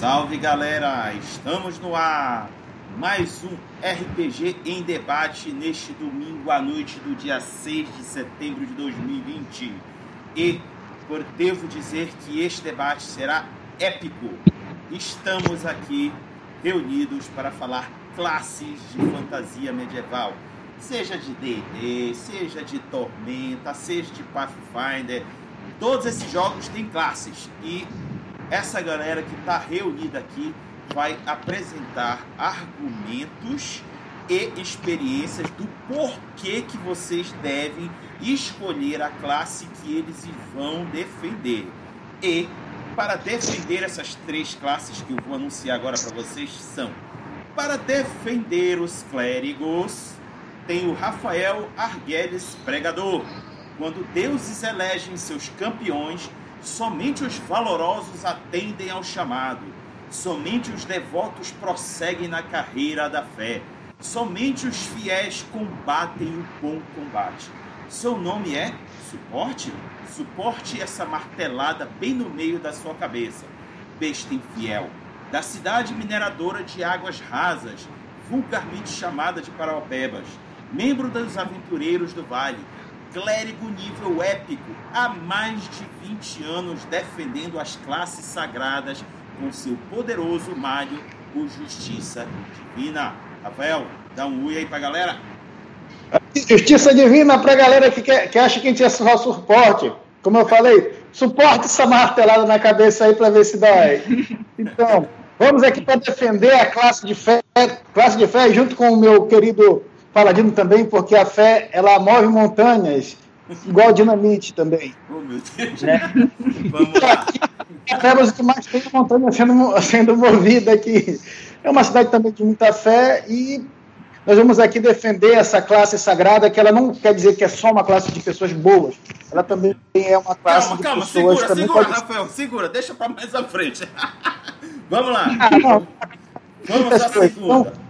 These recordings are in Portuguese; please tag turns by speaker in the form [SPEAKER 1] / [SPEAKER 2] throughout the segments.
[SPEAKER 1] Salve galera, estamos no ar. Mais um RPG em debate neste domingo à noite do dia 6 de setembro de 2020. E por devo dizer que este debate será épico. Estamos aqui reunidos para falar classes de fantasia medieval, seja de D&D, seja de Tormenta, seja de Pathfinder. Todos esses jogos têm classes e essa galera que está reunida aqui vai apresentar argumentos e experiências do porquê que vocês devem escolher a classe que eles vão defender. E para defender essas três classes que eu vou anunciar agora para vocês são para defender os clérigos tem o Rafael Arguelles Pregador. Quando deuses elegem seus campeões, Somente os valorosos atendem ao chamado. Somente os devotos prosseguem na carreira da fé. Somente os fiéis combatem o bom combate. Seu nome é suporte? Suporte essa martelada bem no meio da sua cabeça. Besta infiel, da cidade mineradora de águas rasas, vulgarmente chamada de Paraupebas, membro dos aventureiros do vale, clérigo nível épico, há mais de 20 anos defendendo as classes sagradas com seu poderoso malho por justiça divina. Rafael, dá um ui aí pra galera.
[SPEAKER 2] Justiça divina pra galera que, quer, que acha que a gente é só suporte. Como eu falei, suporte essa martelada na cabeça aí para ver se dói. Então, vamos aqui para defender a classe de fé, classe de fé junto com o meu querido Paladino também, porque a fé, ela move montanhas, igual dinamite também. Oh, meu Deus. Né? Vamos lá. A que mais tem montanha sendo, sendo movida aqui. É uma cidade também de muita fé e nós vamos aqui defender essa classe sagrada, que ela não quer dizer que é só uma classe de pessoas boas, ela também é uma classe calma, de calma, pessoas...
[SPEAKER 1] Calma, segura, segura, pode... Rafael, segura, deixa para mais à frente. vamos lá. Ah,
[SPEAKER 2] vamos à segunda. Então,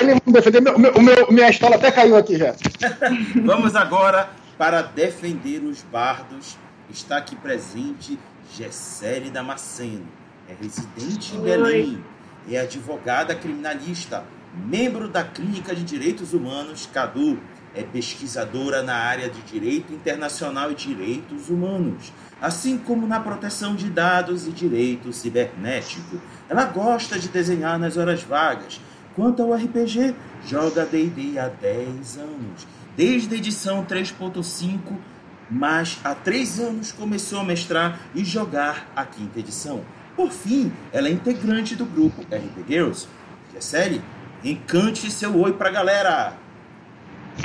[SPEAKER 2] ele defender. Meu, meu, meu, minha estola até caiu aqui já.
[SPEAKER 1] Vamos agora para defender os bardos. Está aqui presente Gessele Damasceno. É residente em Belém. É advogada criminalista. Membro da Clínica de Direitos Humanos, CADU. É pesquisadora na área de Direito Internacional e Direitos Humanos, assim como na proteção de dados e direito cibernético. Ela gosta de desenhar nas horas vagas Quanto ao RPG, joga D&D há 10 anos, desde a edição 3.5, mas há 3 anos começou a mestrar e jogar a quinta edição. Por fim, ela é integrante do grupo RP Girls. série, encante seu oi pra galera!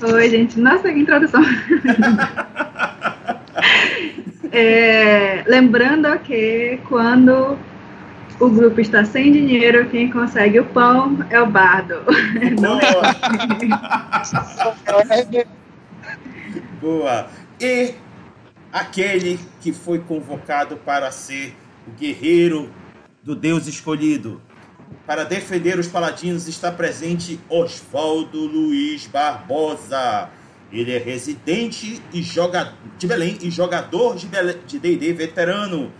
[SPEAKER 3] Oi, gente. Nossa, que introdução! é, lembrando que quando o grupo está sem dinheiro, quem consegue o pão é o bardo.
[SPEAKER 1] Boa! Boa! E aquele que foi convocado para ser o guerreiro do Deus escolhido. Para defender os paladinos está presente Oswaldo Luiz Barbosa. Ele é residente e joga, de Belém e jogador de D&D veterano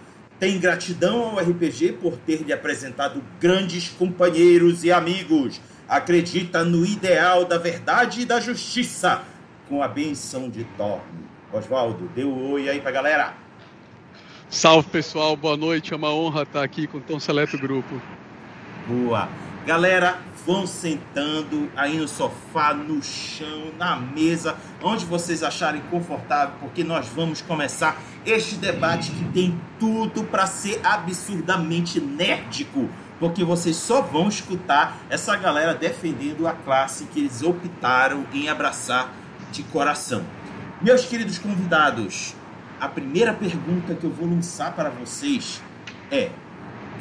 [SPEAKER 1] tem gratidão ao RPG por ter lhe apresentado grandes companheiros e amigos. Acredita no ideal da verdade e da justiça, com a benção de Thor. Oswaldo, dê um oi aí pra galera.
[SPEAKER 4] Salve pessoal, boa noite. É uma honra estar aqui com tão seleto grupo.
[SPEAKER 1] Boa. Galera, vão sentando aí no sofá, no chão, na mesa, onde vocês acharem confortável, porque nós vamos começar este debate que tem tudo para ser absurdamente nerdico, porque vocês só vão escutar essa galera defendendo a classe que eles optaram em abraçar de coração. Meus queridos convidados, a primeira pergunta que eu vou lançar para vocês é: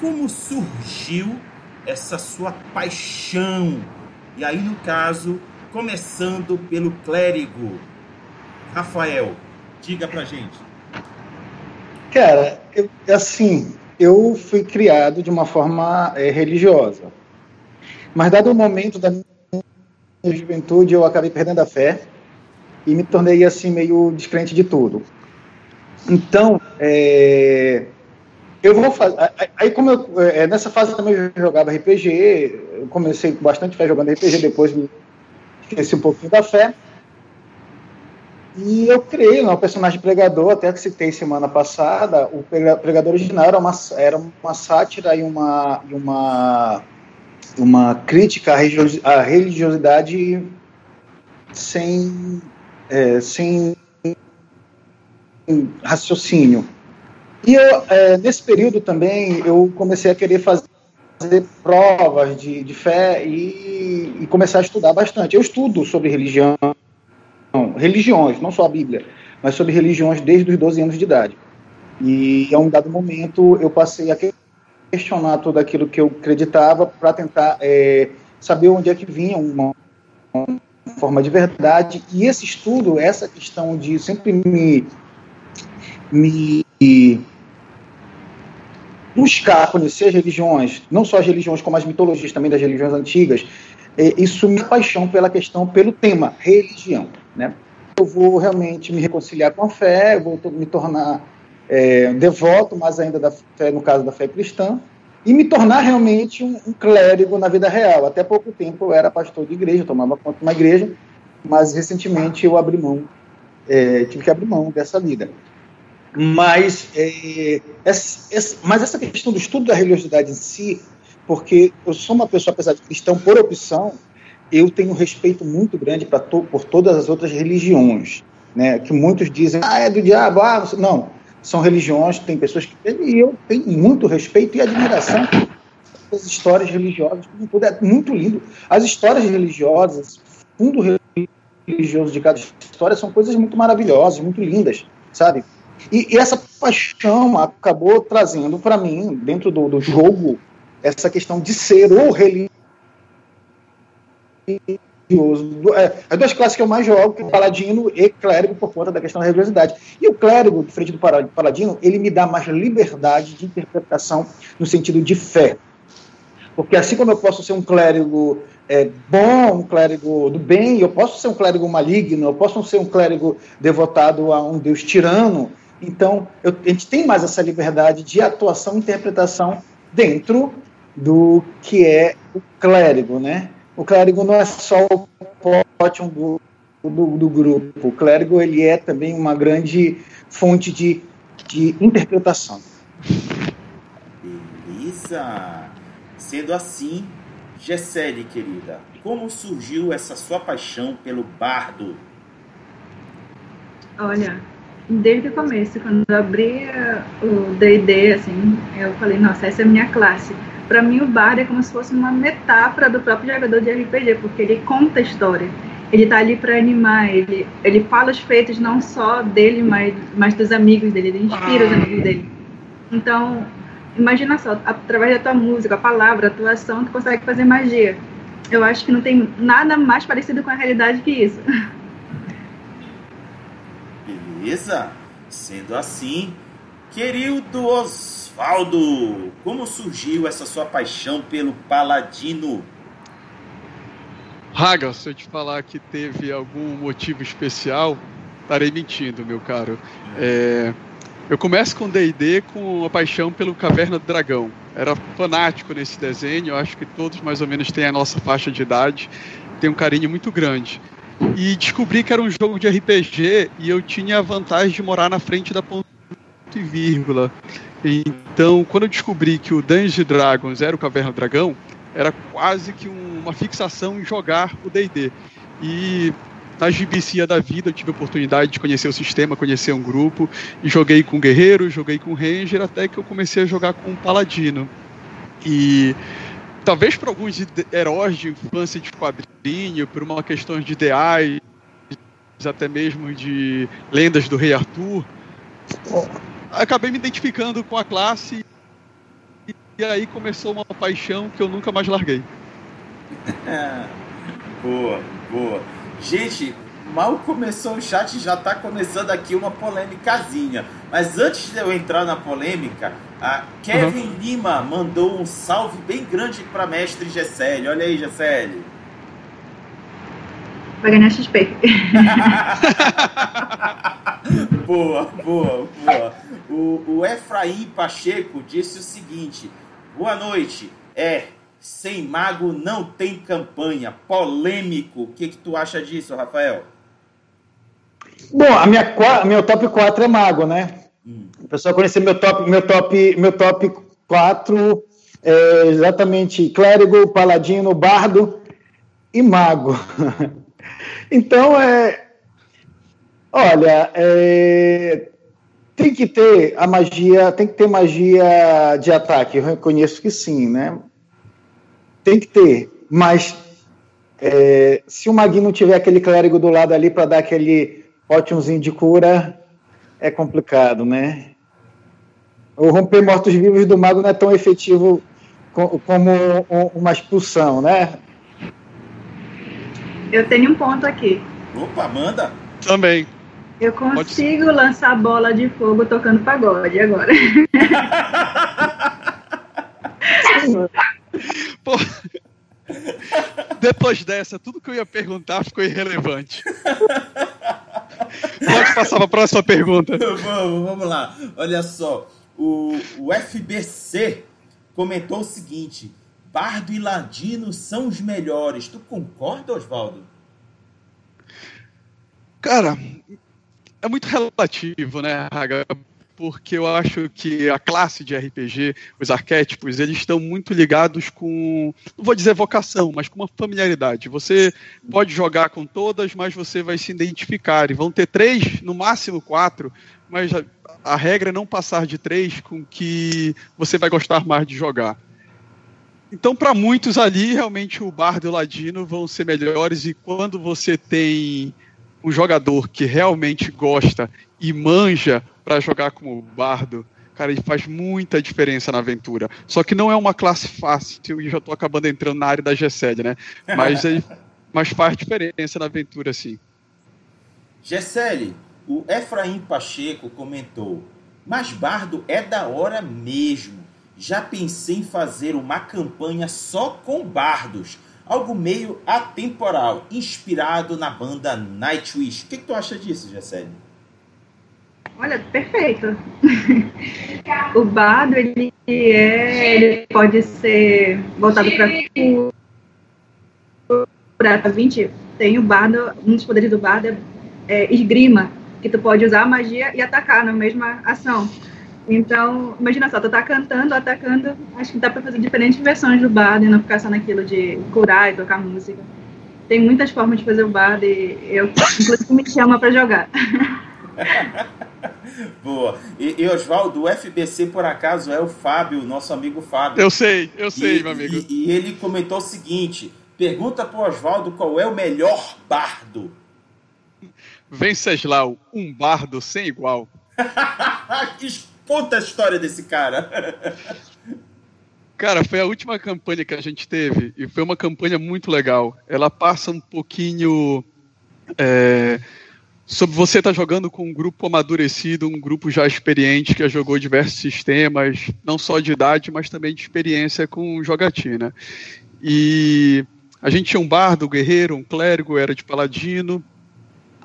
[SPEAKER 1] como surgiu essa sua paixão. E aí, no caso, começando pelo clérigo. Rafael, diga pra gente.
[SPEAKER 2] Cara, eu, assim, eu fui criado de uma forma é, religiosa. Mas dado o momento da minha juventude, eu acabei perdendo a fé e me tornei assim meio descrente de tudo. Então, é, eu vou fazer. Aí, como eu, é, nessa fase também eu jogava RPG, eu comecei com bastante fé jogando RPG, depois me esqueci um pouquinho da fé. E eu criei um personagem pregador, até que citei semana passada. O pregador original era uma, era uma sátira e uma, e uma, uma crítica à religiosidade sem, é, sem raciocínio. E eu, é, nesse período também eu comecei a querer fazer provas de, de fé e, e, começar a estudar bastante. Eu estudo sobre religião, religiões, não só a Bíblia, mas sobre religiões desde os 12 anos de idade. E a um dado momento eu passei a questionar tudo aquilo que eu acreditava para tentar é, saber onde é que vinha uma, uma forma de verdade. E esse estudo, essa questão de sempre me, me buscar conhecer as religiões, não só as religiões, como as mitologias também das religiões antigas, é, isso me paixão pela questão, pelo tema religião. Né? Eu vou realmente me reconciliar com a fé, vou me tornar é, devoto, mais ainda da fé, no caso da fé cristã, e me tornar realmente um, um, clérigo na vida real. Até pouco tempo eu era pastor de igreja, tomava conta de uma igreja, mas recentemente eu abri mão, é, tive que abrir mão dessa vida. Mas, é, essa, essa, mas essa questão do estudo da religiosidade em si, porque eu sou uma pessoa, apesar de cristão por opção, eu tenho respeito muito grande to, por todas as outras religiões, né? Que muitos dizem, ah, é do diabo, ah, não. São religiões, tem pessoas que e eu tenho muito respeito e admiração pelas histórias religiosas, é muito lindo. As histórias religiosas, fundo religioso de cada história são coisas muito maravilhosas, muito lindas, sabe? E, e essa paixão acabou trazendo para mim, dentro do, do, jogo, essa questão de ser o religioso. É, as duas classes que eu mais jogo, que é paladino e clérigo, por conta da questão da religiosidade. E o clérigo, diferente do paladino, ele me dá mais liberdade de interpretação no sentido de fé. Porque assim como eu posso ser um clérigo é, bom, um clérigo do bem, eu posso ser um clérigo maligno, eu posso ser um clérigo devotado a um deus tirano, então, eu, a gente tem mais essa liberdade de atuação e interpretação dentro do que é o clérigo, né? O clérigo não é só o pote do, do, do, grupo. O clérigo ele é também uma grande fonte de, de interpretação.
[SPEAKER 1] Beleza! Sendo assim, Gessele, querida, como surgiu essa sua paixão pelo bardo?
[SPEAKER 3] Olha, desde o começo, quando eu abri o D&D, assim, eu falei, nossa, essa é a minha classe. Para mim, o Bard é como se fosse uma metáfora do próprio jogador de RPG, porque ele conta a história. Ele tá ali para animar, ele, ele fala os feitos não só dele, mas, mas dos amigos dele, ele inspira os amigos dele. Então, imagina só, através da tua música, a palavra, a atuação, tu consegue fazer magia. Eu acho que não tem nada mais parecido com a realidade que isso.
[SPEAKER 1] Beleza? Sendo assim, querido Osvaldo, como surgiu essa sua paixão pelo Paladino?
[SPEAKER 4] Raga, se eu te falar que teve algum motivo especial, estarei mentindo, meu caro. É, eu começo com D&D com a paixão pelo Caverna do Dragão. Era fanático nesse desenho, acho que todos mais ou menos têm a nossa faixa de idade, tem um carinho muito grande e descobri que era um jogo de RPG e eu tinha a vantagem de morar na frente da ponto e vírgula. Então, quando eu descobri que o Dungeons Dragons era o Caverna do Dragão, era quase que um, uma fixação em jogar o D&D. E na GBC da vida eu tive a oportunidade de conhecer o sistema, conhecer um grupo, e joguei com guerreiro, joguei com ranger, até que eu comecei a jogar com paladino. E talvez por alguns heróis de infância de quadrinho, por uma questão de ideais, até mesmo de lendas do Rei Arthur, acabei me identificando com a classe e aí começou uma paixão que eu nunca mais larguei.
[SPEAKER 1] boa, boa. Gente, mal começou o chat, já está começando aqui uma polêmicazinha. Mas antes de eu entrar na polêmica, a Kevin uhum. Lima mandou um salve bem grande para mestre Gessele. Olha aí, Gessele.
[SPEAKER 3] Vai ganhar XP.
[SPEAKER 1] boa, boa, boa. O, o Efraim Pacheco disse o seguinte: Boa noite. É, sem mago não tem campanha. Polêmico. O que, que tu acha disso, Rafael?
[SPEAKER 2] Bom, a minha, meu top 4 é mago, né? Hum. O pessoal conhecer meu top, meu top, meu top 4 é exatamente clérigo, paladino, bardo e mago. então, é, olha, é, tem que ter a magia, tem que ter magia de ataque, eu reconheço que sim, né? Tem que ter, mas é, se o maguinho não tiver aquele clérigo do lado ali para dar aquele ótimozinho de cura, é complicado, né? O romper mortos-vivos do mago não é tão efetivo como uma expulsão, né?
[SPEAKER 3] Eu tenho um ponto aqui.
[SPEAKER 1] Opa, manda!
[SPEAKER 4] Também.
[SPEAKER 3] Eu consigo lançar bola de fogo tocando pagode agora.
[SPEAKER 4] Pô, depois dessa, tudo que eu ia perguntar ficou irrelevante. Pode passar para a próxima pergunta.
[SPEAKER 1] vamos, vamos lá. Olha só. O, o FBC comentou o seguinte: Bardo e Ladino são os melhores. Tu concorda, Oswaldo?
[SPEAKER 4] Cara, é muito relativo, né, Raga? Porque eu acho que a classe de RPG, os arquétipos, eles estão muito ligados com, não vou dizer vocação, mas com uma familiaridade. Você pode jogar com todas, mas você vai se identificar. E vão ter três, no máximo quatro, mas a, a regra é não passar de três com que você vai gostar mais de jogar. Então, para muitos ali, realmente o Bardo e o Ladino vão ser melhores. E quando você tem um jogador que realmente gosta e manja para jogar como bardo, cara, ele faz muita diferença na aventura. Só que não é uma classe fácil e já tô acabando entrando na área da Gessed, né? Mas, ele, mas faz diferença na aventura, sim.
[SPEAKER 1] Gessele, o Efraim Pacheco comentou: Mas Bardo é da hora mesmo. Já pensei em fazer uma campanha só com bardos algo meio atemporal, inspirado na banda Nightwish. O que, que tu acha disso, Jessene?
[SPEAKER 3] Olha, perfeito. o bardo ele é, ele pode ser voltado para para 20. Tem o bardo, um dos poderes do bardo é, é esgrima, que tu pode usar a magia e atacar na mesma ação. Então, imagina só, tu tá cantando, atacando, acho que dá pra fazer diferentes versões do bardo e não ficar só naquilo de curar e tocar música. Tem muitas formas de fazer o bardo e eu, inclusive, me chama pra jogar.
[SPEAKER 1] Boa. E, e Oswaldo, o FBC, por acaso, é o Fábio, nosso amigo Fábio.
[SPEAKER 4] Eu sei, eu sei,
[SPEAKER 1] e,
[SPEAKER 4] meu amigo.
[SPEAKER 1] E, e, ele comentou o seguinte: pergunta pro Oswaldo qual é o melhor bardo.
[SPEAKER 4] Venceslau, um bardo sem igual.
[SPEAKER 1] Conta a história desse cara.
[SPEAKER 4] Cara, foi a última campanha que a gente teve e foi uma campanha muito legal. Ela passa um pouquinho é, sobre você estar tá jogando com um grupo amadurecido, um grupo já experiente que já jogou diversos sistemas, não só de idade, mas também de experiência com jogatina. E a gente tinha um bardo, um guerreiro, um clérigo, era de paladino,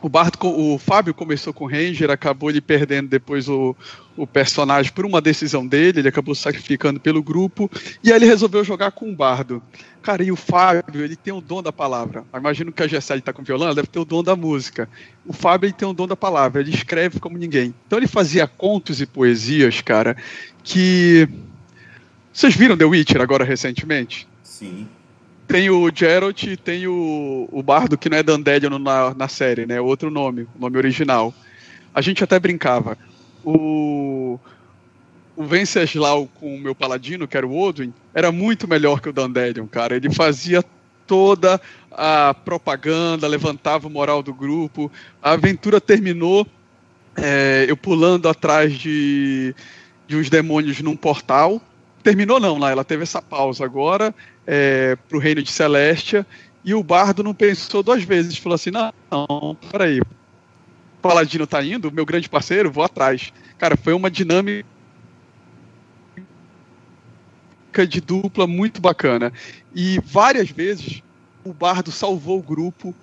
[SPEAKER 4] o Bardo, o Fábio começou com o Ranger, acabou ele perdendo depois o, o personagem por uma decisão dele, ele acabou sacrificando pelo grupo, e aí ele resolveu jogar com o Bardo. Cara, e o Fábio, ele tem o dom da palavra. Eu imagino que a Gessele está com violão, ela deve ter o dom da música. O Fábio, ele tem o dom da palavra, ele escreve como ninguém. Então ele fazia contos e poesias, cara, que... Vocês viram The Witcher agora recentemente?
[SPEAKER 1] Sim.
[SPEAKER 4] Tem o Geralt e tem o, o Bardo, que não é Dandelion na, na série, né? Outro nome, o nome original. A gente até brincava. O, o Venceslau com o meu paladino, que era o Odwin, era muito melhor que o Dandelion, cara. Ele fazia toda a propaganda, levantava o moral do grupo. A aventura terminou é, eu pulando atrás de, de uns demônios num portal. Terminou não, lá ela teve essa pausa agora é, para o reino de Celestia, e o bardo não pensou duas vezes, falou assim, não, não peraí, o Paladino tá indo, meu grande parceiro, vou atrás. Cara, foi uma dinâmica de dupla muito bacana. E várias vezes o bardo salvou o grupo.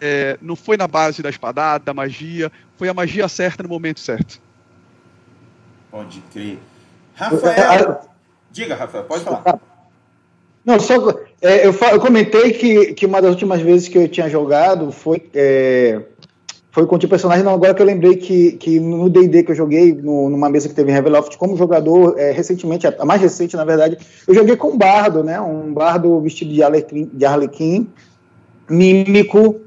[SPEAKER 4] É, não foi na base da espadada, da magia, foi a magia certa no momento certo.
[SPEAKER 1] Pode crer. Rafael. Diga, Rafael, pode falar.
[SPEAKER 2] Não, só. É, eu, eu, comentei que, que uma das últimas vezes que eu tinha jogado foi. É, foi com o personagem, não, agora que eu lembrei que, que no D&D que eu joguei, no, numa mesa que teve em Reveloft, como jogador, é, recentemente, a mais recente, na verdade, eu joguei com um bardo, né, um bardo vestido de arlequim, de arlequim mímico,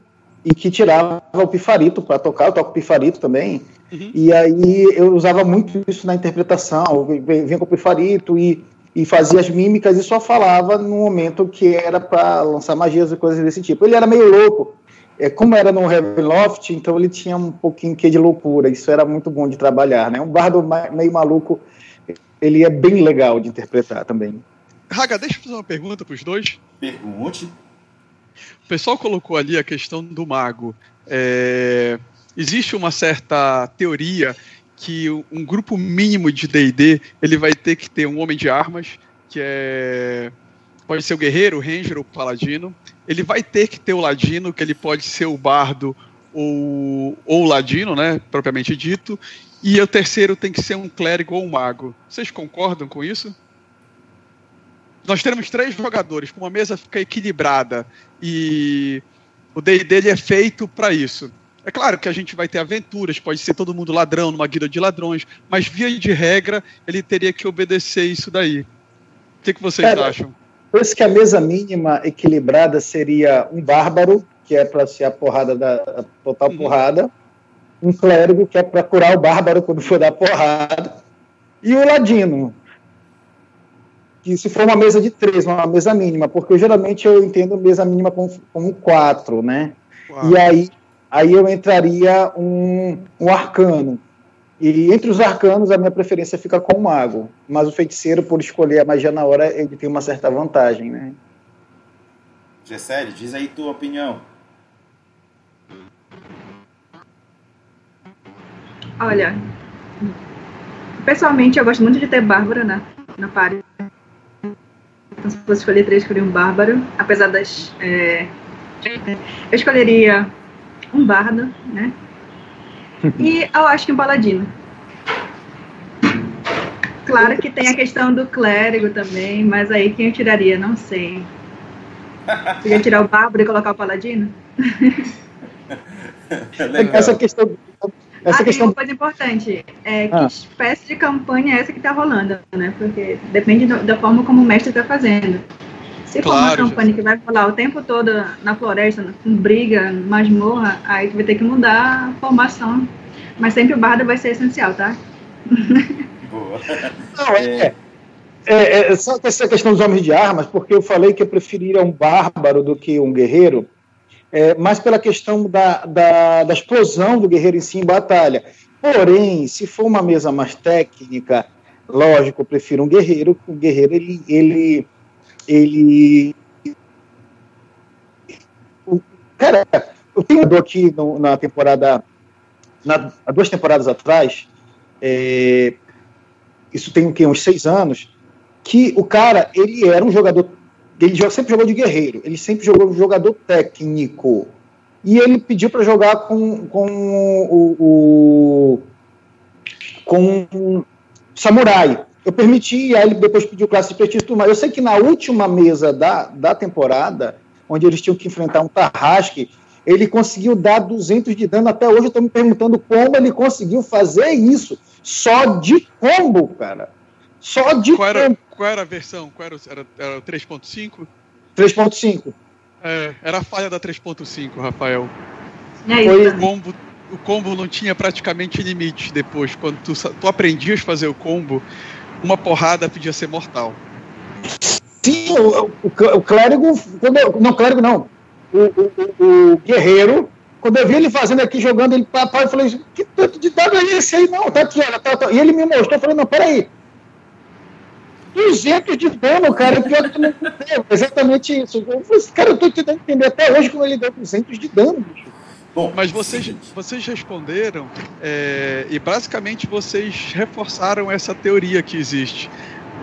[SPEAKER 2] e que tirava o pifarito para tocar, eu toco pifarito também, uhum. e aí eu usava muito isso na interpretação, vinha com o pifarito e, e fazia as mímicas e só falava no momento que era para lançar magias e coisas desse tipo. Ele era meio louco, é, como era no Ravenloft, então ele tinha um pouquinho que de loucura, isso era muito bom de trabalhar, né? Um bardo meio maluco, ele é bem legal de interpretar também.
[SPEAKER 4] Raga, deixa eu fazer uma pergunta para os dois.
[SPEAKER 1] Pergunte.
[SPEAKER 4] O pessoal colocou ali a questão do mago. É... Existe uma certa teoria que um grupo mínimo de D&D ele vai ter que ter um homem de armas, que é pode ser o guerreiro, o ranger ou o paladino. Ele vai ter que ter o ladino, que ele pode ser o bardo ou, ou o ladino, né, propriamente dito. E o terceiro tem que ser um clérigo ou um mago. Vocês concordam com isso? Nós temos três jogadores, uma mesa fica equilibrada e o D&D é feito para isso. É claro que a gente vai ter aventuras, pode ser todo mundo ladrão numa guilda de ladrões, mas via de regra ele teria que obedecer isso daí. O que, que vocês Cara, acham?
[SPEAKER 2] Penso que a mesa mínima equilibrada seria um bárbaro, que é para ser a porrada da a total uhum. porrada, um clérigo, que é para curar o bárbaro quando for dar porrada, e o ladino, que se for uma mesa de três, uma mesa mínima, porque geralmente eu entendo mesa mínima como, como quatro, né? Uau. E aí, aí eu entraria um, um arcano, e entre os arcanos, a minha preferência fica com o mago. Mas o feiticeiro, por escolher a magia na hora, ele tem uma certa vantagem, né?
[SPEAKER 1] Gessele, diz aí tua opinião.
[SPEAKER 3] Olha, pessoalmente eu gosto muito de ter Bárbara na, na party. Então, se fosse escolher três, escolheria um Bárbaro. Apesar das. É, eu escolheria um Bardo, né? E eu acho que um paladino. Claro que tem a questão do clérigo também, mas aí quem eu tiraria? Não sei. Você ia tirar o bárbaro e colocar o paladino?
[SPEAKER 2] essa questão.
[SPEAKER 3] Essa ah, questão... tem uma coisa importante. É, que ah. espécie de campanha é essa que está rolando, né? Porque depende do, da forma como o mestre está fazendo. Se claro, for uma campanha que vai rolar o tempo todo na floresta, com briga, masmorra, aí tu vai ter que mudar a formação. Mas sempre o bardo vai ser essencial, tá?
[SPEAKER 2] Boa. Não, é, é, é, é, só essa questão dos homens de armas, porque eu falei que eu preferiria um bárbaro do que um guerreiro, é, mais pela questão da, da, da explosão do guerreiro em si em batalha. Porém, se for uma mesa mais técnica, lógico, eu prefiro um guerreiro. O guerreiro, ele, ele ele. Cara, eu tenho um aqui no, na temporada. Na, há duas temporadas atrás, é, isso tem o uns seis anos, que o cara, ele era um jogador. Ele sempre jogou de guerreiro, ele sempre jogou de jogador técnico. E ele pediu para jogar com, com o, o com o samurai eu permiti, aí ele depois pediu classe de prestígio tudo mais. Eu sei que na última mesa da, da temporada, onde eles tinham que enfrentar um Tarrasque, ele conseguiu dar 200 de dano. Até hoje eu estou me perguntando como ele conseguiu fazer isso. Só de combo, cara. Só de
[SPEAKER 4] qual era, combo. Qual era a versão? Qual era, era, era 3.5?
[SPEAKER 2] 3.5.
[SPEAKER 4] É, era a falha da 3.5, Rafael. Foi, o combo o combo não tinha praticamente limite depois. Quando tu, tu aprendias a fazer o combo, uma porrada podia ser mortal.
[SPEAKER 2] Sim, o, o, o clérigo, eu, não, clérigo não, o, o, guerreiro, quando eu vi ele fazendo aqui, jogando ele para eu falei, que tanto de dado é esse aí? Não, tá olha, tá, tá. E ele me mostrou, eu falei, não, peraí. 200 de dano, cara, pior que tu não entendeu. Exatamente isso. Eu falei, cara, eu tô tentando entender até hoje como ele deu 200 de dano, bicho.
[SPEAKER 4] Bom, mas vocês, vocês responderam é, e basicamente vocês reforçaram essa teoria que existe.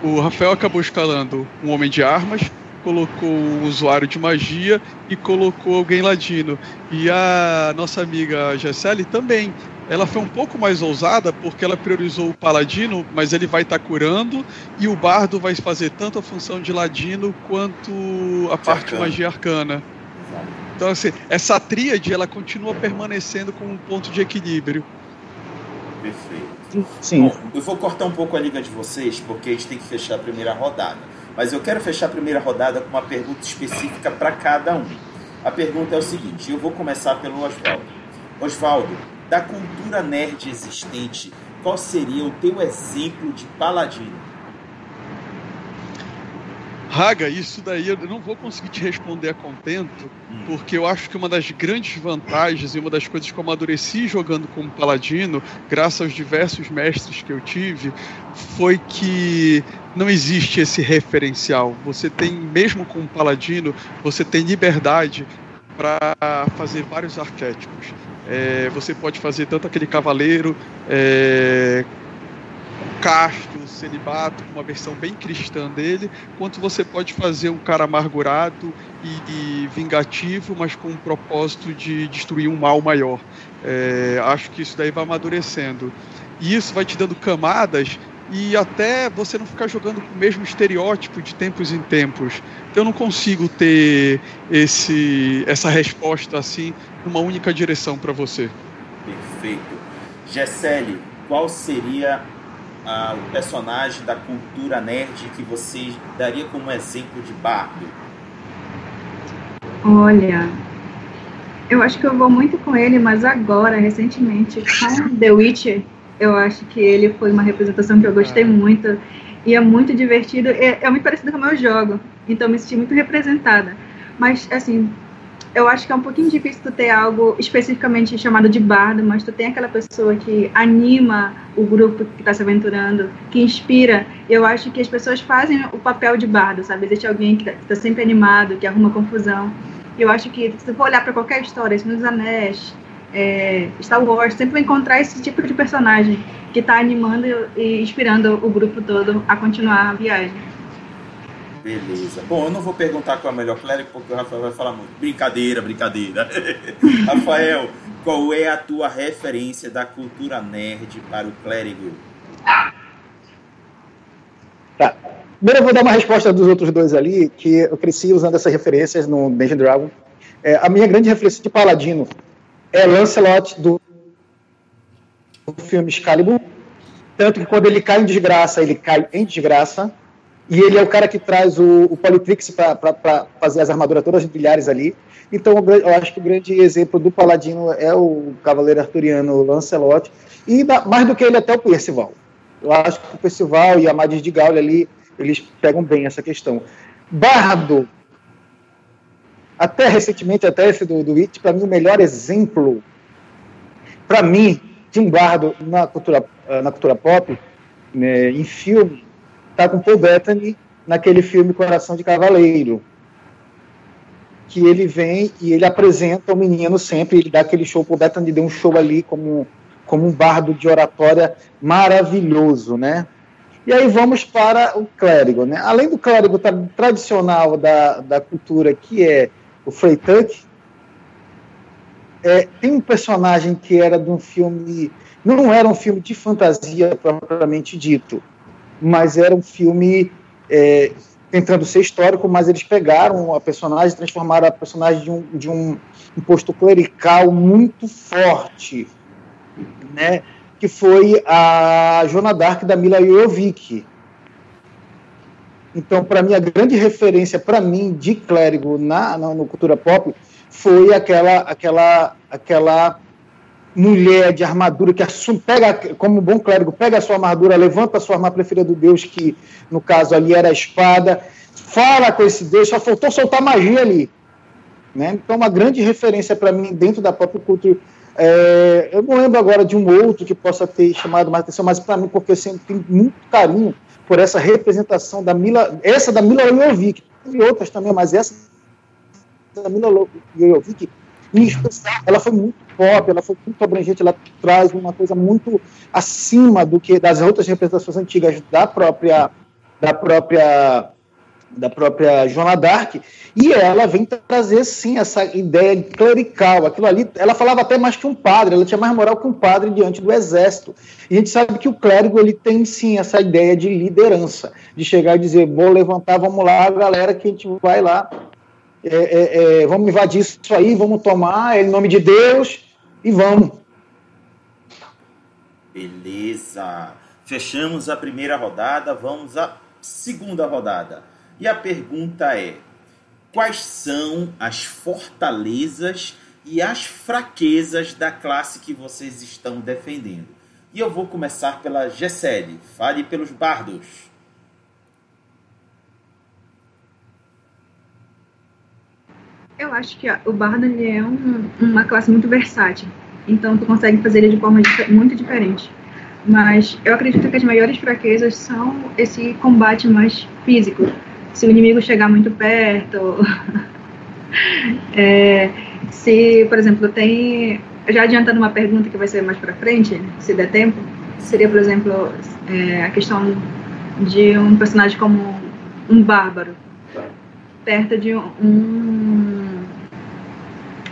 [SPEAKER 4] O Rafael acabou escalando um homem de armas, colocou um usuário de magia e colocou alguém ladino. E a nossa amiga Gessele também. ela foi um pouco mais ousada porque ela priorizou o paladino, mas ele vai estar tá curando e o bardo vai fazer tanto a função de ladino quanto a parte arcana. magia arcana. Então assim, essa tríade ela continua permanecendo como um ponto de equilíbrio.
[SPEAKER 1] Perfeito. Sim. Bom, eu vou cortar um pouco a liga de vocês porque a gente tem que fechar a primeira rodada. Mas eu quero fechar a primeira rodada com uma pergunta específica para cada um. A pergunta é o seguinte: eu vou começar pelo Oswaldo. Oswaldo, da cultura nerd existente, qual seria o teu exemplo de paladino?
[SPEAKER 4] Raga, isso daí eu não vou conseguir te responder a contento, hum. porque eu acho que uma das grandes vantagens e uma das coisas que eu amadureci jogando como paladino, graças aos diversos mestres que eu tive, foi que não existe esse referencial. Você tem, mesmo com um paladino, você tem liberdade para fazer vários arquétipos. É, você pode fazer tanto aquele cavaleiro é, casto, celibato, uma versão bem cristã dele, quanto você pode fazer um cara amargurado e, e vingativo, mas com o propósito de destruir um mal maior. É, acho que isso daí vai amadurecendo. E isso vai te dando camadas e até você não ficar jogando com o mesmo estereótipo de tempos em tempos. Então eu não consigo ter esse, essa resposta assim numa única direção para você.
[SPEAKER 1] Perfeito. Gessele, qual seria ah, o personagem da cultura nerd que você daria como exemplo de bardo?
[SPEAKER 3] Olha, eu acho que eu vou muito com ele, mas agora, recentemente, com The Witcher, eu acho que ele foi uma representação que eu gostei muito e é muito divertido. É, é muito parecido com o meu jogo, então me senti muito representada. Mas, assim, eu acho que é um pouquinho difícil tu ter algo especificamente chamado de bardo, mas tu tem aquela pessoa que anima o grupo que está se aventurando, que inspira. Eu acho que as pessoas fazem o papel de bardo, sabe? Existe alguém que está sempre animado, que arruma confusão. Eu acho que se tu for olhar para qualquer história, Senhor dos Anéis, é, Star Wars, sempre vai encontrar esse tipo de personagem que está animando e inspirando o grupo todo a continuar a viagem.
[SPEAKER 1] Beleza. Bom, eu não vou perguntar qual é o melhor clérigo, porque o Rafael vai falar muito. Brincadeira, brincadeira. Rafael, qual é a tua referência da cultura nerd para o clérigo?
[SPEAKER 2] Tá. Primeiro eu vou dar uma resposta dos outros dois ali, que eu cresci usando essas referências no Dungeon Dragon. É, a minha grande referência de paladino é Lancelot do, filme Excalibur. Tanto que quando ele cai em desgraça, ele cai em desgraça. E ele é o cara que traz o, o Politrix para fazer as armaduras todas brilhares ali. Então, eu acho que o grande exemplo do Paladino é o cavaleiro arturiano Lancelot. E mais do que ele, até o Percival. Eu acho que o Percival e a Madis de Gaulle ali, eles pegam bem essa questão. Bardo, até recentemente, até esse do, do It, para mim, o melhor exemplo, para mim, de um bardo na cultura, na cultura pop, né, em filme, tá com Paul Bettany naquele filme Coração de Cavaleiro. Que ele vem e ele apresenta o menino sempre, ele dá aquele show, Paul Bettany deu um show ali como, como um bardo de oratória maravilhoso, né? E aí vamos para o clérigo, né? Além do clérigo tradicional da, da cultura, que é o Freytag, é, tem um personagem que era de um filme, não era um filme de fantasia propriamente dito, mas era um filme é, tentando ser histórico, mas eles pegaram a personagem, transformaram a personagem de um, de um, um posto clerical muito forte, né? que foi a Joana Dark da Mila Jojovic. Então, para mim, a grande referência para mim de clérigo na, na cultura pop foi aquela aquela aquela mulher de armadura que assume, pega, como bom clérigo, pega a sua armadura, levanta a sua arma preferida do Deus, que no caso ali era a espada, fala com esse Deus, só faltou soltar magia ali. Né? Então, uma grande referência para mim dentro da pop culture. É, eu não lembro agora de um outro que possa ter chamado mais atenção, mas para mim, porque eu sempre tenho muito carinho por essa representação da Mila, essa da Mila Jojovic, e outras também, mas essa da Mila Jojovic em especial, ela foi muito pop, ela foi muito abrangente, ela traz uma coisa muito acima do que das outras representações antigas da própria da própria da própria Joana Dark, e ela vem trazer, sim, essa ideia clerical. Aquilo ali, ela falava até mais que um padre, ela tinha mais moral que um padre diante do exército. E a gente sabe que o clérigo, ele tem, sim, essa ideia de liderança, de chegar e dizer, vou levantar, vamos lá, galera, que a gente vai lá, é, é, é, vamos invadir isso aí, vamos tomar, em nome de Deus, e vamos.
[SPEAKER 1] Beleza. Fechamos a primeira rodada, vamos à segunda rodada. E a pergunta é: quais são as fortalezas e as fraquezas da classe que vocês estão defendendo? E eu vou começar pela Gessele. Fale pelos bardos.
[SPEAKER 3] Eu acho que o bardo ele é um, uma classe muito versátil. Então, tu consegue fazer ele de forma muito diferente. Mas eu acredito que as maiores fraquezas são esse combate mais físico. Se o inimigo chegar muito perto, é, se, por exemplo, tem. Já adiantando uma pergunta que vai ser mais para frente, se der tempo, seria, por exemplo, é, a questão de um personagem como um bárbaro, perto de um,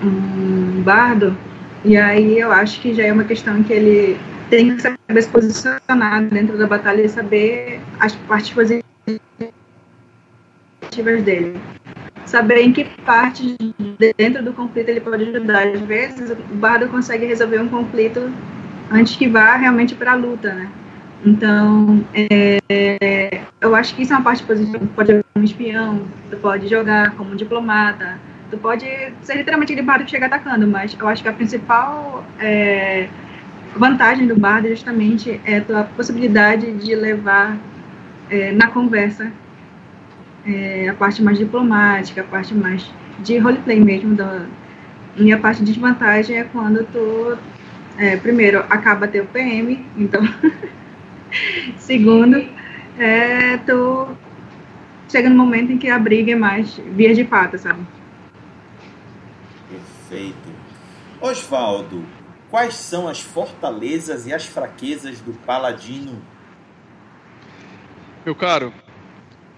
[SPEAKER 3] um bardo, e aí eu acho que já é uma questão que ele tem que saber se posicionar dentro da batalha e saber as partes positivas dele. Saber em que parte dentro do conflito ele pode ajudar. Às vezes, o bardo consegue resolver um conflito antes que vá realmente para a luta, né? Então, é, eu acho que isso é uma parte positiva. Pode jogar como espião, pode jogar como diplomata, tu pode ser literalmente aquele bardo que chega atacando, mas eu acho que a principal é, vantagem do bardo justamente é a tua possibilidade de levar é, na conversa é, a parte mais diplomática, a parte mais de roleplay mesmo. Do, e a parte de desvantagem é quando tu, é, primeiro, acaba teu PM, então, segundo, é, tu chega no momento em que a briga é mais via de pata, sabe?
[SPEAKER 1] Osvaldo, Quais são as fortalezas e as fraquezas do paladino?
[SPEAKER 4] Meu caro,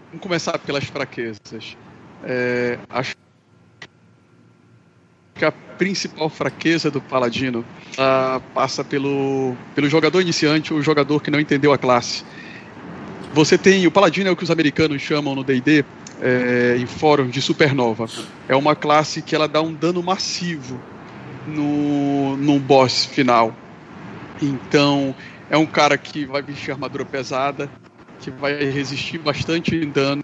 [SPEAKER 4] vamos começar pelas fraquezas. É, acho que a principal fraqueza do paladino passa pelo, pelo jogador iniciante ou jogador que não entendeu a classe. Você tem o paladino é o que os americanos chamam no D&D é, em fóruns de supernova. É uma classe que ela dá um dano massivo no, no boss final. Então, é um cara que vai vestir armadura pesada, que vai resistir bastante em dano,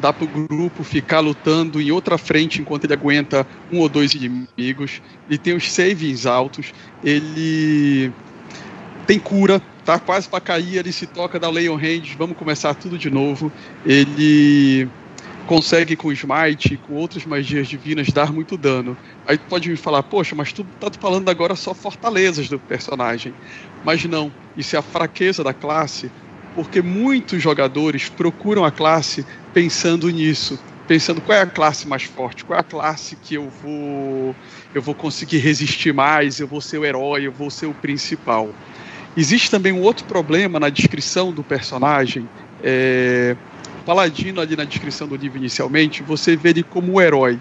[SPEAKER 4] dá pro grupo ficar lutando em outra frente enquanto ele aguenta um ou dois inimigos. Ele tem os savings altos, ele tem cura, tá quase para cair, ele se toca, dá Leon Hand, vamos começar tudo de novo. Ele consegue com Smite, com outras magias divinas, dar muito dano. Aí pode me falar, poxa, mas tu tá falando agora só fortalezas do personagem. Mas não, isso é a fraqueza da classe, porque muitos jogadores procuram a classe pensando nisso, pensando qual é a classe mais forte, qual é a classe que eu vou eu vou conseguir resistir mais, eu vou ser o herói, eu vou ser o principal. Existe também um outro problema na descrição do personagem, é, Paladino ali na descrição do livro inicialmente, você vê ele como o herói.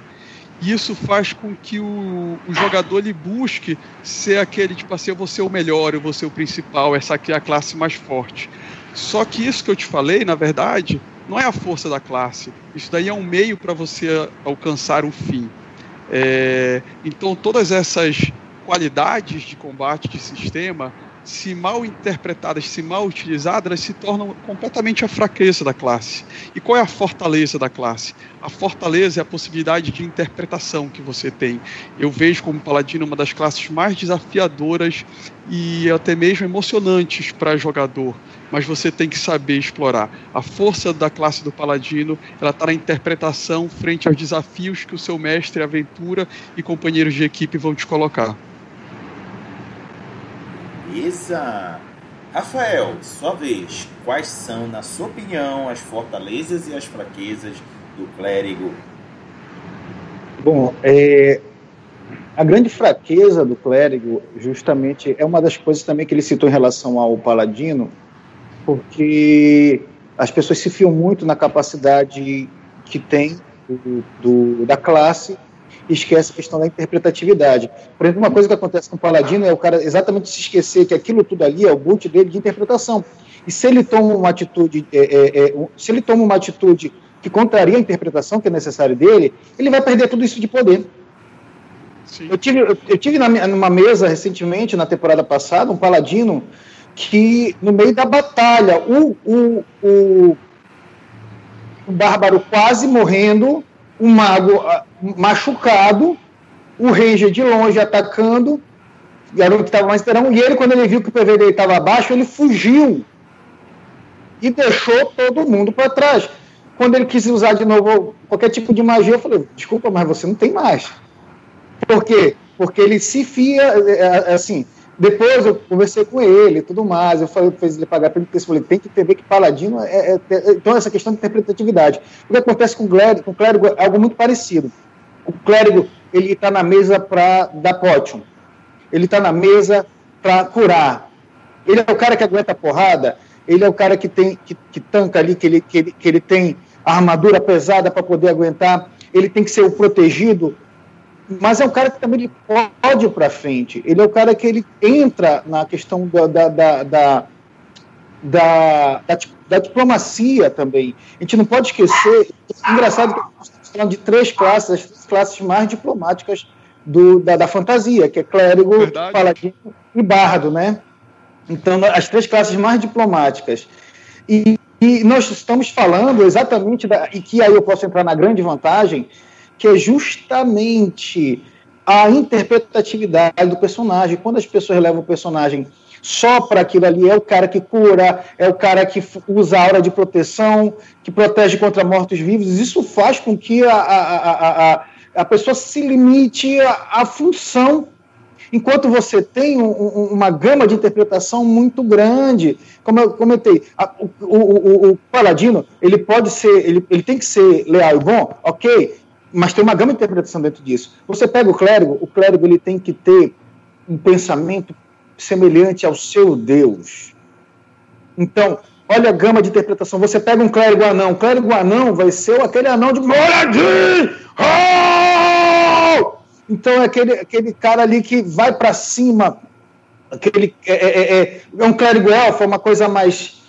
[SPEAKER 4] E isso faz com que o, o jogador ele busque ser aquele, tipo assim, eu vou ser o melhor, eu vou ser o principal, essa aqui é a classe mais forte. Só que isso que eu te falei, na verdade, não é a força da classe. Isso daí é um meio para você alcançar um fim. É, então, todas essas qualidades de combate de sistema se mal interpretadas, se mal utilizadas, elas se tornam completamente a fraqueza da classe. E qual é a fortaleza da classe? A fortaleza é a possibilidade de interpretação que você tem. Eu vejo como paladino uma das classes mais desafiadoras e até mesmo emocionantes para jogador, mas você tem que saber explorar. A força da classe do paladino, ela está na interpretação frente aos desafios que o seu mestre, aventura e companheiros de equipe vão te colocar.
[SPEAKER 1] Beleza! Rafael, sua vez, quais são, na sua opinião, as fortalezas e as fraquezas do clérigo?
[SPEAKER 2] Bom, é, a grande fraqueza do clérigo, justamente, é uma das coisas também que ele citou em relação ao paladino, porque as pessoas se fiam muito na capacidade que tem do, do, da classe e esquece a questão da interpretatividade. Por exemplo, uma coisa que acontece com o Paladino é o cara exatamente se esquecer que aquilo tudo ali é o boot dele de interpretação. E se ele toma uma atitude, é, é, é, se ele toma uma atitude que contraria a interpretação que é necessária dele, ele vai perder tudo isso de poder. Sim. Eu tive, eu, eu tive na, numa mesa recentemente, na temporada passada, um paladino que, no meio da batalha, o, o, o, o bárbaro quase morrendo, o mago ah, machucado, o ranger de longe atacando, era o que estava mais esperando, e ele, quando ele viu que o PV dele estava abaixo, ele fugiu e deixou todo mundo para trás. Quando ele quis usar de novo qualquer tipo de magia, eu falei: desculpa, mas você não tem mais. Por quê? Porque ele se fia, é, é, assim. Depois eu conversei com ele e tudo mais. Eu falei, fez ele pagar pelo texto. Falei, tem que entender que paladino é, é, é, Então, essa questão de interpretatividade. O que acontece com o clérigo, com o clérigo é algo muito parecido. O clérigo, ele está na mesa para dar potion. Ele está na mesa para curar. Ele é o cara que aguenta a porrada. Ele é o cara que tem que, que tanca ali, que ele, que ele, que ele tem armadura pesada para poder aguentar. Ele tem que ser o protegido mas é um cara que também ele pode ir para frente. Ele é o cara que ele entra na questão da, da, da, da, diplomacia também. A gente não pode esquecer. É engraçado que estamos falando de três classes, as três classes mais diplomáticas do, da, da fantasia, que é clérigo, Verdade. paladino e bardo, né? Então, as três classes mais diplomáticas. E, e nós estamos falando exatamente, da, e que aí eu posso entrar na grande vantagem, que é justamente a interpretatividade do personagem. Quando as pessoas levam o personagem só para aquilo ali, é o cara que cura, é o cara que usa a aura de proteção, que protege contra mortos-vivos. Isso faz com que a, a, a, a, pessoa se limite à, função enquanto você tem um, um, uma gama de interpretação muito grande. Como eu comentei, a, o, o, o, o, paladino ele pode ser, ele, ele tem que ser leal e bom, ok, mas tem uma gama de interpretação dentro disso. Você pega o clérigo, o clérigo ele tem que ter um pensamento semelhante ao seu Deus. Então, olha a gama de interpretação. Você pega um clérigo anão, o clérigo anão vai ser aquele anão de Moradinho! Oh! Então é aquele, aquele cara ali que vai para cima, aquele é, é, é, é, um clérigo é uma coisa mais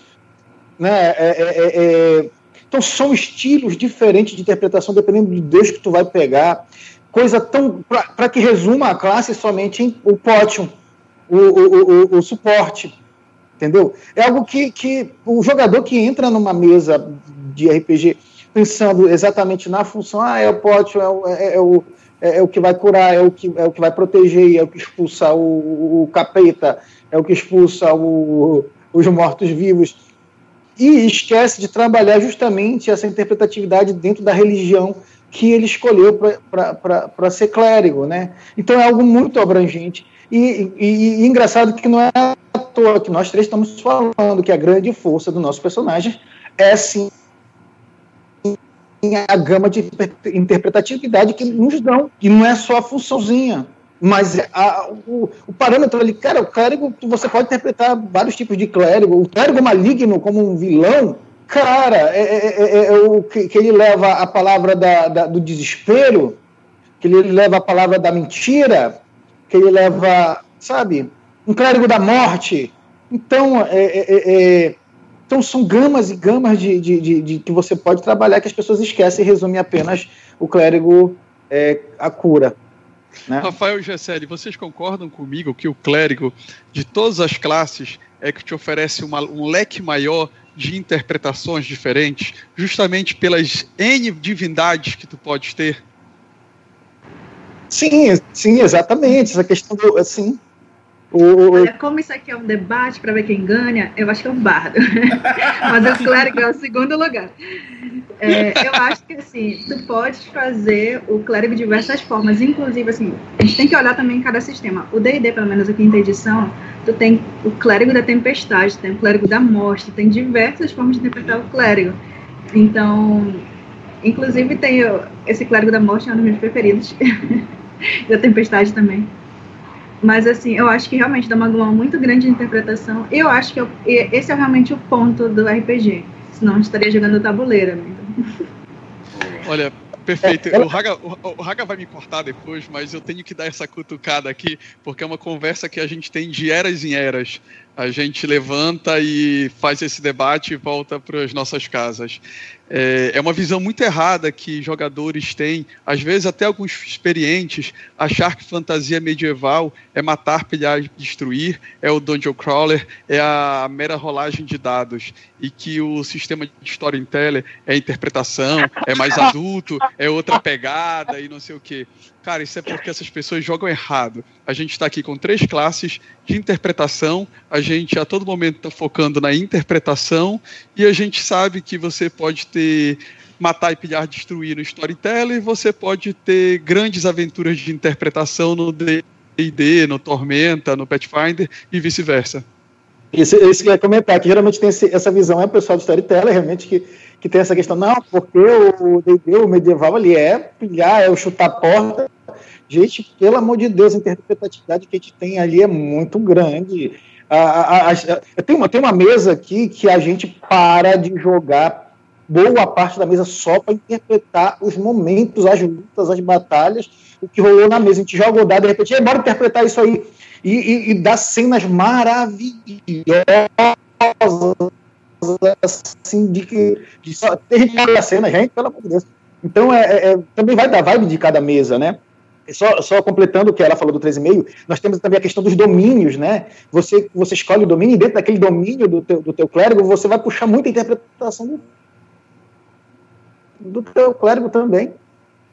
[SPEAKER 2] né, é, é, é então são estilos diferentes de interpretação dependendo do Deus que tu vai pegar. Coisa tão. para que resuma a classe somente em o potion, o, o, o, o, suporte. Entendeu? É algo que, que o jogador que entra numa mesa de RPG pensando exatamente na função, ah, é o potion, é o, é, é o, é, é, o que vai curar, é o que, é o que vai proteger, é o que expulsa o, o capeta, é o que expulsa o, os mortos-vivos e esquece de trabalhar justamente essa interpretatividade dentro da religião que ele escolheu para ser clérigo, né? Então é algo muito abrangente. E, e, e, engraçado que não é à toa que nós três estamos falando que a grande força do nosso personagem é sim a gama de interpretatividade que nos dão, e não é só a funçãozinha, mas a, o, o, parâmetro ali, cara, o clérigo, você pode interpretar vários tipos de clérigo. O clérigo maligno como um vilão, cara, é, é, é, é o que, que, ele leva a palavra da, da, do desespero, que ele leva a palavra da mentira, que ele leva, sabe, um clérigo da morte. Então, é, então são gamas e gamas de, de, de, de, que você pode trabalhar que as pessoas esquecem e resumem apenas o clérigo a cura.
[SPEAKER 4] Né? Rafael Gesselli, vocês concordam comigo que o clérigo de todas as classes é que te oferece uma, um leque maior de interpretações diferentes, justamente pelas N divindades que tu podes ter?
[SPEAKER 2] Sim, sim, exatamente. Essa questão do. Assim,
[SPEAKER 3] o... Olha, como isso aqui é um debate para ver quem ganha, eu acho que é um bardo. Mas o clérigo é o segundo lugar. É, eu acho que assim, tu pode fazer o clérigo de diversas formas, inclusive assim, a gente tem que olhar também cada sistema. O D&D, pelo menos a quinta edição, tu tem o clérigo da tempestade, tem o clérigo da morte, tem diversas formas de interpretar o clérigo. Então, inclusive tem esse clérigo da morte é um dos meus preferidos. da tempestade também. Mas, assim, eu acho que realmente dá uma gama muito grande de interpretação. Eu acho que eu, esse é realmente o ponto do RPG. Senão a gente estaria jogando tabuleiro. Né?
[SPEAKER 4] Olha, perfeito. É, o, Raga, o Raga vai me cortar depois, mas eu tenho que dar essa cutucada aqui, porque é uma conversa que a gente tem de eras em eras a gente levanta e faz esse debate e volta para as nossas casas. É, é, uma visão muito errada que jogadores têm, às vezes até alguns experientes, achar que fantasia medieval é matar, pilhar destruir, é o dungeon crawler, é a mera rolagem de dados, e que o sistema de storytelling é interpretação, é mais adulto, é outra pegada e não sei o quê. Cara, isso é porque essas pessoas jogam errado. A gente está aqui com três classes de interpretação, a gente a todo momento está focando na interpretação, e a gente sabe que você pode ter matar e pilhar, destruir no storytelling, você pode ter grandes aventuras de interpretação no D&D, no Tormenta, no Pathfinder e vice-versa.
[SPEAKER 2] Isso, isso que eu ia comentar, que geralmente tem esse, essa visão, é o pessoal de storytelling, realmente, que, que tem essa questão, não, porque o D&D, o medieval ali é pilhar, é o chutar a porta, Gente, pelo amor de Deus, a interpretatividade que a gente tem ali é muito grande. A, a, a, tem, uma, tem uma mesa aqui que a gente para de jogar boa parte da mesa só para interpretar os momentos, as lutas, as batalhas, o que rolou na mesa. A gente joga o dado de repente, bora interpretar isso aí. E, e, e dá cenas maravilhosas, assim, de que de só, tem gente cena, gente, pelo amor de Deus. Então, é, é, é, também vai dar vibe de cada mesa, né? Só, só, completando o que ela falou do 3,5, nós temos também a questão dos domínios, né? Você, você escolhe o domínio e dentro daquele domínio do teu, do teu clérigo, você vai puxar muita interpretação do, do teu clérigo também.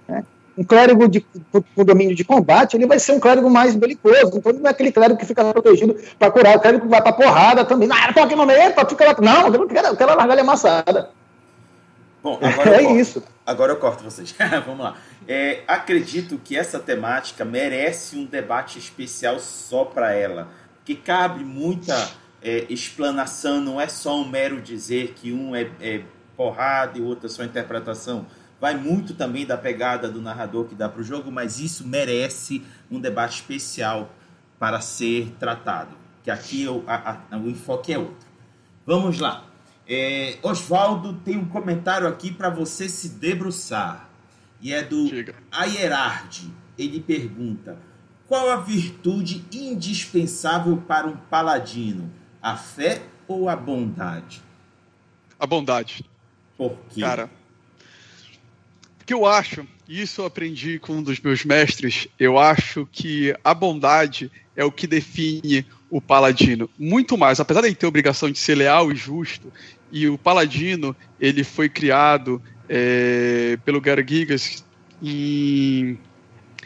[SPEAKER 2] Né? Um clérigo de, com domínio de combate, ele vai ser um clérigo mais belicoso, então não é aquele clérigo que fica protegido para curar, o clérigo que vai para porrada também. Ah, tô aqui no meio, fica lá. Não, eu quero, eu quero largar ele amassada.
[SPEAKER 1] Bom, agora é isso. Agora eu corto vocês. Vamos lá. É, acredito que essa temática merece um debate especial só para ela, que cabe muita é, explanação, não é só um mero dizer que um é, é porrada e o outro é só interpretação. Vai muito também da pegada do narrador que dá para o jogo, mas isso merece um debate especial para ser tratado. Que aqui o, a, a, o enfoque é outro. Vamos lá. É, Oswaldo tem um comentário aqui para você se debruçar e é do Ayerard. Ele pergunta: qual a virtude indispensável para um paladino? A fé ou a bondade?
[SPEAKER 4] A bondade.
[SPEAKER 1] Por quê?
[SPEAKER 4] Cara, porque eu acho, isso eu aprendi com um dos meus mestres, eu acho que a bondade é o que define o paladino. Muito mais, apesar de ele ter a obrigação de ser leal e justo, e o paladino, ele foi criado é, pelo Gary Gigas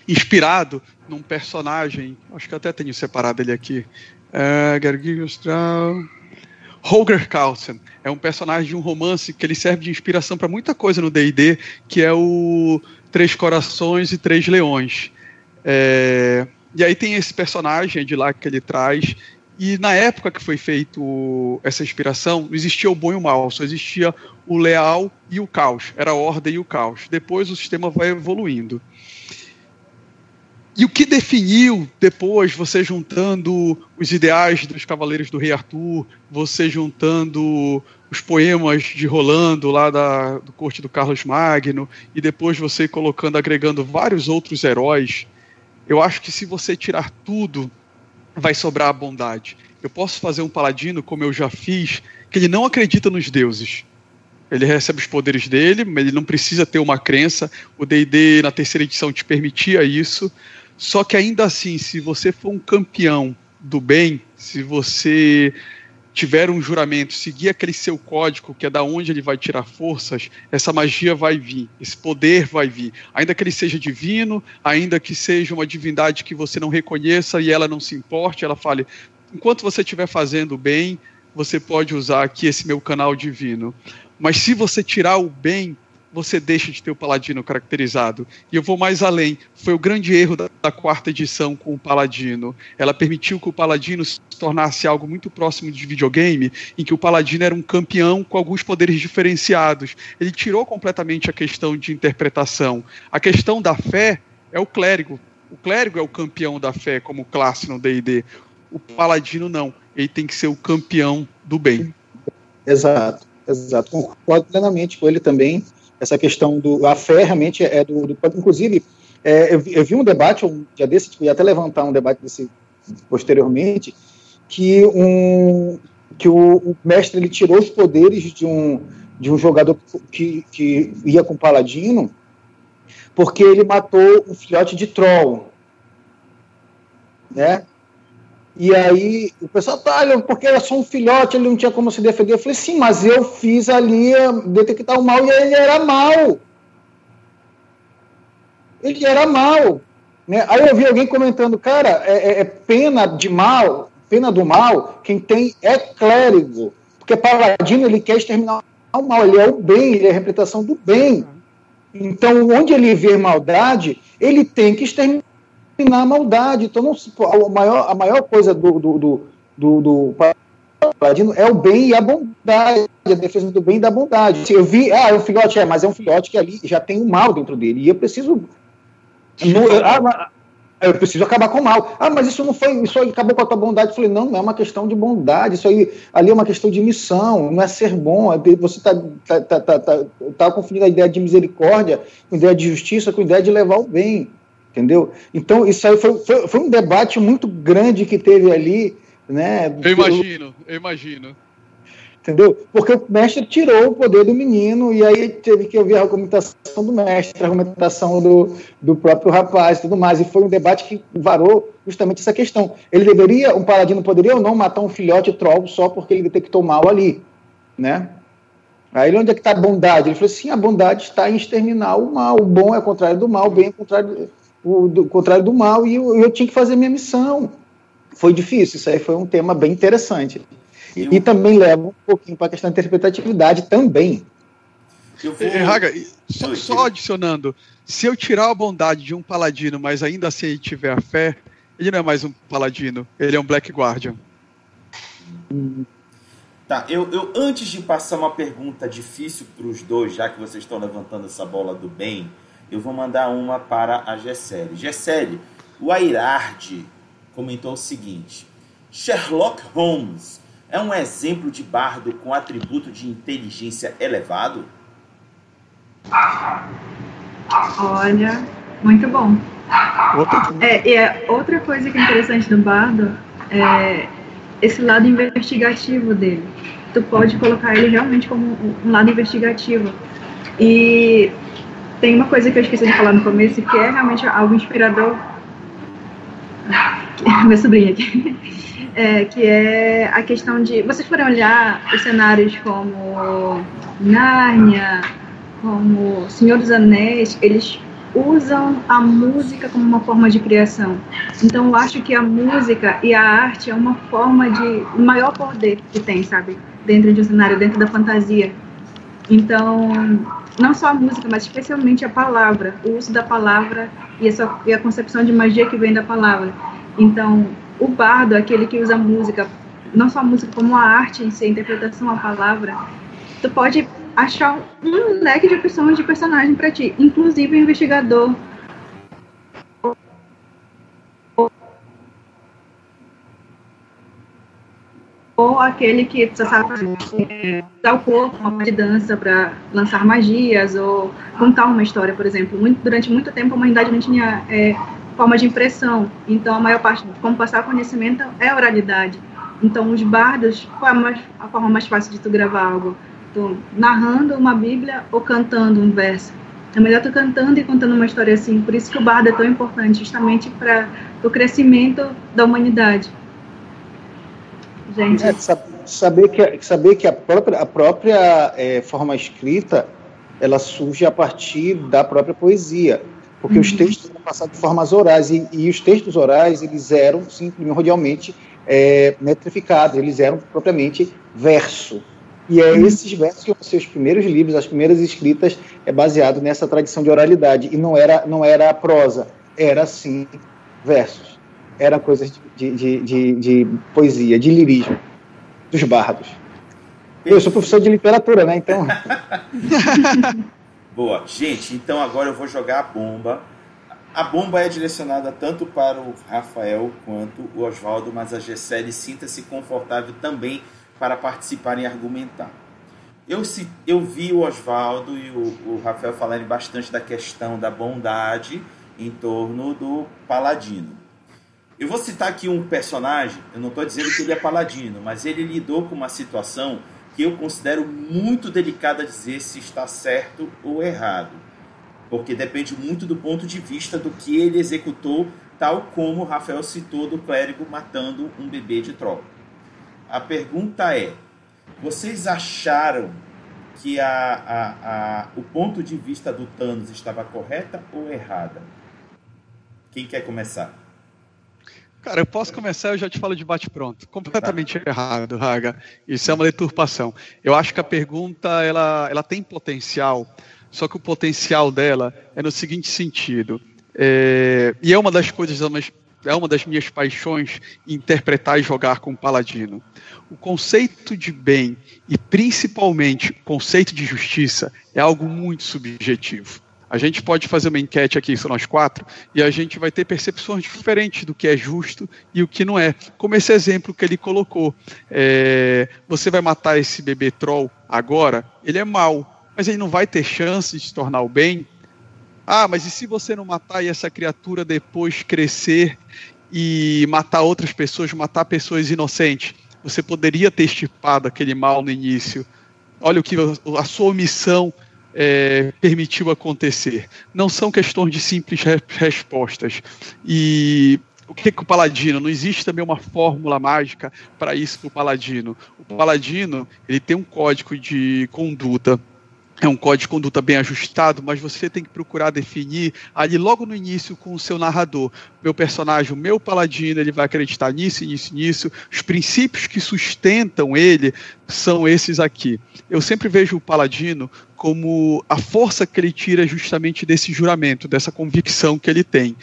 [SPEAKER 4] inspirado num personagem, acho que até tenho separado ele aqui, é, Gary Gigas, Holger Carlsen. É um personagem de um romance que ele serve de inspiração para muita coisa no D&D, que é o Três Corações e Três Leões. É, e aí tem esse personagem de lá que ele traz e na época que foi feito essa inspiração, não existia o bom e o mal, só existia o leal e o caos. Era a ordem e o caos. Depois o sistema vai evoluindo. E o que definiu depois, você juntando os ideais dos Cavaleiros do Rei Arthur, você juntando os poemas de Rolando lá da do corte do Carlos Magno, e depois você colocando, agregando vários outros heróis, eu acho que se você tirar tudo vai sobrar a bondade. Eu posso fazer um paladino, como eu já fiz, que ele não acredita nos deuses. Ele recebe os poderes dele, mas ele não precisa ter uma crença. O D&D na terceira edição te permitia isso. Só que ainda assim, se você for um campeão do bem, se você tiver um juramento, seguir aquele seu código, que é da onde ele vai tirar forças, essa magia vai vir, esse poder vai vir. Ainda que ele seja divino, ainda que seja uma divindade que você não reconheça e ela não se importe, ela fale: enquanto você estiver fazendo bem, você pode usar aqui esse meu canal divino. Mas se você tirar o bem você deixa de ter o Paladino caracterizado. E eu vou mais além. Foi o grande erro da, da, quarta edição com o Paladino. Ela permitiu que o Paladino se tornasse algo muito próximo de videogame, em que o Paladino era um campeão com alguns poderes diferenciados. Ele tirou completamente a questão de interpretação. A questão da fé é o clérigo. O clérigo é o campeão da fé, como classe no D&D. O Paladino não. Ele tem que ser o campeão do bem.
[SPEAKER 2] Exato, exato. Concordo plenamente com ele também essa questão do. A fé realmente é do. do inclusive, é, eu, eu, vi um debate, um dia desse, tipo, ia até levantar um debate desse posteriormente, que, um, que o, o mestre ele tirou os poderes de um, de um jogador que, que ia com paladino, porque ele matou um filhote de troll. Né? E aí o pessoal tá, porque era só um filhote, ele não tinha como se defender. Eu falei, sim, mas eu fiz ali detectar o mal e ele era mal. Ele era mal. Né? Aí eu vi alguém comentando, cara, é, é, é pena de mal, pena do mal, quem tem é clérigo. Porque paladino ele quer exterminar o mal, ele é o bem, ele é a representação do bem. Então, onde ele vê maldade, ele tem que exterminar eliminar a maldade. Então, não, a, maior, a maior coisa do, do, do, do, do paladino é o bem e a bondade, a defesa do bem e da bondade. Eu vi, ah, é um filhote, é, mas é um filhote que ali já tem o um mal dentro dele, e eu preciso. No, ah, eu preciso acabar com o mal. Ah, mas isso não foi, isso aí acabou com a tua bondade. Eu falei, não, não é uma questão de bondade, isso aí ali é uma questão de missão, não é ser bom. É você está tá, tá, tá, tá, tá confundindo a ideia de misericórdia com a ideia de justiça, com a ideia de levar o bem entendeu? Então, isso aí foi, foi, foi, um debate muito grande que teve ali, né?
[SPEAKER 4] Eu imagino, eu imagino.
[SPEAKER 2] Entendeu? Porque o mestre tirou o poder do menino e aí teve que ouvir a argumentação do mestre, a argumentação do, do próprio rapaz e tudo mais. E foi um debate que varou justamente essa questão. Ele deveria, um paladino poderia ou não matar um filhote troll só porque ele detectou mal ali, né? Aí onde é que está a bondade? Ele falou assim, a bondade está em exterminar o mal. O bom é o contrário do mal, o bem é o contrário o do, contrário do mal, e eu, eu, tinha que fazer minha missão. Foi difícil, isso aí foi um tema bem interessante. E, eu... e também leva um pouquinho para a questão da interpretatividade também.
[SPEAKER 4] Eu vou... Raga, só, só, adicionando, se eu tirar a bondade de um paladino, mas ainda assim ele tiver a fé, ele não é mais um paladino, ele é um Black Guardian.
[SPEAKER 1] Tá, eu, eu antes de passar uma pergunta difícil para os dois, já que vocês estão levantando essa bola do bem, eu vou mandar uma para a Gessele. Gessele, o Airard comentou o seguinte: Sherlock Holmes é um exemplo de bardo com atributo de inteligência elevado?
[SPEAKER 3] Olha, muito bom. É, e é, outra coisa que é interessante do bardo é esse lado investigativo dele. Tu pode colocar ele realmente como um lado investigativo. E tem uma coisa que eu esqueci de falar no começo, que é realmente algo inspirador. Minha sobrinha aqui. É, que é a questão de. Vocês forem olhar os cenários como Nárnia, como Senhor dos Anéis, eles usam a música como uma forma de criação. Então, eu acho que a música e a arte é uma forma de. o maior poder que tem, sabe? Dentro de um cenário, dentro da fantasia. Então, não só a música, mas especialmente a palavra, o uso da palavra e, essa, e a concepção de magia que vem da palavra. Então, o bardo, aquele que usa a música, não só a música, como a arte em si, a interpretação, a palavra, tu pode achar um leque de opções de personagem para ti, inclusive o investigador ou aquele que precisa saber dar o corpo, uma de dança para lançar magias ou contar uma história, por exemplo. Muito, durante muito tempo a humanidade não tinha é, forma de impressão, então a maior parte, como passar conhecimento é oralidade. Então os bardos, qual é a forma mais fácil de tu gravar algo? Tu narrando uma bíblia ou cantando um verso. É melhor tu cantando e contando uma história assim. Por isso que o bardo é tão importante, justamente para o crescimento da humanidade gente. É,
[SPEAKER 2] saber que, saber que a própria, a própria é, forma escrita ela surge a partir da própria poesia, porque uhum. os textos eram passados de formas orais e, e, os textos orais eles eram sim, primordialmente é, metrificados, eles eram propriamente verso. E é uhum. esses versos que vão ser os primeiros livros, as primeiras escritas, é baseado nessa tradição de oralidade. E não era, não era prosa, era sim versos eram coisas de, de, de, de, poesia, de lirismo, dos bardos. Eu sou professor de literatura, né? Então.
[SPEAKER 1] Boa. Gente, então agora eu vou jogar a bomba. A bomba é direcionada tanto para o Rafael quanto o Oswaldo, mas a Gessele sinta-se confortável também para participar e argumentar. Eu, eu vi o Oswaldo e o, o Rafael falarem bastante da questão da bondade em torno do Paladino. Eu vou citar aqui um personagem, eu não estou dizendo que ele é Paladino, mas ele lidou com uma situação que eu considero muito delicada dizer se está certo ou errado, porque depende muito do ponto de vista do que ele executou, tal como Rafael citou do clérigo matando um bebê de troll. A pergunta é: vocês acharam que a, a, a, o ponto de vista do Thanos estava correta ou errada? Quem quer começar?
[SPEAKER 4] Cara, eu posso começar, eu já te falo de bate-pronto. Completamente tá. errado, Raga. Isso é uma deturpação. Eu acho que a pergunta ela, ela tem potencial, só que o potencial dela é no seguinte sentido. É, e é uma das coisas, é uma das minhas paixões interpretar e jogar com o Paladino. O conceito de bem e principalmente o conceito de justiça é algo muito subjetivo. A gente pode fazer uma enquete aqui, são nós quatro, e a gente vai ter percepções diferentes do que é justo e o que não é. Como esse exemplo que ele colocou. É, você vai matar esse bebê troll agora, ele é mau, mas ele não vai ter chance de se tornar o bem. Ah, mas e se você não matar e essa criatura depois crescer e matar outras pessoas, matar pessoas inocentes? Você poderia ter estipado aquele mal no início. Olha o que a sua omissão é, permitiu acontecer. Não são questões de simples re respostas. E o que, que o paladino? Não existe também uma fórmula mágica para isso o paladino. O paladino ele tem um código de conduta é um código de conduta bem ajustado, mas você tem que procurar definir ali logo no início com o seu narrador. Meu personagem, o meu paladino, ele vai acreditar nisso, nisso, nisso. Os princípios que sustentam ele são esses aqui. Eu sempre vejo o paladino como a força que ele tira justamente desse juramento, dessa convicção que ele tem.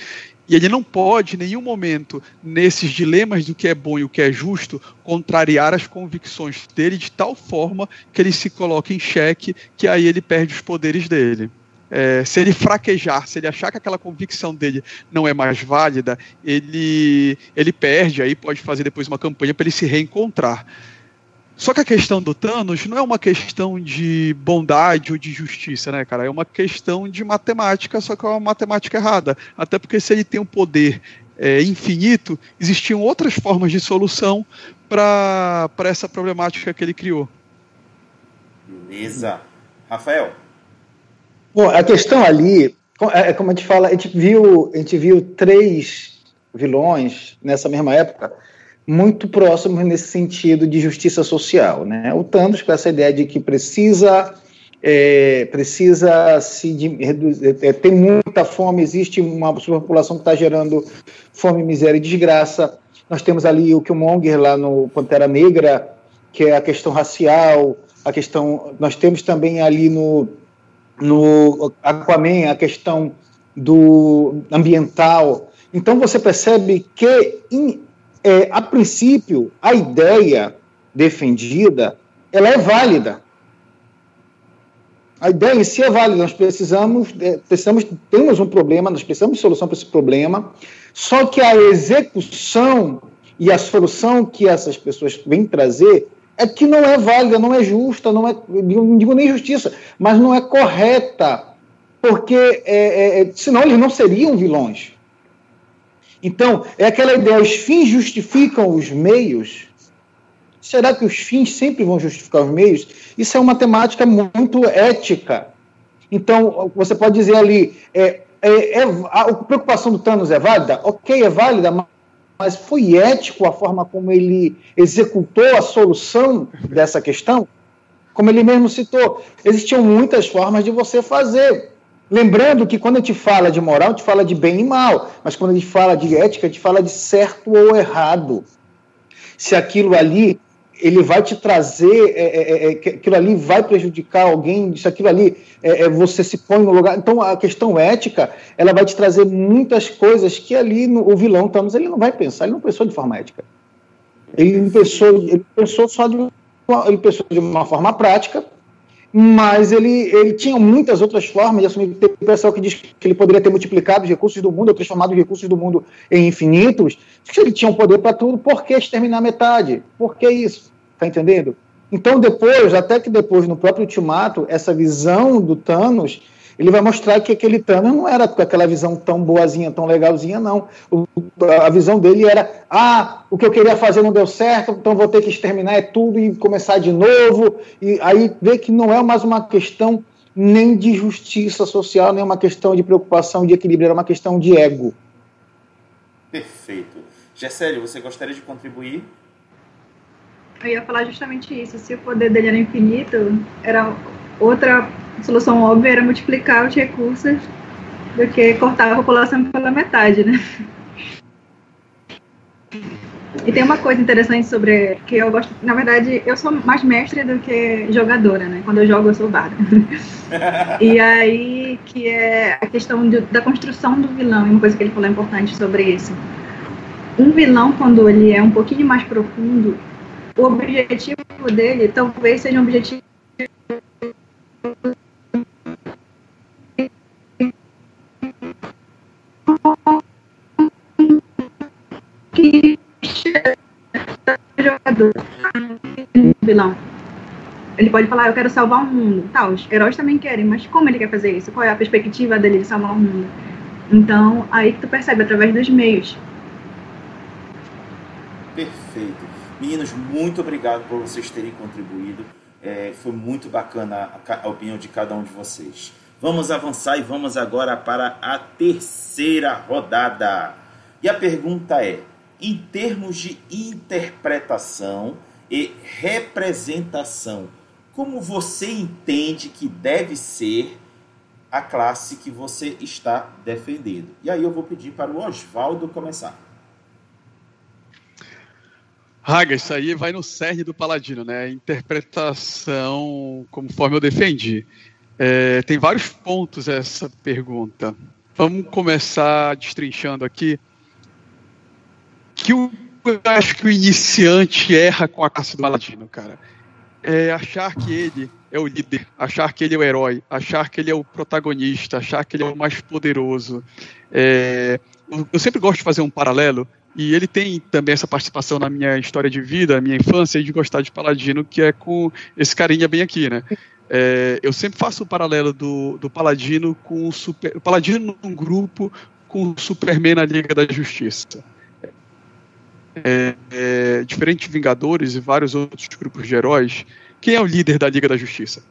[SPEAKER 4] E ele não pode, em nenhum momento, nesses dilemas do que é bom e o que é justo, contrariar as convicções dele de tal forma que ele se coloca em xeque, que aí ele perde os poderes dele. É, se ele fraquejar, se ele achar que aquela convicção dele não é mais válida, ele, ele perde, aí pode fazer depois uma campanha para ele se reencontrar. Só que a questão do Thanos não é uma questão de bondade ou de justiça, né, cara? É uma questão de matemática, só que é uma matemática errada. Até porque se ele tem um poder é, infinito, existiam outras formas de solução para essa problemática que ele criou.
[SPEAKER 1] Beleza. Rafael?
[SPEAKER 2] Bom, a questão ali, é, é como a gente fala, a gente viu, a gente viu três vilões nessa mesma época muito próximos nesse sentido de justiça social. Né? O Thanos, com essa ideia de que precisa, é, precisa se reduzir, é, tem muita fome, existe uma população que está gerando fome, miséria e desgraça. Nós temos ali o Killmonger lá no Pantera Negra, que é a questão racial, a questão. Nós temos também ali no, no Aquaman a questão do ambiental. Então você percebe que in, é, a princípio, a ideia defendida, ela é válida. A ideia em si é válida, nós precisamos, é, precisamos, temos um problema, nós precisamos de solução para esse problema, só que a execução e a solução que essas pessoas vêm trazer é que não é válida, não é justa, não é, não digo nem justiça, mas não é correta, porque é, é, senão eles não seriam vilões. Então, é aquela ideia: os fins justificam os meios. Será que os fins sempre vão justificar os meios? Isso é uma temática muito ética. Então, você pode dizer ali: é, é, é, a preocupação do Thanos é válida? Ok, é válida, mas foi ético a forma como ele executou a solução dessa questão? Como ele mesmo citou, existiam muitas formas de você fazer. Lembrando que quando a gente fala de moral, a gente fala de bem e mal, mas quando a gente fala de ética, a gente fala de certo ou errado. Se aquilo ali ele vai te trazer, é, é, é, é aquilo ali vai prejudicar alguém, se aquilo ali é, é, você se põe no lugar. Então a questão ética, ela vai te trazer muitas coisas que ali no, o vilão Thanos ele não vai pensar, ele não pensou de forma ética. Ele pensou, ele pensou só de uma, ele pensou de uma forma prática mas ele, ele tinha muitas outras formas de assumir. Tem pessoal que diz que ele poderia ter multiplicado os recursos do mundo, ou transformado os recursos do mundo em infinitos. Se ele tinha um poder para tudo, por que exterminar metade? Por que isso? Tá entendendo? Então, depois, até que depois, no próprio Ultimato, essa visão do Thanos, ele vai mostrar que aquele Thanos não era com aquela visão tão boazinha, tão legalzinha, não. O, a visão dele era: ah, o que eu queria fazer não deu certo, então vou ter que exterminar é tudo e começar de novo. E aí vê que não é mais uma questão nem de justiça social, nem uma questão de preocupação de equilíbrio, era uma questão de ego.
[SPEAKER 1] Perfeito. Gessélio, você gostaria de contribuir?
[SPEAKER 3] Eu ia falar justamente isso. Se o poder dele era infinito, era outra solução óbvia era multiplicar os recursos do que cortar a população pela metade, né? E tem uma coisa interessante sobre que eu gosto, na verdade, eu sou mais mestre do que jogadora, né? Quando eu jogo eu sou barda. e aí que é a questão de, da construção do vilão, uma coisa que ele falou importante sobre isso. Um vilão quando ele é um pouquinho mais profundo, o objetivo dele talvez seja um objetivo que jogador. Vilão. Ele pode falar eu quero salvar o mundo tá, os heróis também querem mas como ele quer fazer isso? Qual é a perspectiva dele de salvar o mundo? Então aí tu percebe através dos meios
[SPEAKER 1] perfeito Meninos, muito obrigado por vocês terem contribuído. É, foi muito bacana a, a opinião de cada um de vocês. Vamos avançar e vamos agora para a terceira rodada. E a pergunta é: em termos de interpretação e representação, como você entende que deve ser a classe que você está defendendo? E aí eu vou pedir para o Oswaldo começar.
[SPEAKER 4] Raga, isso aí vai no cerne do Paladino, né? Interpretação conforme eu defendi. É, tem vários pontos essa pergunta. Vamos começar destrinchando aqui. Que eu acho que o iniciante erra com a classe do Paladino, cara. É achar que ele é o líder, achar que ele é o herói, achar que ele é o protagonista, achar que ele é o mais poderoso. É, eu sempre gosto de fazer um paralelo e ele tem também essa participação na minha história de vida, minha infância, de gostar de Paladino, que é com esse carinha bem aqui, né? É, eu sempre faço o paralelo do, do Paladino com o Super. O Paladino num grupo com o Superman na Liga da Justiça. É, é, diferente de Vingadores e vários outros grupos de heróis, quem é o líder da Liga da Justiça?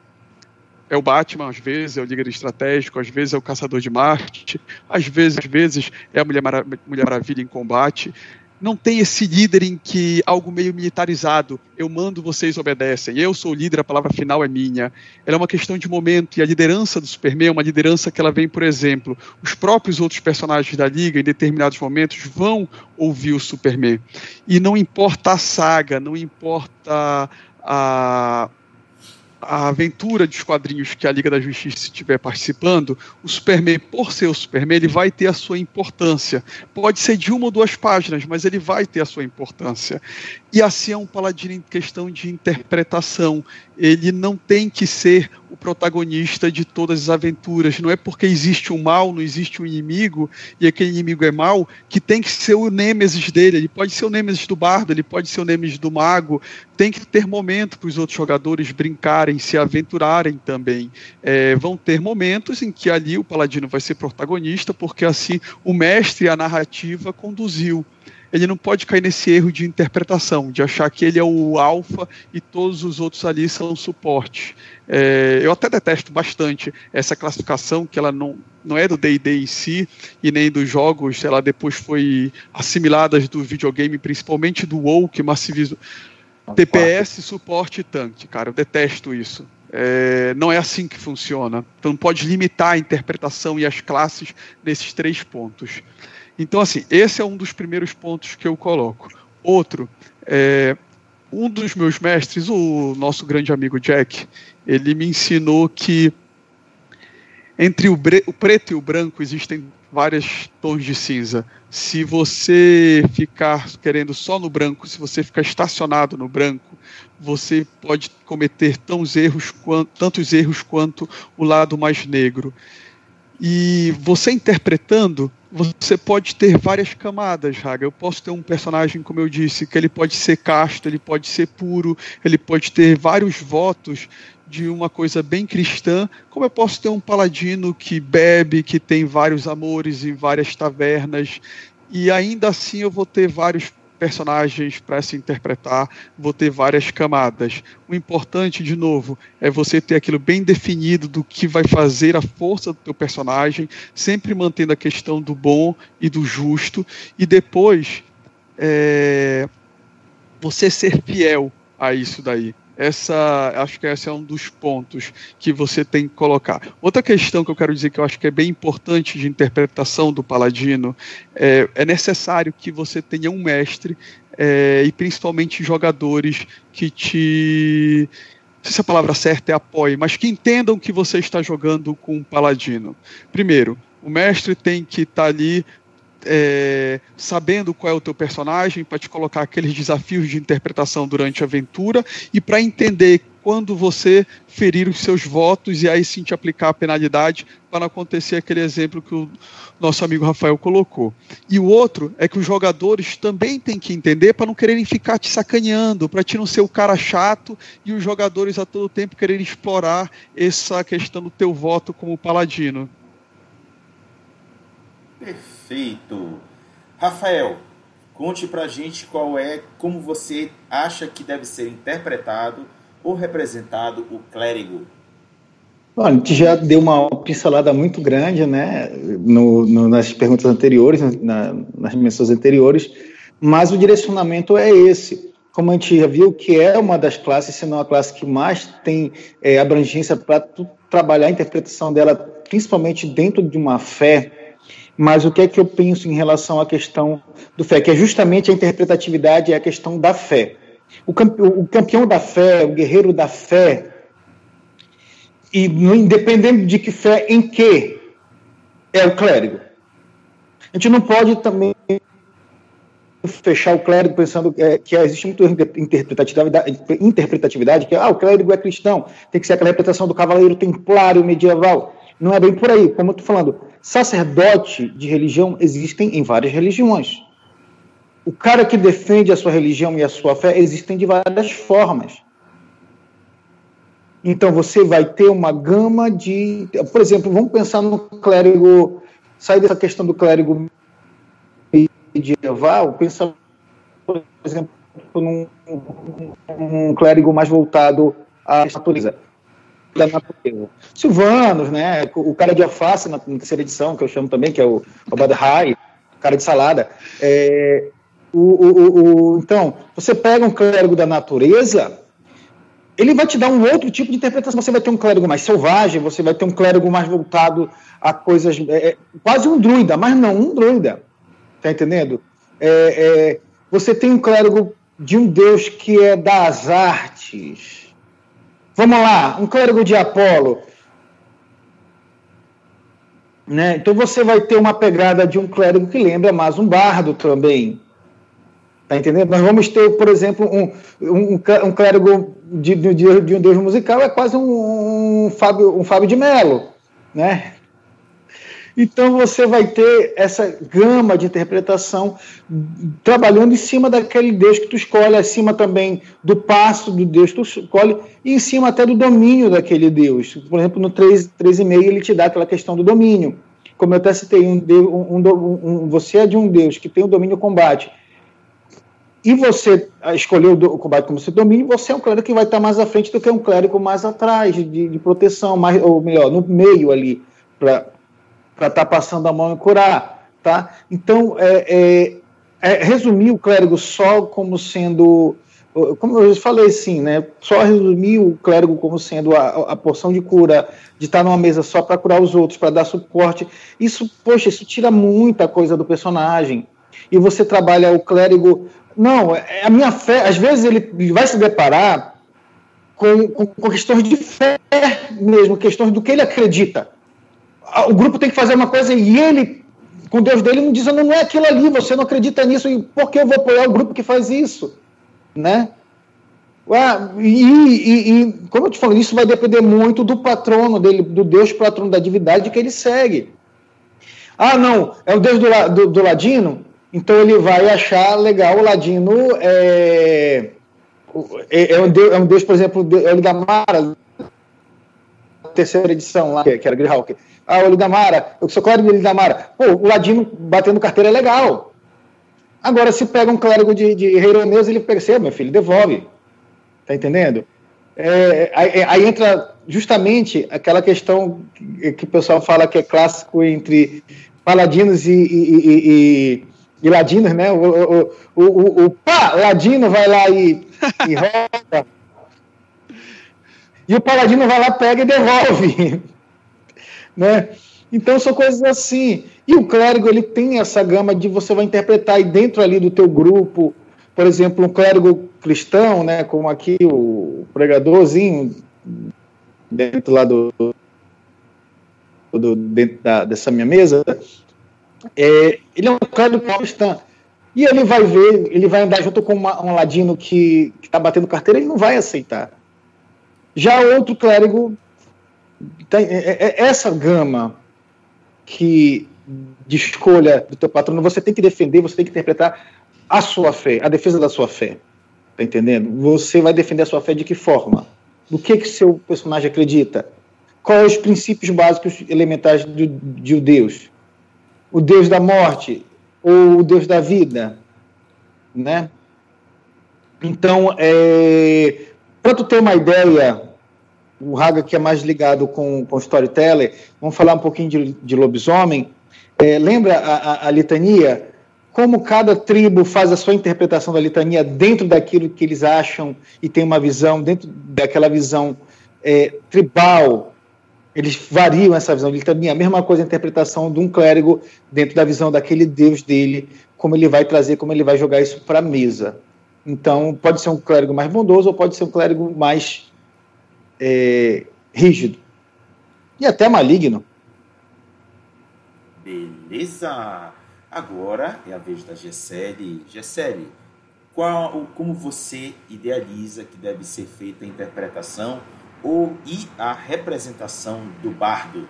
[SPEAKER 4] É o Batman, às vezes é o líder estratégico, às vezes é o caçador de Marte, às vezes, às vezes é a Mulher, Mulher Maravilha em combate. Não tem esse líder em que algo meio militarizado, eu mando, vocês obedecem, eu sou o líder, a palavra final é minha. Ela é uma questão de momento, e a liderança do Superman é uma liderança que ela vem, por exemplo, os próprios outros personagens da Liga, em determinados momentos, vão ouvir o Superman. E não importa a saga, não importa a, a aventura dos quadrinhos que a Liga da Justiça estiver participando, o Superman, por ser o Superman, ele vai ter a sua importância. Pode ser de uma ou duas páginas, mas ele vai ter a sua importância. E assim é um paladino em questão de interpretação. Ele não tem que ser o protagonista de todas as aventuras. Não é porque existe um mal, não existe um inimigo, e aquele inimigo é mal, que tem que ser o nêmesis dele. Ele pode ser o nêmesis do bardo, ele pode ser o nêmesis do mago. Tem que ter momento para os outros jogadores brincarem, se aventurarem também. É, vão ter momentos em que ali o paladino vai ser protagonista, porque assim o mestre e a narrativa conduziu ele não pode cair nesse erro de interpretação, de achar que ele é o alfa e todos os outros ali são suporte. É, eu até detesto bastante essa classificação, que ela não, não é do D&D em si, e nem dos jogos, ela depois foi assimilada do videogame, principalmente do WoW, que massivizou. TPS, suporte e tanque, cara, eu detesto isso. É, não é assim que funciona. Então não pode limitar a interpretação e as classes nesses três pontos. Então, assim, esse é um dos primeiros pontos que eu coloco. Outro, é, um dos meus mestres, o nosso grande amigo Jack, ele me ensinou que entre o, o preto e o branco existem vários tons de cinza. Se você ficar querendo só no branco, se você ficar estacionado no branco, você pode cometer erros, tantos erros quanto o lado mais negro. E você interpretando, você pode ter várias camadas, Raga. Eu posso ter um personagem, como eu disse, que ele pode ser casto, ele pode ser puro, ele pode ter vários votos de uma coisa bem cristã, como eu posso ter um paladino que bebe, que tem vários amores em várias tavernas, e ainda assim eu vou ter vários personagens para se interpretar, vou ter várias camadas. O importante, de novo, é você ter aquilo bem definido do que vai fazer a força do teu personagem, sempre mantendo a questão do bom e do justo, e depois é, você ser fiel a isso daí. Essa, acho que esse é um dos pontos que você tem que colocar. Outra questão que eu quero dizer que eu acho que é bem importante de interpretação do paladino é, é necessário que você tenha um mestre é, e principalmente jogadores que te não sei se a palavra certa é apoie, mas que entendam que você está jogando com um paladino. Primeiro, o mestre tem que estar tá ali é, sabendo qual é o teu personagem, para te colocar aqueles desafios de interpretação durante a aventura e para entender quando você ferir os seus votos e aí sim te aplicar a penalidade para acontecer aquele exemplo que o nosso amigo Rafael colocou. E o outro é que os jogadores também têm que entender para não quererem ficar te sacaneando, para te não ser o cara chato e os jogadores a todo tempo quererem explorar essa questão do teu voto como paladino.
[SPEAKER 1] Perfeito. Rafael, conte pra gente qual é, como você acha que deve ser interpretado ou representado o clérigo.
[SPEAKER 2] Bom, a gente já deu uma pincelada muito grande, né, no, no, nas perguntas anteriores, na, nas menções anteriores, mas o direcionamento é esse. Como a gente já viu, que é uma das classes, se não a classe que mais tem é, abrangência para trabalhar a interpretação dela, principalmente dentro de uma fé, mas o que é que eu penso em relação à questão do fé? Que é justamente a interpretatividade, é a questão da fé. O, campeão da fé, o guerreiro da fé, e independente de que fé, em que é o clérigo. A gente não pode também fechar o clérigo pensando que, é, que existe muita interpretatividade, interpretatividade, que ah, o clérigo é cristão, tem que ser aquela interpretação do cavaleiro templário medieval. Não é bem por aí, como eu estou falando. Sacerdote de religião existem em várias religiões. O cara que defende a sua religião e a sua fé existem de várias formas. Então você vai ter uma gama de. Por exemplo, vamos pensar no clérigo. Sair dessa questão do clérigo medieval, pensa, por exemplo, num um clérigo mais voltado à natureza da natureza. Silvanos, né? O cara de alface na terceira edição, que eu chamo também, que é o, o Bad High, cara de salada. É, o, o, o, então, você pega um clérigo da natureza, ele vai te dar um outro tipo de interpretação. Você vai ter um clérigo mais selvagem, você vai ter um clérigo mais voltado a coisas. É, é quase um druida, mas não um druida. Tá entendendo? É, é, você tem um clérigo de um deus que é das artes Vamos lá, um clérigo de Apolo. Né? Então você vai ter uma pegada de um clérigo que lembra mais um bardo também. Tá entendendo? Nós vamos ter, por exemplo, um, um, um clérigo de, de, de, um deus musical, é quase um, um, Fábio, um Fábio de Melo. Né? Então você vai ter essa gama de interpretação trabalhando em cima daquele Deus que tu escolhe, acima também do passo do Deus que tu escolhe, e em cima até do domínio daquele Deus. Por exemplo, no 3,5 ele te dá aquela questão do domínio. Como eu até citei, um, um, um, você é de um Deus que tem o domínio combate, e você escolheu o combate como seu domínio, você é um clérigo que vai estar mais à frente do que um clérigo mais atrás, de, de proteção, mais, ou melhor, no meio ali, para para estar tá passando a mão e curar, tá? Então, é, é, é, resumir o clérigo só como sendo, como eu falei assim, né? Só resumir o clérigo como sendo a, a porção de cura, de estar numa mesa só para curar os outros, para dar suporte. Isso, poxa, isso tira muita coisa do personagem. E você trabalha o clérigo. Não, é, é a minha fé, às vezes ele vai se deparar com, com questões de fé mesmo, questões do que ele acredita o grupo tem que fazer uma coisa e ele, com Deus dele, não diz, não, é aquilo ali, você não acredita nisso, e por que eu vou apoiar o grupo que faz isso? Né? Ah, e, e, e, como eu te falei, isso vai depender muito do patrono dele, do Deus patrono da divindade que ele segue. Ah, não, é o Deus do, do, do Ladino, então ele vai achar legal o Ladino é, é, é, um, Deus, é um Deus, por exemplo, é o da Mara, terceira edição lá, que era Greyhawk. Ah, o Lidamara, eu sou clérigo de Lidamara. Pô, o Ladino batendo carteira é legal. Agora, se pega um clérigo de, de Reironês, ele percebe, meu filho, devolve. Tá entendendo? É, aí, aí, entra justamente aquela questão que, que, o pessoal fala que é clássico entre paladinos e, e, e, e ladinos, né? O, o, o, o, o pá, ladino vai lá e, e rouba. e o paladino vai lá, pega e devolve. Né? Então são coisas assim. E o clérigo ele tem essa gama de você vai interpretar aí dentro ali do teu grupo, por exemplo, um clérigo cristão, né, como aqui o pregadorzinho dentro lá do, do dentro da, dessa minha mesa, é, ele é um clérigo cristão. E ele vai ver, ele vai andar junto com uma, um ladino que está batendo carteira, ele não vai aceitar. Já outro clérigo, tem, é, é, é essa gama que de escolha do teu patrono, você tem que defender, você tem que interpretar a sua fé, a defesa da sua fé. Tá entendendo? Você vai defender a sua fé de que forma? Do que que seu personagem acredita? Quais os princípios básicos elementares de, de Deus? O Deus da morte ou o Deus da vida, né? Então, é, para tu ter uma ideia, o Raga que é mais ligado com, com storyteller, vamos falar um pouquinho de, de lobisomem. É, lembra a, a, a litania? como cada tribo faz a sua interpretação da litania dentro daquilo que eles acham e tem uma visão, dentro daquela visão é, tribal, eles variam essa visão de litania. A mesma coisa a interpretação de um clérigo dentro da visão daquele Deus dele, como ele vai trazer, como ele vai jogar isso para a mesa. Então, pode ser um clérigo mais bondoso ou pode ser um clérigo mais é, rígido. E até maligno.
[SPEAKER 1] Beleza! Agora é a vez da Gessele. Gessele, qual, como você idealiza que deve ser feita a interpretação ou e a representação do bardo?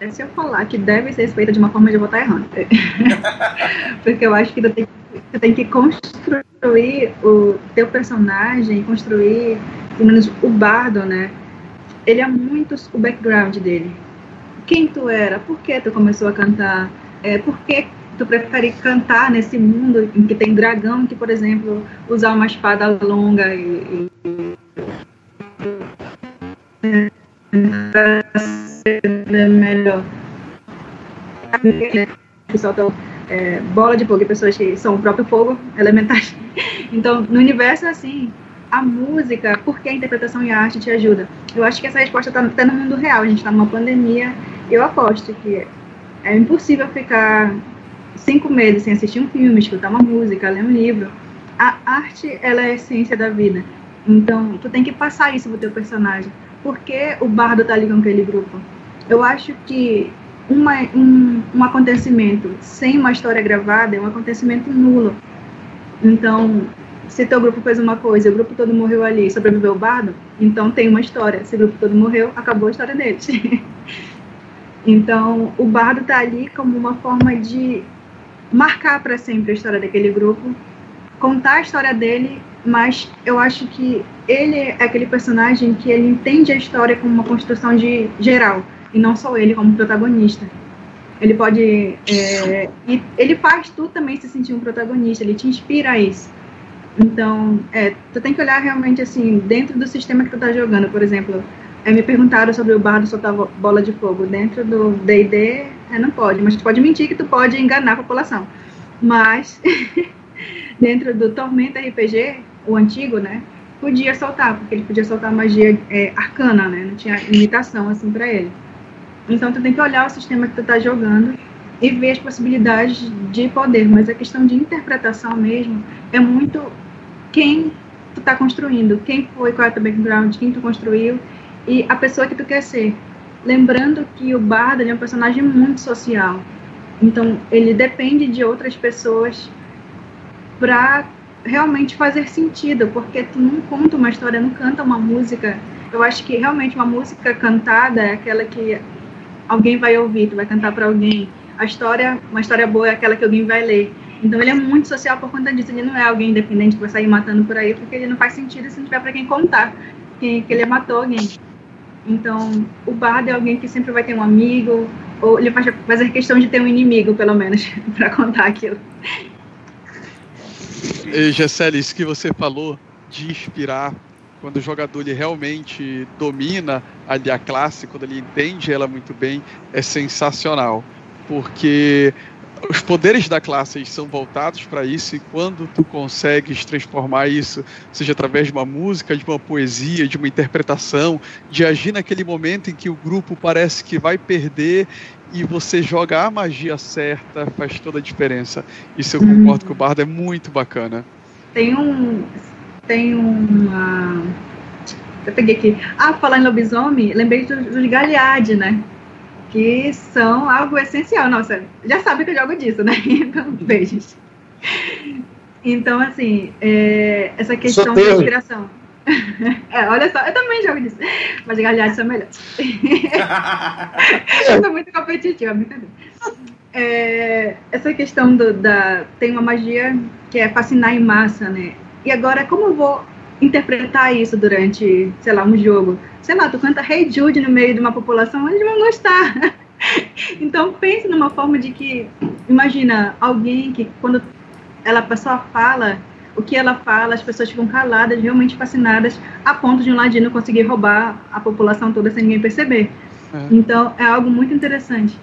[SPEAKER 3] É, se eu falar que deve ser feita de uma forma, eu vou estar errando. Porque eu acho que você tem, você tem que construir o teu personagem, construir, pelo menos o bardo, né? Ele é muito o background dele quem tu era, por que tu começou a cantar, é, por que tu prefere cantar nesse mundo em que tem dragão, que, por exemplo, usar uma espada longa e, e melhor. Que soltam é, bola de fogo, pessoas que são o próprio fogo, elementais. Então, no universo, assim, a música, por que a interpretação e a arte te ajuda? Eu acho que essa resposta está até no mundo real. A gente está numa pandemia. Eu aposto que é impossível ficar cinco meses sem assistir um filme, escutar uma música, ler um livro. A arte, ela é a essência da vida. Então, tu tem que passar isso pro teu personagem. Por que o bardo tá ali com aquele grupo? Eu acho que uma, um, um acontecimento sem uma história gravada é um acontecimento nulo. Então, se teu grupo fez uma coisa e o grupo todo morreu ali e sobreviveu o bardo, então tem uma história. Se o grupo todo morreu, acabou a história deles. então, o bardo está ali como uma forma de marcar para sempre a história daquele grupo, contar a história dele, mas eu acho que ele é aquele personagem que ele entende a história como uma construção de geral, e não só ele como protagonista. Ele pode. É, e ele faz tu também se sentir um protagonista, ele te inspira a isso. Então, é, tu tem que olhar realmente assim, dentro do sistema que tu tá jogando, por exemplo, é, me perguntaram sobre o bardo soltar bola de fogo. Dentro do D&D, é, não pode, mas tu pode mentir que tu pode enganar a população. Mas, dentro do Tormenta RPG, o antigo, né, podia soltar, porque ele podia soltar magia é, arcana, né, não tinha limitação, assim, para ele. Então, tu tem que olhar o sistema que tu tá jogando e ver as possibilidades de poder, mas a questão de interpretação mesmo é muito quem tu está construindo, quem foi, qual é o teu background, quem tu construiu e a pessoa que tu quer ser. Lembrando que o Bardo é um personagem muito social, então ele depende de outras pessoas para realmente fazer sentido, porque tu não conta uma história, não canta uma música. Eu acho que realmente uma música cantada é aquela que alguém vai ouvir, tu vai cantar para alguém. A história, uma história boa é aquela que alguém vai ler. Então ele é muito social por conta disso. Ele não é alguém independente que vai sair matando por aí, porque ele não faz sentido se não tiver para quem contar que, que ele matou alguém. Então o bardo é alguém que sempre vai ter um amigo, ou ele vai fazer questão de ter um inimigo, pelo menos, para contar aquilo.
[SPEAKER 4] E, Gessele, isso que você falou de inspirar quando o jogador ele realmente domina ali a classe, quando ele entende ela muito bem, é sensacional. Porque os poderes da classe são voltados para isso e quando tu consegues transformar isso, seja através de uma música, de uma poesia, de uma interpretação, de agir naquele momento em que o grupo parece que vai perder e você joga a magia certa, faz toda a diferença. Isso eu concordo hum. que o Bardo é muito bacana.
[SPEAKER 3] Tem um tem uma eu peguei aqui. Ah, falar em lobisomem, lembrei dos do Galeade, né? que são algo essencial. Nossa, já sabe que eu jogo disso, né? Então, beijos. Então, assim, é, essa questão de inspiração. é, olha só, eu também jogo disso. Mas galhados são melhores. eu sou muito competitiva, brincadeira. É, essa questão do, da. Tem uma magia que é fascinar em massa, né? E agora, como eu vou interpretar isso durante, sei lá, um jogo? sei lá, tu canta Hey Jude no meio de uma população, eles vão gostar. então pense numa forma de que, imagina, alguém que quando ela pessoa fala, o que ela fala, as pessoas ficam caladas, realmente fascinadas, a ponto de um ladino conseguir roubar a população toda sem ninguém perceber. É. Então é algo muito interessante.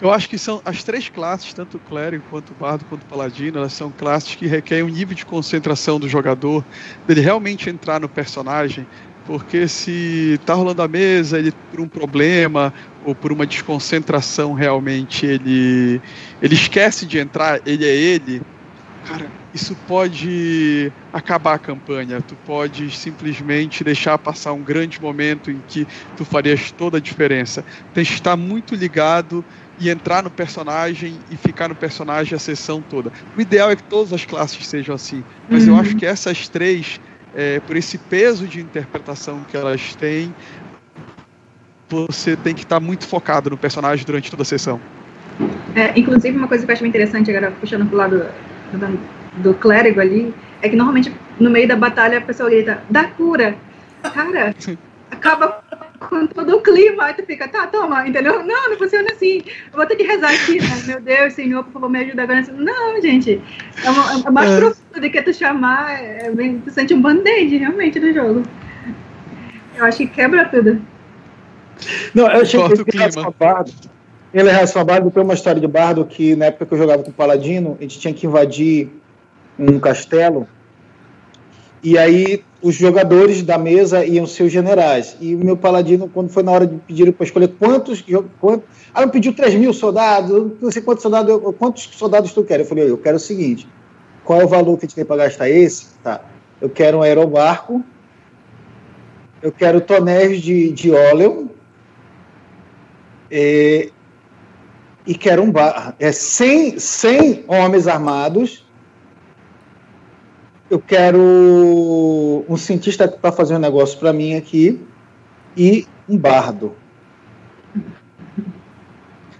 [SPEAKER 4] Eu acho que são as três classes, tanto o clérigo quanto o bardo quanto o paladino, elas são classes que requerem um nível de concentração do jogador, dele realmente entrar no personagem, porque se está rolando a mesa, ele por um problema ou por uma desconcentração realmente ele ele esquece de entrar, ele é ele, cara, isso pode acabar a campanha. Tu pode simplesmente deixar passar um grande momento em que tu farias toda a diferença. Tem que estar muito ligado e entrar no personagem e ficar no personagem a sessão toda. O ideal é que todas as classes sejam assim, mas uhum. eu acho que essas três é, por esse peso de interpretação que elas têm, você tem que estar muito focado no personagem durante toda a sessão.
[SPEAKER 3] É, inclusive, uma coisa que eu acho interessante, agora puxando pro lado do, do clérigo ali, é que normalmente no meio da batalha a pessoa grita, dá cura. Cara, acaba com todo o clima, aí tu fica, tá, toma, entendeu? Não, não funciona assim. Eu vou ter que rezar aqui, né? Meu Deus, Senhor, por favor, me ajuda agora. Não, gente, é, uma, é mais é. profundo do que tu chamar, é, tu sente um band-aid realmente no jogo. Eu acho que quebra tudo.
[SPEAKER 2] Não, eu achei Corta que ele é bardo. Ele é bardo, tem uma história de bardo que na época que eu jogava com o Paladino, a gente tinha que invadir um castelo e aí os jogadores da mesa iam ser os generais. E o meu paladino, quando foi na hora de pedir para escolher quantos, quantos. Ah, eu pediu 3 mil soldados, não sei quantos soldados, quantos soldados tu quer? Eu falei, eu quero o seguinte: qual é o valor que a gente tem para gastar? Esse? Tá. Eu quero um aerobarco, eu quero tonéis de, de óleo, e, e quero um bar. É 100, 100 homens armados eu quero um cientista para fazer um negócio para mim aqui e um bardo.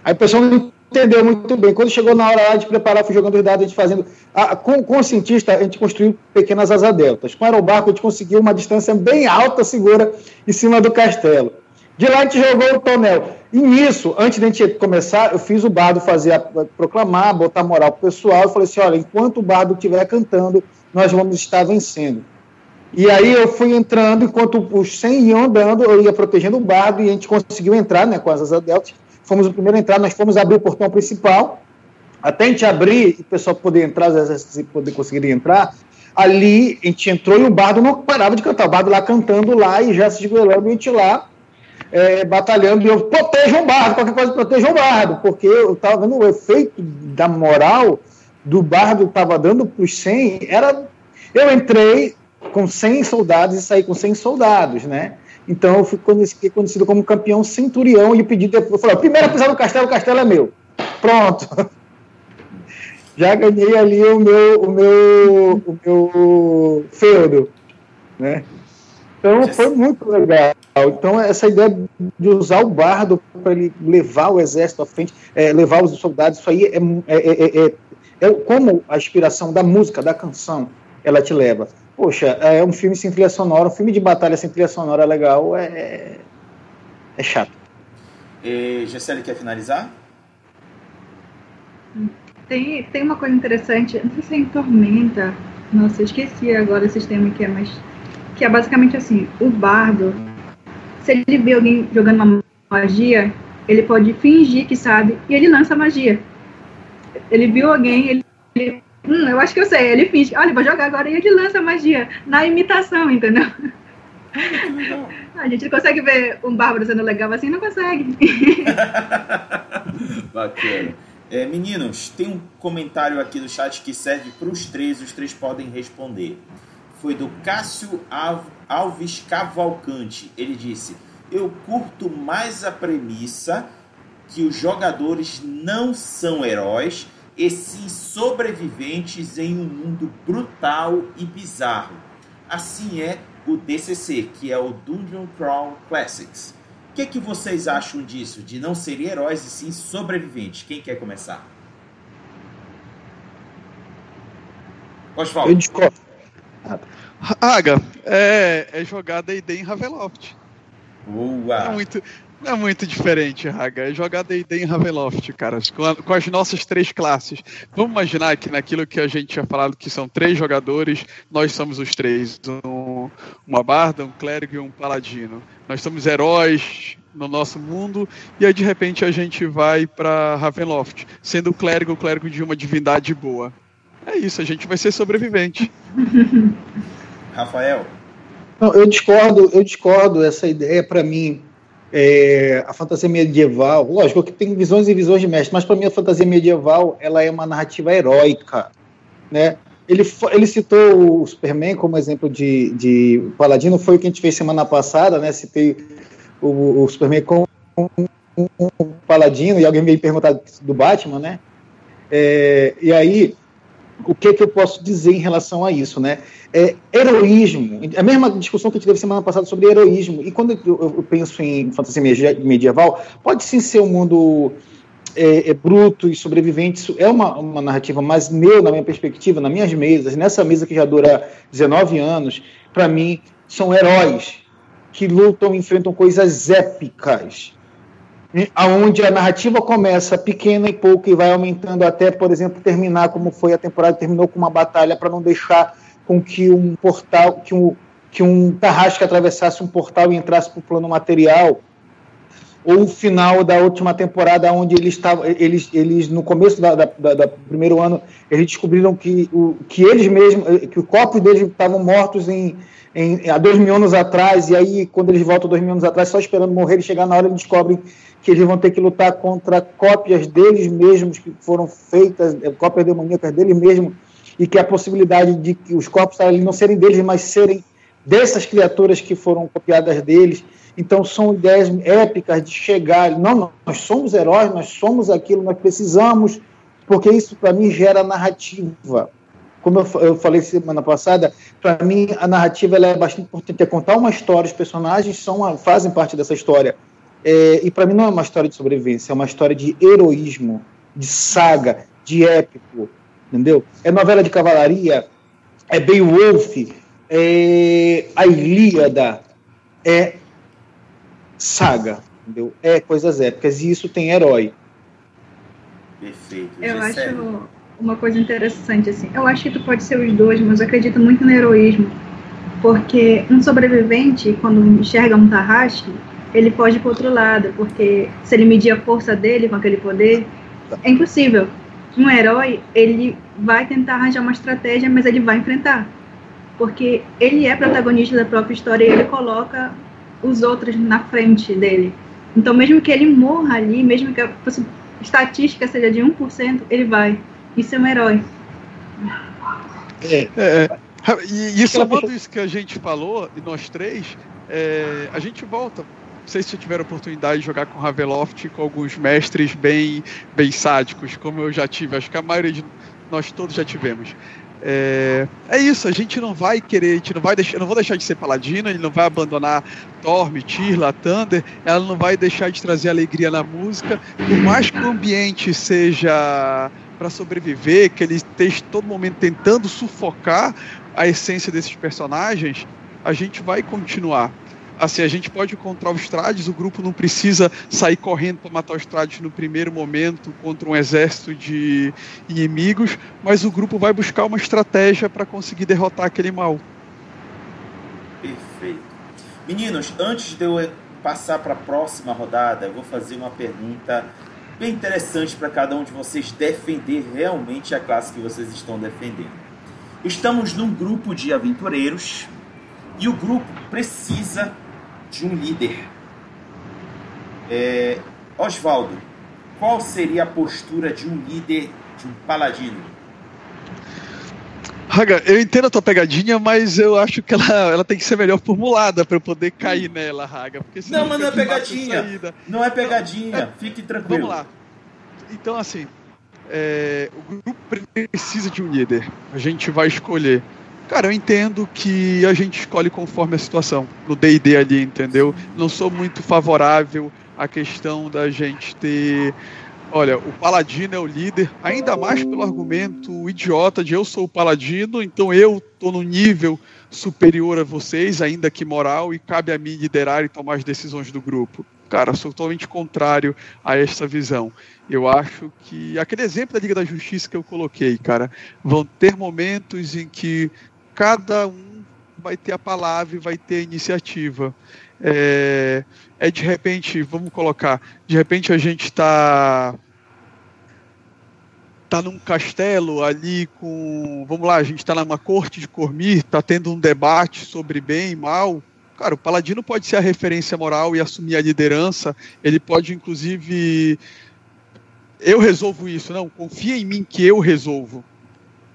[SPEAKER 2] Aí o pessoal não entendeu muito bem. Quando chegou na hora de preparar, fui jogando os dados, a gente fazendo. Ah, com, com o cientista, a gente construiu pequenas asas deltas. Com o aerobarco, a gente conseguiu uma distância bem alta, segura, em cima do castelo. De lá a gente jogou o tonel. E nisso, antes de a gente começar, eu fiz o bardo fazer a, proclamar, botar moral pro pessoal. Eu falei assim: olha, enquanto o bardo estiver cantando, nós vamos estar vencendo. E aí eu fui entrando, enquanto os 100 iam andando, eu ia protegendo o bardo e a gente conseguiu entrar né, com as asas deltas. Fomos o primeiro a entrar, nós fomos abrir o portão principal. Até a gente abrir e o pessoal poder entrar, às vezes poder conseguir entrar, ali a gente entrou e o bardo não parava de cantar. O bardo lá cantando lá e já se esgoelando e a gente lá é, batalhando. E eu protejo o bardo, qualquer coisa proteja o bardo, porque eu estava vendo o efeito da moral do bardo estava dando para os 100, era. Eu entrei com 100 soldados e saí com 100 soldados, né? Então eu fiquei conhecido como campeão centurião e o pedido eu falei, primeiro a pisar no castelo, o castelo é meu. Pronto. já ganhei ali o meu, o meu, o meu feudo, né? Então foi muito legal. Então essa ideia de usar o bardo para ele levar o exército à frente, é, levar os soldados, isso aí é, é, é, é, como a inspiração da música, da canção, ela te leva. Poxa, é um filme sem trilha sonora, um filme de batalha sem trilha sonora legal é, é chato.
[SPEAKER 1] E, Gisele, quer finalizar?
[SPEAKER 3] Tem, tem uma coisa interessante, não sei se é em Tormenta, nossa, eu esqueci agora o sistema que é, mas que é basicamente assim, o bardo, se ele vê alguém jogando uma magia, ele pode fingir que sabe e ele lança magia. Ele viu alguém, ele, ele hum, eu acho que eu sei, ele finge, olha, vou jogar agora e ele lança magia na imitação, entendeu? A gente consegue ver um bárbaro sendo legal assim, não consegue.
[SPEAKER 1] Bacana. É, meninos, tem um comentário aqui no chat que serve para os três, os três podem responder. Foi do Cássio Alves Cavalcante. Ele disse: Eu curto mais a premissa que os jogadores não são heróis, e sim sobreviventes em um mundo brutal e bizarro. Assim é o DCC, que é o Dungeon Crawl Classics. O que, é que vocês acham disso? De não serem heróis e sim sobreviventes? Quem quer começar?
[SPEAKER 2] Oswaldo. Eu discordo.
[SPEAKER 4] Aga, é, é jogar D&D em Ravenloft.
[SPEAKER 1] Boa!
[SPEAKER 4] É muito, não é muito diferente, Raga. É jogar D&D em Ravenloft, cara, com, a, com, as nossas três classes. Vamos imaginar que naquilo que a gente tinha falado que são três jogadores, nós somos os três. Um, uma barda, um clérigo e um paladino. Nós somos heróis no nosso mundo e aí de repente a gente vai para Ravenloft, sendo o clérigo o clérigo de uma divindade boa. É isso, a gente vai ser sobrevivente.
[SPEAKER 1] Rafael.
[SPEAKER 2] Não, eu discordo, eu discordo essa ideia para mim é, a fantasia medieval, lógico que tem visões e visões de mestre, mas para mim a fantasia medieval ela é uma narrativa heróica, né? Ele, ele citou o Superman como exemplo de, de paladino, foi o que a gente fez semana passada, né? Citei o, o Superman como um paladino e alguém veio perguntar do Batman, né? É, e aí, o que, que eu posso dizer em relação a isso, né? é, heroísmo, a mesma discussão que gente teve semana passada sobre heroísmo, e quando eu, eu penso em fantasia medieval, pode sim ser um mundo é, é, bruto e sobrevivente, isso é uma, uma narrativa, mas meu, na minha perspectiva, nas minhas mesas, nessa mesa que já dura 19 anos, para mim, são heróis que lutam e enfrentam coisas épicas, aonde a narrativa começa pequena e pouco e vai aumentando até, por exemplo, terminar como foi a temporada, terminou com uma batalha para não deixar com que um portal, que um, que um tarrasque atravessasse um portal e entrasse para o plano material, ou o final da última temporada, onde eles estavam, eles, eles no começo da, da, da, do primeiro ano, eles descobriram que, o, que eles mesmos, que o corpo deles estavam mortos em, em, há dois mil anos atrás, e aí, quando eles voltam dois mil anos atrás, só esperando morrer, e chegar na hora, eles descobrem que eles vão ter que lutar contra cópias deles mesmos, que foram feitas, cópias demoníacas deles mesmos, e que a possibilidade de que os corpos ali não serem deles, mas serem dessas criaturas que foram copiadas deles. Então são ideias épicas de chegar, não, nós somos heróis, nós somos aquilo, nós precisamos, porque isso para mim gera narrativa. Como eu, eu falei semana passada, para mim a narrativa é bastante importante, é contar uma história, os personagens são, fazem parte dessa história. É, e para mim não é uma história de sobrevivência, é uma história de heroísmo, de saga, de épico, entendeu? É novela de cavalaria, é Beowulf, é a Ilíada, é saga, entendeu? É coisas épicas e isso tem herói.
[SPEAKER 1] Perfeito.
[SPEAKER 3] Eu acho uma coisa interessante assim. Eu acho que tu pode ser os dois, mas eu acredito muito no heroísmo, porque um sobrevivente quando enxerga um tarrasque, ele pode ir para outro lado, porque se ele medir a força dele com aquele poder, é impossível um herói, ele vai tentar arranjar uma estratégia, mas ele vai enfrentar. Porque ele é protagonista da própria história e ele coloca os outros na frente dele. Então, mesmo que ele morra ali, mesmo que a estatística seja de 1%, ele vai. Isso é um herói.
[SPEAKER 4] É, é, e, e somando isso que a gente falou, e nós três, é, a gente volta não sei se você tiver a oportunidade de jogar com Raveloft com alguns mestres bem, bem sádicos, como eu já tive. Acho que a maioria de nós todos já tivemos. É, é, isso, a gente não vai querer, a gente não vai deixar, não vou deixar de ser paladino, ele não vai abandonar Torme, Tirla, Thunder, ela não vai deixar de trazer alegria na música, por mais que o ambiente seja para sobreviver, que ele esteja todo momento tentando sufocar a essência desses personagens, a gente vai continuar assim, a gente pode encontrar os Strades, o grupo não precisa sair correndo para matar os Strades no primeiro momento contra um exército de inimigos, mas o grupo vai buscar uma estratégia para conseguir derrotar aquele mal.
[SPEAKER 1] Perfeito. Meninos, antes de eu passar para a próxima rodada, eu vou fazer uma pergunta bem interessante para cada um de vocês defender realmente a classe que vocês estão defendendo. Estamos num grupo de aventureiros e o grupo precisa de um líder. É, Oswaldo, qual seria a postura de um líder, de um paladino?
[SPEAKER 4] Raga, eu entendo a tua pegadinha, mas eu acho que ela, ela tem que ser melhor formulada para eu poder cair nela, Raga.
[SPEAKER 1] Porque não, mas não é pegadinha. Não é pegadinha. É, Fique tranquilo.
[SPEAKER 4] Vamos lá. Então, assim, é, o grupo precisa de um líder. A gente vai escolher. Cara, eu entendo que a gente escolhe conforme a situação, no D&D ali, entendeu? Não sou muito favorável à questão da gente ter... Olha, o paladino é o líder, ainda mais pelo argumento idiota de eu sou o paladino, então eu tô no nível superior a vocês, ainda que moral, e cabe a mim liderar e tomar as decisões do grupo. Cara, sou totalmente contrário a essa visão. Eu acho que aquele exemplo da Liga da Justiça que eu coloquei, cara, vão ter momentos em que cada um vai ter a palavra e vai ter a iniciativa. É, é de repente, vamos colocar, de repente a gente está tá num castelo ali com, vamos lá, a gente está numa corte de Cormir, está tendo um debate sobre bem e mal. Cara, o paladino pode ser a referência moral e assumir a liderança. Ele pode, inclusive, eu resolvo isso. Não, confia em mim que eu resolvo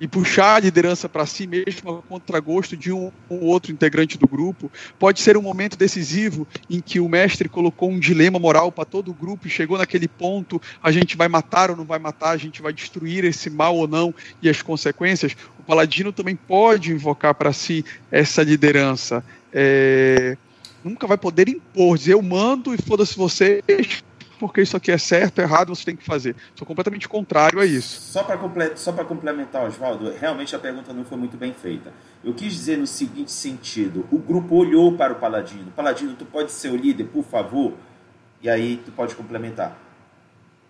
[SPEAKER 4] e puxar a liderança para si mesmo a contragosto de um ou outro integrante do grupo. Pode ser um momento decisivo em que o mestre colocou um dilema moral para todo o grupo e chegou naquele ponto: a gente vai matar ou não vai matar, a gente vai destruir esse mal ou não e as consequências. O paladino também pode invocar para si essa liderança. É... Nunca vai poder impor, dizer eu mando e foda-se vocês, porque isso aqui é certo, é errado, você tem que fazer. Sou completamente contrário a isso.
[SPEAKER 1] Só para só complementar, Oswaldo, realmente a pergunta não foi muito bem feita. Eu quis dizer no seguinte sentido: o grupo olhou para o Paladino. Paladino, tu pode ser o líder, por favor? E aí tu pode complementar.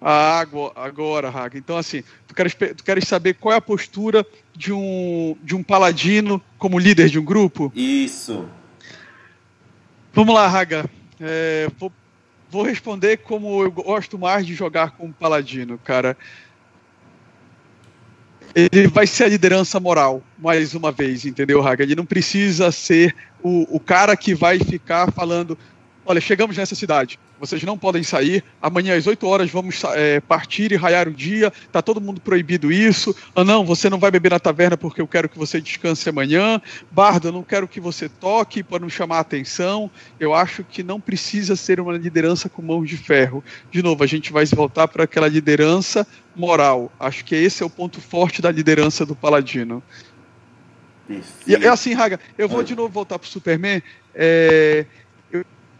[SPEAKER 4] Ah, agora, Raga. Então, assim, tu queres, tu queres saber qual é a postura de um, de um paladino como líder de um grupo?
[SPEAKER 1] Isso.
[SPEAKER 4] Vamos lá, Raga. É, vou vou responder como eu gosto mais de jogar como paladino, cara. Ele vai ser a liderança moral, mais uma vez, entendeu, Haga? Ele não precisa ser o, o cara que vai ficar falando: olha, chegamos nessa cidade, vocês não podem sair, amanhã às 8 horas vamos é, partir e raiar o dia, tá todo mundo proibido isso, ah não, você não vai beber na taverna porque eu quero que você descanse amanhã, Bardo, eu não quero que você toque para não chamar a atenção, eu acho que não precisa ser uma liderança com mãos de ferro. De novo, a gente vai voltar para aquela liderança moral, acho que esse é o ponto forte da liderança do Paladino. E, e assim, Raga, eu vou de novo voltar para o Superman. É,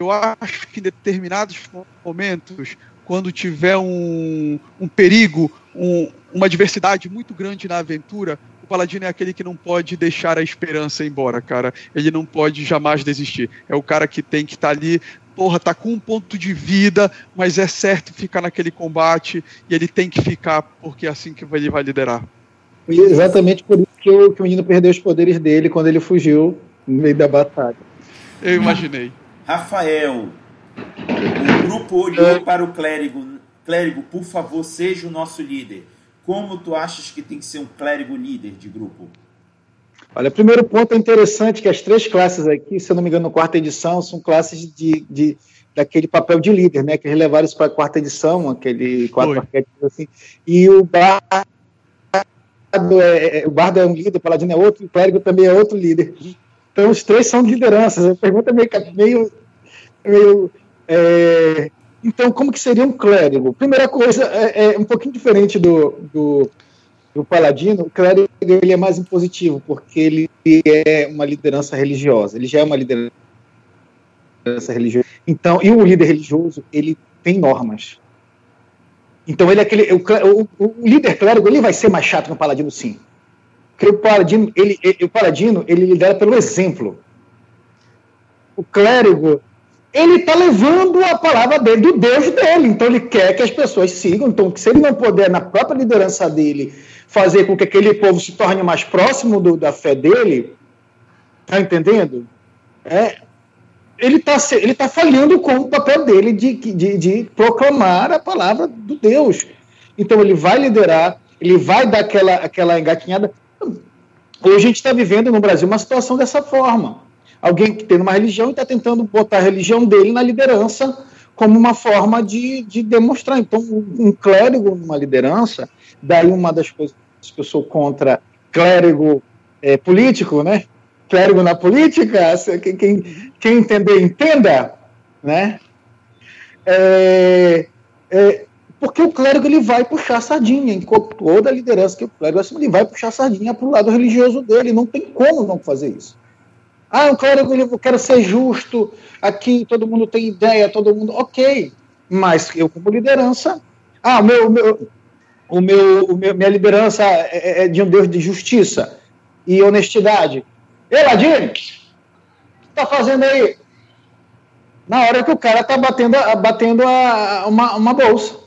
[SPEAKER 4] eu acho que em determinados momentos, quando tiver um, um perigo, um, uma adversidade muito grande na aventura, o paladino é aquele que não pode deixar a esperança embora, cara. Ele não pode jamais desistir. É o cara que tem que estar tá ali, porra, tá com um ponto de vida, mas é certo ficar naquele combate e ele tem que ficar porque é assim que ele vai liderar.
[SPEAKER 2] E exatamente por isso que o, que o menino perdeu os poderes dele quando ele fugiu no meio da batalha.
[SPEAKER 4] Eu imaginei.
[SPEAKER 1] Rafael, o grupo olhou é. para o clérigo. Clérigo, por favor, seja o nosso líder. Como tu achas que tem que ser um clérigo líder de grupo?
[SPEAKER 2] Olha, o primeiro ponto é interessante que as três classes aqui, se eu não me engano, na quarta edição, são classes de, de daquele papel de líder, né? Que eles levaram isso para a quarta edição, aquele quatro arquétipos assim. E o bardo é, é, o bardo é um líder, o paladino é outro, e o clérigo também é outro líder. Então, os três são lideranças. A pergunta é meio, meio, meio é... então, como que seria um clérigo? Primeira coisa, é, é um pouquinho diferente do, do, do Paladino, o clérigo ele é mais impositivo, porque ele é uma liderança religiosa, ele já é uma liderança religiosa. Então, e o líder religioso, ele tem normas. Então, ele é aquele, o, o, o líder clérigo, ele vai ser mais chato no Paladino, sim. Porque o Paladino, ele, ele, o Paladino, ele lidera pelo exemplo. O clérigo, ele está levando a palavra dele, do Deus dele. Então ele quer que as pessoas sigam. Então, se ele não puder, na própria liderança dele, fazer com que aquele povo se torne mais próximo do, da fé dele, tá entendendo? É, ele está ele tá falhando com o papel dele de, de, de proclamar a palavra do Deus. Então ele vai liderar, ele vai dar aquela, aquela engatinhada. Hoje a gente está vivendo no Brasil uma situação dessa forma alguém que tem uma religião e está tentando botar a religião dele na liderança como uma forma de, de demonstrar. Então, um clérigo numa liderança, daí uma das coisas que eu sou contra clérigo é, político, né? Clérigo na política, quem, quem, quem entender, entenda, né? É, é, porque o clérigo ele vai puxar a sardinha, em toda a liderança que o clérigo ele vai puxar a sardinha para o lado religioso dele, não tem como não fazer isso. Ah, eu quero, eu quero ser justo, aqui todo mundo tem ideia, todo mundo. Ok, mas eu, como liderança. Ah, o meu, o meu, o meu, o meu minha liderança é, é, é, de um Deus de justiça e honestidade. Ei, Ladine, o que está fazendo aí? Na hora que o cara está batendo, batendo a, uma, uma bolsa.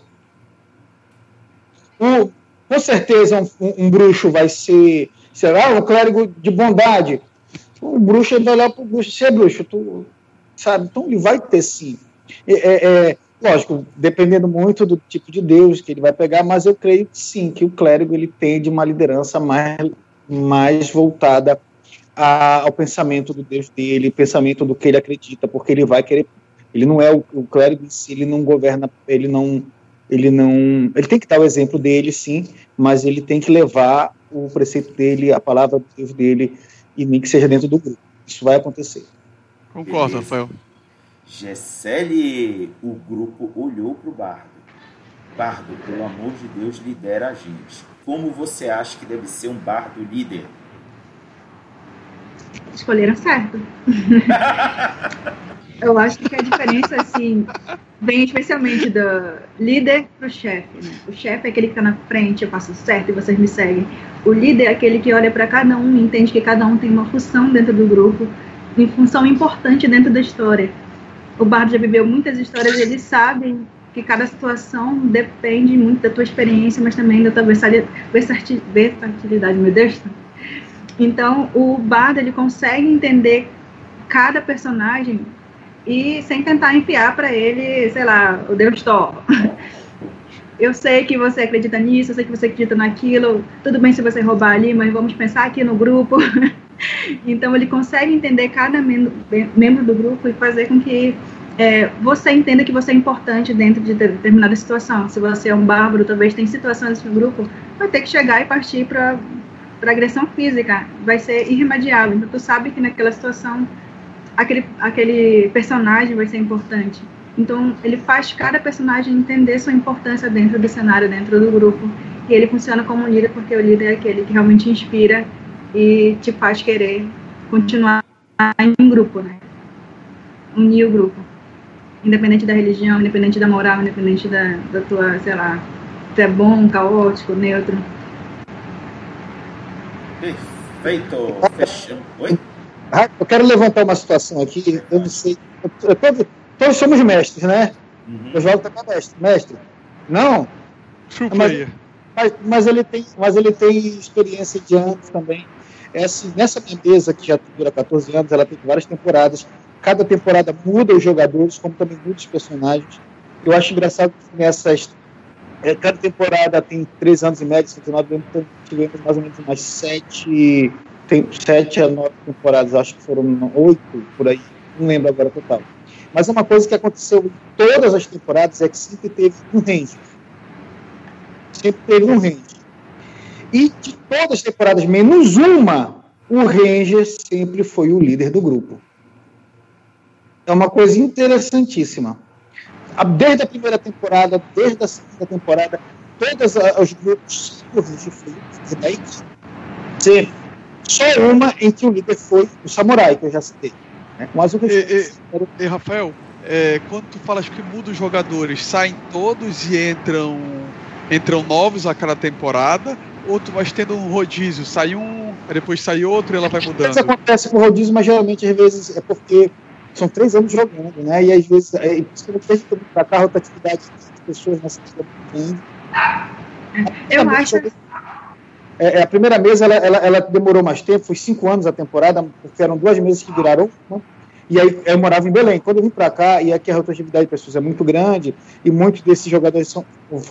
[SPEAKER 2] Um, com certeza, um, um, bruxo vai ser, será um clérigo de bondade o bruxo vai olhar para o bruxo, é bruxo, tu, sabe? Então ele vai ter sim. É, é, é, lógico, dependendo muito do tipo de Deus que ele vai pegar, mas eu creio que sim, que o clérigo ele tem de uma liderança mais, mais voltada a, ao pensamento do Deus dele, pensamento do que ele acredita, porque ele vai querer. Ele não é o, o clérigo em si, ele não governa, ele não. Ele não. Ele tem que dar o exemplo dele, sim, mas ele tem que levar o preceito dele, a palavra do Deus dele e nem que seja dentro do grupo. Isso vai acontecer.
[SPEAKER 4] Concordo, Rafael.
[SPEAKER 1] Gessele, o grupo olhou para o Bardo. Bardo, pelo amor de Deus, lidera a gente. Como você acha que deve ser um bardo líder?
[SPEAKER 3] Escolheram certo. Eu acho que a diferença, assim, vem especialmente do líder para o chefe. Né? O chefe é aquele que está na frente, eu faço certo e vocês me seguem. O líder é aquele que olha para cada um e entende que cada um tem uma função dentro do grupo, uma função importante dentro da história. O Bardo já viveu muitas histórias e ele sabe que cada situação depende muito da tua experiência, mas também da tua versatilidade, meu Deus. Então, o Bardo ele consegue entender cada personagem e sem tentar enfiar para ele, sei lá, o Deus Thor. Eu sei que você acredita nisso, eu sei que você acredita naquilo, tudo bem se você roubar ali, mas vamos pensar aqui no grupo. então ele consegue entender cada membro do grupo e fazer com que é, você entenda que você é importante dentro de determinada situação. Se você é um bárbaro, talvez tem situações no grupo, vai ter que chegar e partir para agressão física, vai ser irremediável. Então tu sabe que naquela situação aquele, aquele personagem vai ser importante. Então, ele faz cada personagem entender sua importância dentro do cenário, dentro do grupo. E ele funciona como um líder, porque o líder é aquele que realmente inspira e te faz querer continuar em grupo, né? Unir o grupo. Independente da religião, independente da moral, independente da, da tua, sei lá, se é bom, caótico, neutro.
[SPEAKER 1] Perfeito. Fechamos. Oi?
[SPEAKER 2] Eu quero levantar uma situação aqui, eu não sei. Eu, todos, todos somos mestres, né? Uhum. O João também mestre. Mestre? Não? Mas, mas, mas, ele tem, mas ele tem experiência de anos também. É assim, nessa mesa, que já dura 14 anos, ela tem várias temporadas. Cada temporada muda os jogadores, como também muda os personagens. Eu acho engraçado que nessas. É, cada temporada tem três anos e médio, 69 anos, então tivemos mais ou menos umas sete tem sete a nove temporadas, acho que foram oito por aí, não lembro agora total. Mas uma coisa que aconteceu em todas as temporadas é que sempre teve um range. Sempre teve um range. E de todas as temporadas, menos uma, o Ranger sempre foi o líder do grupo. É uma coisa interessantíssima. Desde a primeira temporada, desde a segunda temporada, todos os grupos de sempre. Só uma em que o líder foi o samurai, que eu já citei. Né? Mas o
[SPEAKER 4] e, e, e, Rafael, é, quando tu falas que muda os jogadores, saem todos e entram entram novos a cada temporada, ou tu vai tendo um rodízio, sai um, depois sai outro e ela vai mudando?
[SPEAKER 2] Isso acontece com rodízio, mas geralmente às vezes é porque são três anos jogando, né? E às vezes, é, principalmente desde que para cá, a rotatividade de pessoas nessa grande.
[SPEAKER 3] Eu acho.
[SPEAKER 2] É, é, a primeira mesa ela, ela, ela, demorou mais tempo, foi cinco anos a temporada, porque eram duas mesas que viraram uma. E aí eu morava em Belém. Quando eu vim para cá, e aqui a rotatividade de pessoas é muito grande, e muitos desses jogadores são,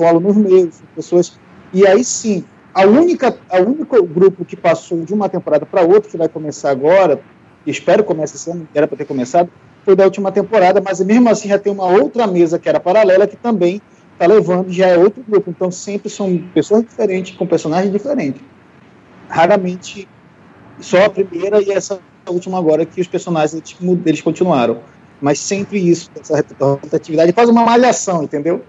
[SPEAKER 2] alunos meus, são pessoas. E aí sim, a única, a único grupo que passou de uma temporada para outra, que vai começar agora, espero que comece esse ano, era para ter começado, foi da última temporada, mas mesmo assim já tem uma outra mesa que era paralela que também está levando, já é outro grupo. Então sempre são pessoas diferentes, com personagens diferentes. Raramente só a primeira e essa última agora que os personagens eles continuaram. Mas sempre isso, essa rotatividade, quase uma malhação, entendeu?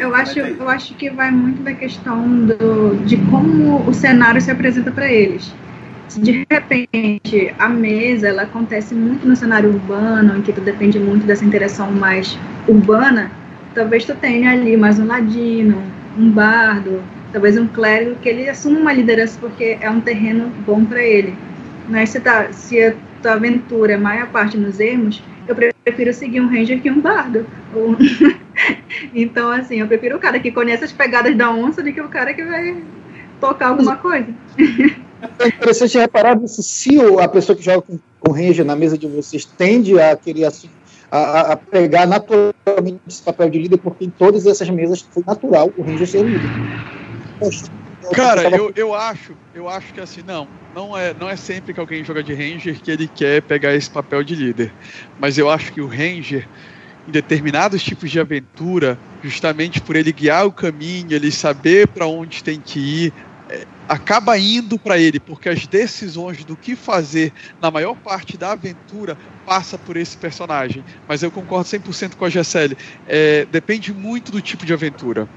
[SPEAKER 3] eu acho, eu acho que vai muito da questão do, de como o cenário se apresenta para eles. Se de repente a mesa ela acontece muito no cenário urbano, em que tu depende muito dessa interação mais urbana, talvez tu tenha ali mais um ladino, um bardo, talvez um clérigo que ele assuma uma liderança porque é um terreno bom para ele. Mas se, tá, se a tua aventura é maior parte nos ermos, eu prefiro seguir um ranger que um bardo. então, assim, eu prefiro o cara que conhece as pegadas da onça do que o cara que vai tocar alguma coisa.
[SPEAKER 2] É interessante reparar nisso. Se a pessoa que joga com, com ranger na mesa de vocês tende a querer assumir a, a, pegar naturalmente esse papel de líder, porque em todas essas mesas foi natural o Ranger ser líder.
[SPEAKER 4] Cara, eu, eu acho, eu acho que assim, não, não é, não é sempre que alguém joga de Ranger que ele quer pegar esse papel de líder. Mas eu acho que o Ranger, em determinados tipos de aventura, justamente por ele guiar o caminho, ele saber para onde tem que ir, acaba indo para ele, porque as decisões do que fazer na maior parte da aventura passa por esse personagem. Mas eu concordo 100% com a Gessele. É, depende muito do tipo de aventura.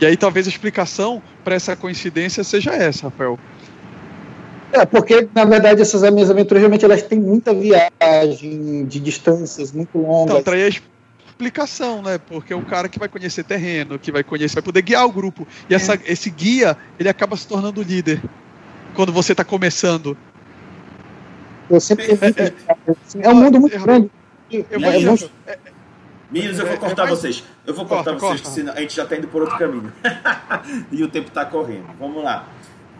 [SPEAKER 4] E aí talvez a explicação para essa coincidência seja essa, Rafael.
[SPEAKER 2] É, porque, na verdade, essas minhas aventuras realmente elas têm muita viagem de distâncias muito longas.
[SPEAKER 4] Então, explicação, né? Porque é o cara que vai conhecer terreno, que vai conhecer, vai poder guiar o grupo. E é. essa, esse guia, ele acaba se tornando líder quando você está começando.
[SPEAKER 2] Eu sempre é, é, é, um mundo muito grande.
[SPEAKER 1] Eu, eu, é, eu, é, Meninos, eu vou cortar vocês. Eu vou cortar corta, vocês, corta. senão a gente já está indo por outro caminho. e o tempo está correndo. Vamos lá.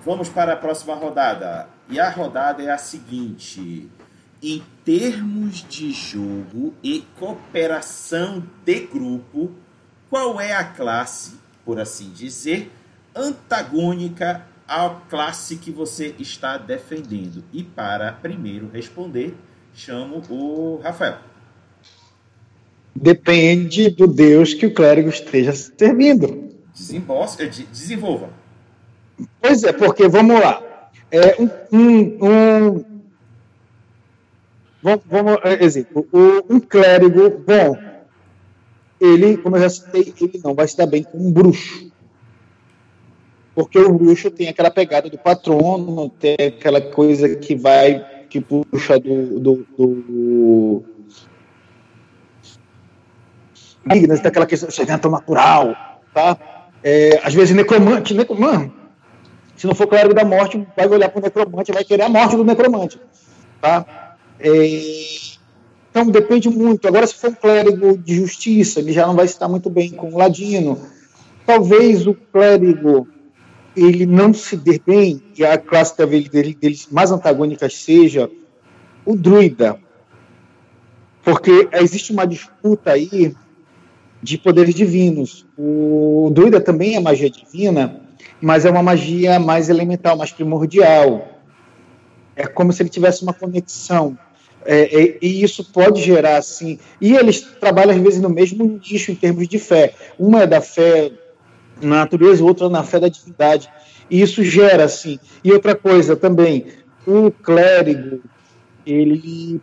[SPEAKER 1] Vamos para a próxima rodada. E a rodada é a seguinte em termos de jogo e cooperação de grupo, qual é a classe, por assim dizer, antagônica à classe que você está defendendo? E para primeiro responder, chamo o Rafael.
[SPEAKER 2] Depende do Deus que o clérigo esteja servindo.
[SPEAKER 1] Eh, desenvolva.
[SPEAKER 2] Pois é, porque vamos lá. É um, um, um Vamos, vamos é, exemplo, o, um clérigo bom, ele, como eu já citei, ele não vai se dar bem com um bruxo. Porque o bruxo tem aquela pegada do patrono, tem aquela coisa que vai, que puxa do. do, do Dignas, daquela questão natural, tá? É, às vezes necromante, necromante, se não for clérigo da morte, vai olhar para o necromante, vai querer a morte do necromante, tá? É, então depende muito. Agora, se for um clérigo de justiça, ele já não vai estar muito bem com o ladino. Talvez o clérigo ele não se dê bem, e a classe dele, deles mais antagônica seja o druida. Porque existe uma disputa aí de poderes divinos. O druida também é magia divina, mas é uma magia mais elemental, mais primordial. É como se ele tivesse uma conexão. É, é, e isso pode gerar, assim. E eles trabalham, às vezes, no mesmo nicho em termos de fé. Uma é da fé na natureza, outra na fé da divindade. E isso gera, assim. E outra coisa também, o clérigo, ele,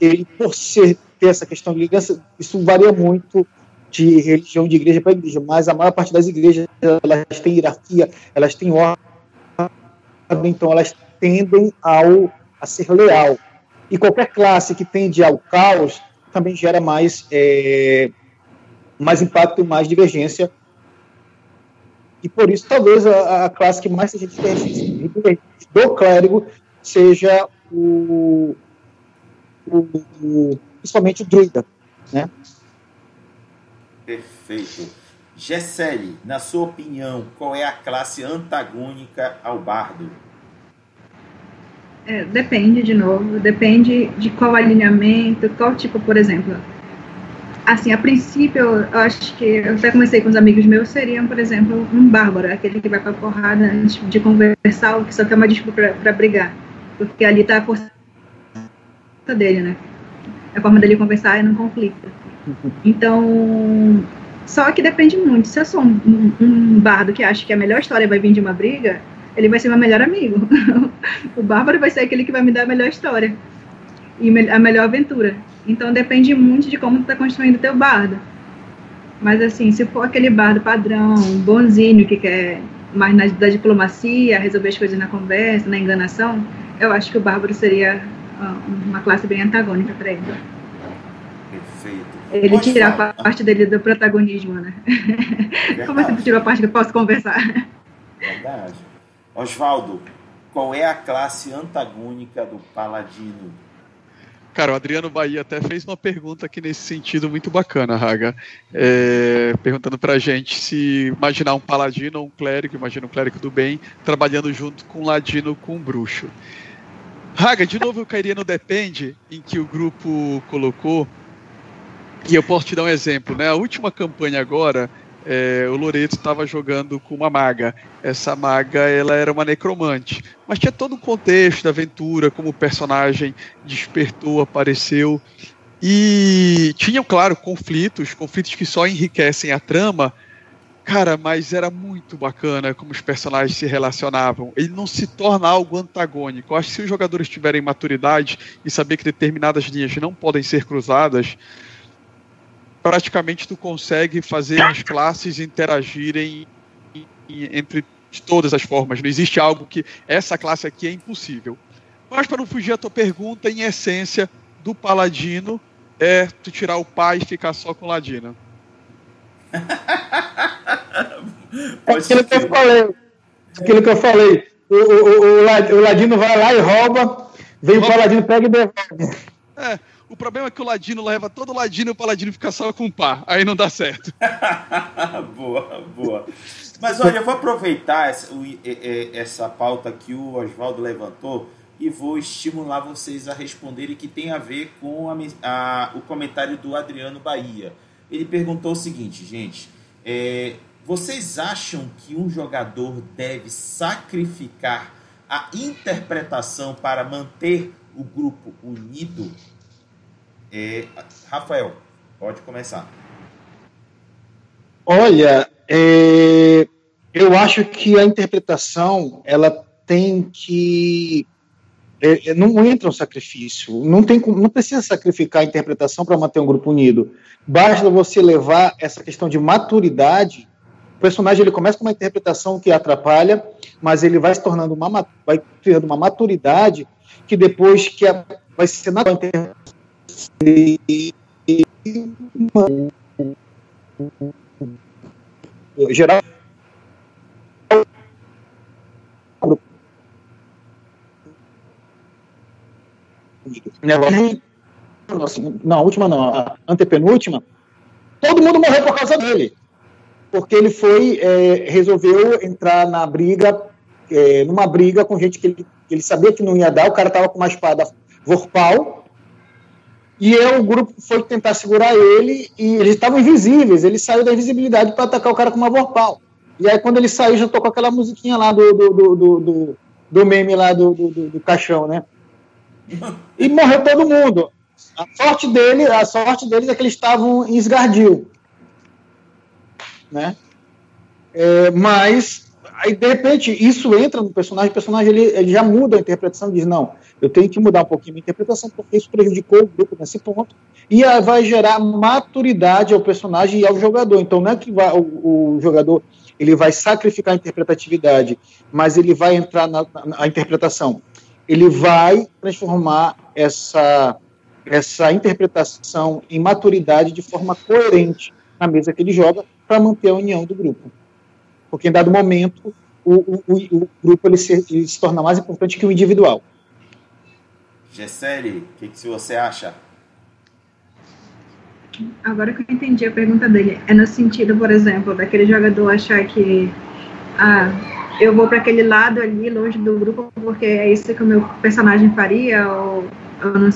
[SPEAKER 2] ele por ser, ter essa questão de ligação, isso varia muito de religião de igreja para igreja, mas a maior parte das igrejas elas têm hierarquia, elas têm ordem, então elas tendem ao, a ser leal. E qualquer classe que tende ao caos também gera mais, é, mais impacto e mais divergência. E por isso, talvez a, a classe que mais seja divergente do clérigo seja o, o, o principalmente o druida, né?
[SPEAKER 1] Perfeito. Gessele, na sua opinião, qual é a classe antagônica ao bardo?
[SPEAKER 3] É, depende, de novo, depende de qual alinhamento, qual tipo, por exemplo. Assim, a princípio, eu acho que eu até comecei com os amigos meus, seriam, por exemplo, um bárbaro, aquele que vai pra porrada antes de conversar, que só quer uma desculpa para brigar. Porque ali tá a força dele, né? A forma dele conversar é num conflito. Então, só que depende muito. Se eu sou um, um, um bardo que acha que a melhor história vai vir de uma briga, ele vai ser meu melhor amigo. o Bárbaro vai ser aquele que vai me dar a melhor história e a melhor aventura. Então depende muito de como tu tá construindo teu bardo. Mas assim, se for aquele bardo padrão, bonzinho, que quer mais na, da diplomacia, resolver as coisas na conversa, na enganação, eu acho que o bárbaro seria uh, uma classe bem antagônica para ele.
[SPEAKER 1] Perfeito.
[SPEAKER 3] Ele Pode tirar falar. a parte dele do protagonismo, né? Verdade. Como assim tu tirou a parte que eu posso conversar?
[SPEAKER 1] Verdade. Oswaldo, qual é a classe antagônica do Paladino?
[SPEAKER 4] Cara, o Adriano Bahia até fez uma pergunta aqui nesse sentido muito bacana, Raga. É, perguntando pra gente se imaginar um paladino ou um clérigo, imagina um clérigo do bem, trabalhando junto com um ladino com um bruxo. Raga, de novo eu cairia no depende em que o grupo colocou. E eu posso te dar um exemplo, né? A última campanha agora, é, o Loreto estava jogando com uma maga. Essa maga ela era uma necromante, mas tinha todo um contexto da aventura, como o personagem despertou, apareceu. E tinham, claro, conflitos, conflitos que só enriquecem a trama. Cara, mas era muito bacana como os personagens se relacionavam. Ele não se torna algo antagônico. Eu acho que se os jogadores tiverem maturidade e saber que determinadas linhas não podem ser cruzadas, praticamente tu consegue fazer as classes interagirem entre de todas as formas. Não existe algo que essa classe aqui é impossível. Mas para não fugir à tua pergunta, em essência, do paladino é tu tirar o pai e ficar só com o ladino.
[SPEAKER 2] é aquilo que eu falei. Aquilo que eu falei. O, o, o, o ladino vai lá e rouba, vem rouba. o paladino, pega e devolve.
[SPEAKER 4] É. O problema é que o Ladino leva todo o Ladino e o Paladino fica só com o par. Aí não dá certo.
[SPEAKER 1] boa, boa. Mas olha, eu vou aproveitar essa, essa pauta que o Oswaldo levantou e vou estimular vocês a responderem que tem a ver com a, a, o comentário do Adriano Bahia. Ele perguntou o seguinte, gente. É, vocês acham que um jogador deve sacrificar a interpretação para manter o grupo unido? Rafael, pode começar.
[SPEAKER 2] Olha, é, eu acho que a interpretação ela tem que é, é não entra um sacrifício, não tem não precisa sacrificar a interpretação para manter um grupo unido. Basta você levar essa questão de maturidade. O personagem ele começa com uma interpretação que atrapalha, mas ele vai se tornando uma vai criando uma maturidade que depois que a, vai ser na interpretação geral na última não, a antepenúltima, todo mundo morreu por causa dele. Porque ele foi, é, resolveu entrar na briga, é, numa briga com gente que ele, ele sabia que não ia dar, o cara tava com uma espada vorpal, e eu, o grupo foi tentar segurar ele e eles estavam invisíveis. Ele saiu da invisibilidade para atacar o cara com uma vorpal. E aí, quando ele saiu, já tocou aquela musiquinha lá do, do, do, do, do meme lá do, do, do, caixão, né? E morreu todo mundo. A sorte dele, a sorte deles é que eles estavam em esgardil, né? É, mas aí, de repente, isso entra no personagem, o personagem ele, ele já muda a interpretação, diz, não, eu tenho que mudar um pouquinho a minha interpretação, porque isso prejudicou o grupo nesse ponto, e vai gerar maturidade ao personagem e ao jogador. Então, não é que vai, o, o jogador ele vai sacrificar a interpretatividade, mas ele vai entrar na, na, na interpretação. Ele vai transformar essa, essa interpretação em maturidade de forma coerente na mesa que ele joga para manter a união do grupo. Porque em dado momento o, o, o grupo ele se, ele se, torna mais importante que o individual.
[SPEAKER 1] Gessere, o que, que você acha?
[SPEAKER 3] Agora que eu entendi a pergunta dele, é no sentido, por exemplo, daquele jogador achar que ah, eu vou para aquele lado ali, longe do grupo, porque é isso que o meu personagem faria, ou eu não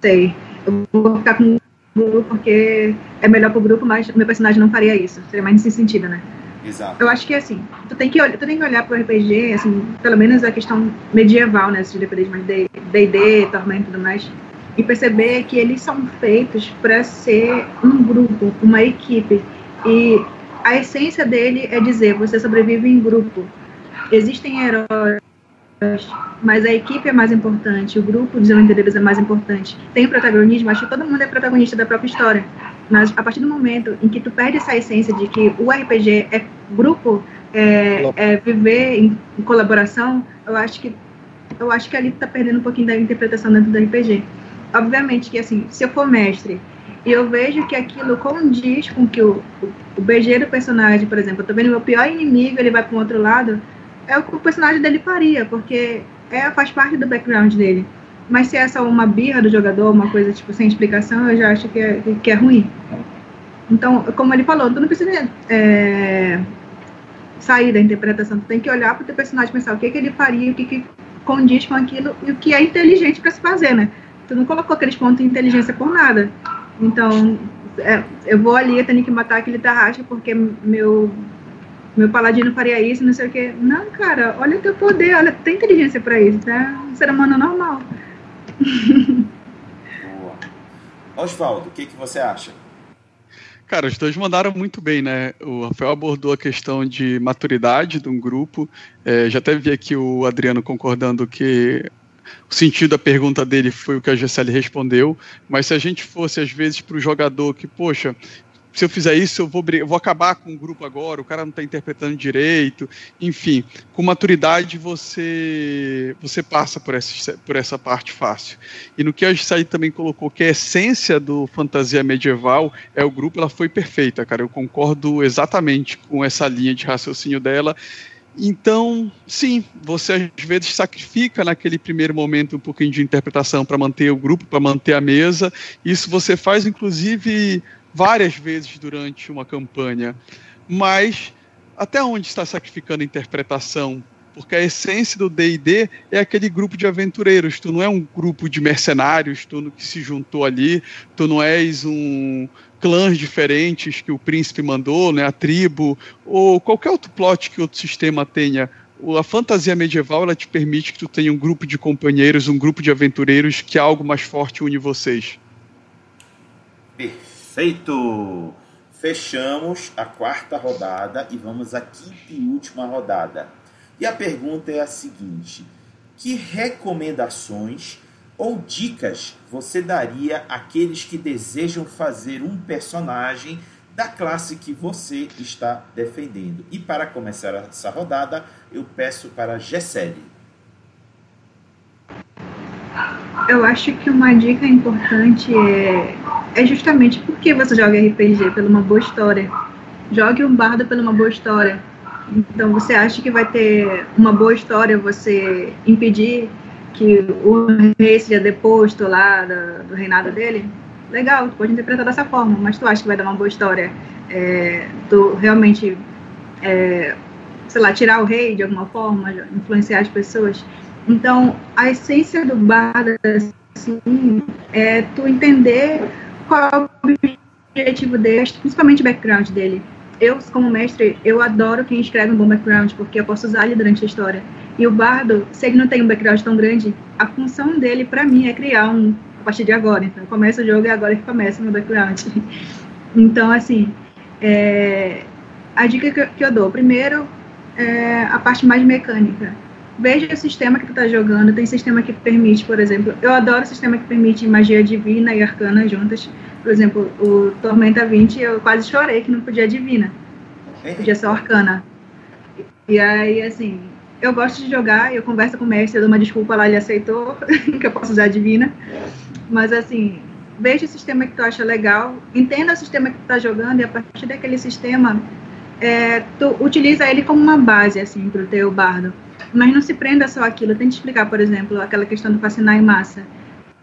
[SPEAKER 3] sei. Eu vou ficar com o grupo porque é melhor pro grupo, mas meu personagem não faria isso. Seria mais nesse sentido, né?
[SPEAKER 1] Exato.
[SPEAKER 3] Eu acho que assim, tu tem que, tu tem que olhar pro RPG, assim, pelo menos a questão medieval, né? De RPGs mais D&D, Tormento e tudo mais e perceber que eles são feitos para ser um grupo, uma equipe. E a essência dele é dizer: você sobrevive em grupo. Existem heróis, mas a equipe é mais importante, o grupo de deles é mais importante. Tem protagonismo, acho que todo mundo é protagonista da própria história. Mas a partir do momento em que tu perde essa essência de que o RPG é grupo, é, é viver em, em, colaboração, eu acho que eu acho que ali tu tá perdendo um pouquinho da interpretação dentro do RPG obviamente que assim, se eu for mestre e eu vejo que aquilo condiz com que o, o, o BG do personagem, por exemplo, eu tô vendo meu pior inimigo, ele vai para um outro lado, é o que o personagem dele faria, porque é, faz parte do background dele. Mas se é só uma birra do jogador, uma coisa tipo sem explicação, eu já acho que é, que é ruim. Então, como ele falou, tu não precisa é, sair da interpretação, tu tem que olhar para o teu personagem pensar o que, que ele faria, o que, que condiz com aquilo e o que é inteligente para se fazer, né? tu não colocou aqueles pontos de inteligência por nada. Então, é, eu vou ali, eu tenho que matar aquele tarraxa porque meu meu paladino faria isso, não sei o quê. Não, cara, olha o teu poder, olha, tem inteligência para isso, tá? Um ser humano normal.
[SPEAKER 1] Boa. Oswaldo, o que, que você acha?
[SPEAKER 4] Cara, os dois mandaram muito bem, né? O Rafael abordou a questão de maturidade de um grupo. É, já até vi aqui o Adriano concordando que o sentido da pergunta dele foi o que a Gisele respondeu, mas se a gente fosse, às vezes, para o jogador que, poxa, se eu fizer isso, eu vou, eu vou acabar com o grupo agora, o cara não está interpretando direito, enfim, com maturidade você você passa por essa, por essa parte fácil. E no que a Gisele também colocou, que a essência do fantasia medieval é o grupo, ela foi perfeita, cara, eu concordo exatamente com essa linha de raciocínio dela, então, sim, você às vezes sacrifica naquele primeiro momento um pouquinho de interpretação para manter o grupo, para manter a mesa. Isso você faz, inclusive, várias vezes durante uma campanha. Mas até onde está sacrificando a interpretação porque a essência do D&D é aquele grupo de aventureiros, tu não é um grupo de mercenários, tu que se juntou ali, tu não és um clãs diferentes que o príncipe mandou, né, a tribo, ou qualquer outro plot que outro sistema tenha. A fantasia medieval ela te permite que tu tenha um grupo de companheiros, um grupo de aventureiros que algo mais forte une vocês.
[SPEAKER 1] Perfeito! Fechamos a quarta rodada e vamos à quinta e última rodada. E a pergunta é a seguinte: que recomendações ou dicas você daria àqueles que desejam fazer um personagem da classe que você está defendendo? E para começar essa rodada, eu peço para Gessele.
[SPEAKER 3] Eu acho que uma dica importante é, é justamente porque você joga RPG pela uma boa história. Jogue um bardo pela uma boa história. Então, você acha que vai ter uma boa história você impedir que o rei seja deposto lá do, do reinado dele? Legal, tu pode interpretar dessa forma, mas tu acha que vai dar uma boa história? É, tu realmente, é, sei lá, tirar o rei de alguma forma, influenciar as pessoas? Então, a essência do bardo, assim, é tu entender qual é o objetivo dele, principalmente o background dele eu, como mestre, eu adoro quem escreve um bom background, porque eu posso usar ele durante a história. E o bardo, se ele não tem um background tão grande, a função dele, para mim, é criar um a partir de agora. Então, começa o jogo e agora que começa o meu background. Então, assim, é, a dica que eu, que eu dou, primeiro, é, a parte mais mecânica. Veja o sistema que tu tá jogando. Tem sistema que permite, por exemplo, eu adoro sistema que permite magia divina e arcana juntas. Por exemplo, o Tormenta 20, eu quase chorei que não podia divina. Podia ser arcana. E aí, assim, eu gosto de jogar, eu converso com o mestre, eu dou uma desculpa lá, ele aceitou que eu posso usar divina. Mas, assim, veja o sistema que tu acha legal, entenda o sistema que tu tá jogando e a partir daquele sistema, é, tu utiliza ele como uma base, assim, pro teu bardo. Mas não se prenda só aquilo, tente explicar, por exemplo, aquela questão do fascinar em massa.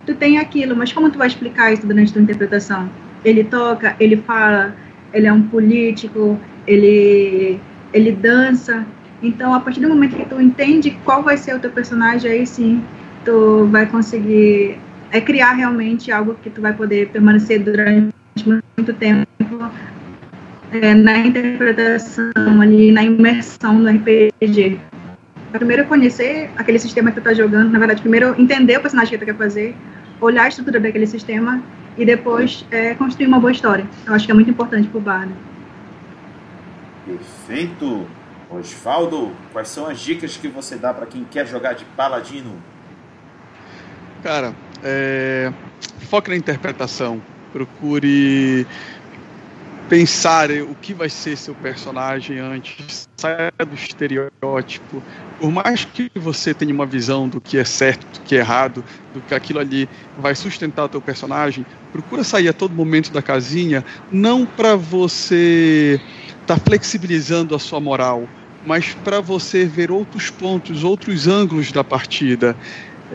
[SPEAKER 3] Tu tem aquilo, mas como tu vai explicar isso durante tua interpretação? Ele toca, ele fala, ele é um político, ele, ele dança. Então, a partir do momento que tu entende qual vai ser o teu personagem, aí sim, tu vai conseguir é criar realmente algo que tu vai poder permanecer durante muito tempo é, na interpretação ali, na imersão no RPG. Primeiro conhecer aquele sistema que tu tá jogando, na verdade, primeiro entender o personagem que tu quer fazer, olhar a estrutura daquele sistema e depois é, construir uma boa história. Eu acho que é muito importante pro bardo.
[SPEAKER 1] Perfeito. Osvaldo, quais são as dicas que você dá para quem quer jogar de paladino?
[SPEAKER 4] Cara, é, foque na interpretação. Procure pensar o que vai ser seu personagem antes, saia do estereótipo. Por mais que você tenha uma visão do que é certo, do que é errado, do que aquilo ali vai sustentar o teu personagem, procura sair a todo momento da casinha, não para você estar tá flexibilizando a sua moral, mas para você ver outros pontos, outros ângulos da partida.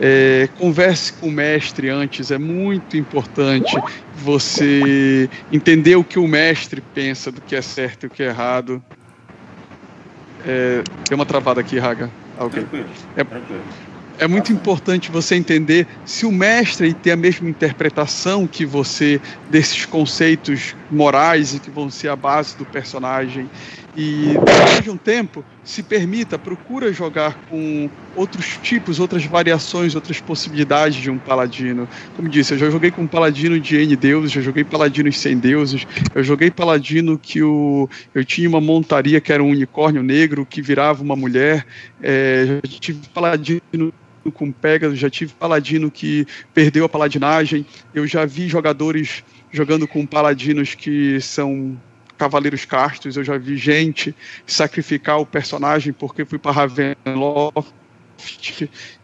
[SPEAKER 4] É, converse com o mestre antes, é muito importante você entender o que o mestre pensa do que é certo e o que é errado. É, tem uma travada aqui, Raga.
[SPEAKER 1] Okay. Tranquilo,
[SPEAKER 4] é,
[SPEAKER 1] tranquilo.
[SPEAKER 4] é muito importante você entender se o mestre tem a mesma interpretação que você desses conceitos morais e que vão ser a base do personagem. E depois de um tempo, se permita, procura jogar com outros tipos, outras variações, outras possibilidades de um paladino. Como disse, eu já joguei com um paladino de N deuses, já joguei paladinos sem deuses, eu joguei paladino que o, eu tinha uma montaria que era um unicórnio negro que virava uma mulher, é, já tive paladino com Pegasus, já tive paladino que perdeu a paladinagem, eu já vi jogadores jogando com paladinos que são Cavaleiros Castos, eu já vi gente sacrificar o personagem porque fui para Ravenloft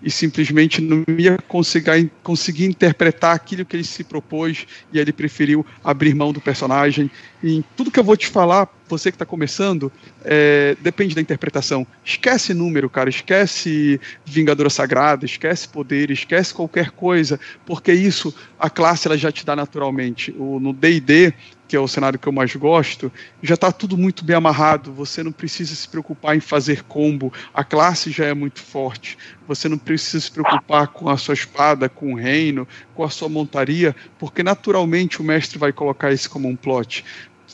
[SPEAKER 4] e simplesmente não ia conseguir, conseguir interpretar aquilo que ele se propôs e ele preferiu abrir mão do personagem. E tudo que eu vou te falar, você que está começando, é, depende da interpretação. Esquece número, cara, esquece Vingadora Sagrada, esquece poder, esquece qualquer coisa, porque isso a classe ela já te dá naturalmente. O, no D&D que é o cenário que eu mais gosto, já está tudo muito bem amarrado. Você não precisa se preocupar em fazer combo. A classe já é muito forte. Você não precisa se preocupar com a sua espada, com o reino, com a sua montaria, porque naturalmente o mestre vai colocar isso como um plot.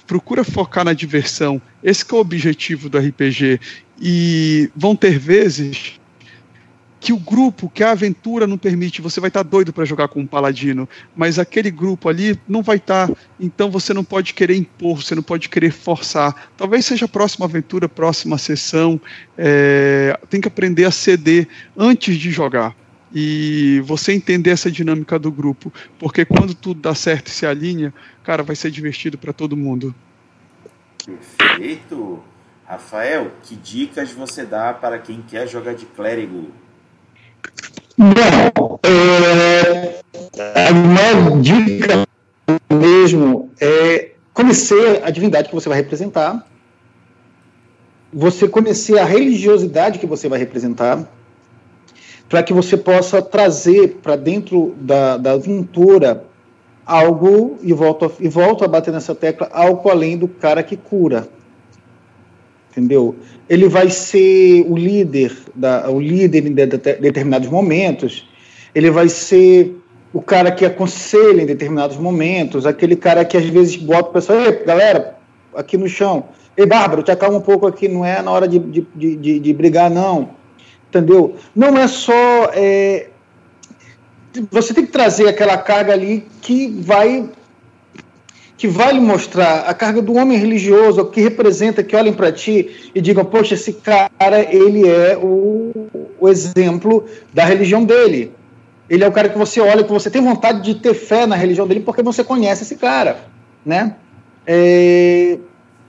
[SPEAKER 4] Procura focar na diversão. Esse é o objetivo do RPG. E vão ter vezes que o grupo, que a aventura não permite, você vai estar tá doido para jogar com um paladino, mas aquele grupo ali não vai estar, tá, então você não pode querer impor, você não pode querer forçar. Talvez seja a próxima aventura, próxima sessão, é, tem que aprender a ceder antes de jogar. E você entender essa dinâmica do grupo, porque quando tudo dá certo e se alinha, cara, vai ser divertido para todo mundo.
[SPEAKER 1] Perfeito! Rafael, que dicas você dá para quem quer jogar de clérigo?
[SPEAKER 2] Bom, é, a minha dica mesmo é conhecer a divindade que você vai representar, você conhecer a religiosidade que você vai representar, para que você possa trazer para dentro da, da aventura algo, e volto, e volto a bater nessa tecla, algo além do cara que cura. Entendeu? ele vai ser o líder, da, o líder em de, de, determinados momentos, ele vai ser o cara que aconselha em determinados momentos, aquele cara que às vezes bota o pessoal, galera, aqui no chão, ei, Bárbara, te acalma um pouco aqui, não é na hora de, de, de, de brigar, não, entendeu? Não é só... É, você tem que trazer aquela carga ali que vai que vai lhe mostrar a carga do homem religioso, que representa, que olhem para ti e digam, poxa, esse cara, ele é o, o exemplo da religião dele. Ele é o cara que você olha, que você tem vontade de ter fé na religião dele porque você conhece esse cara, né? É,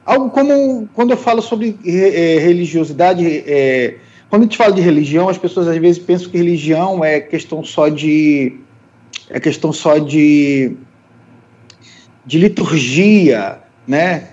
[SPEAKER 2] algo como quando eu falo sobre é, religiosidade, é, quando a gente fala de religião, as pessoas às vezes pensam que religião é questão só de é questão só de de liturgia, né?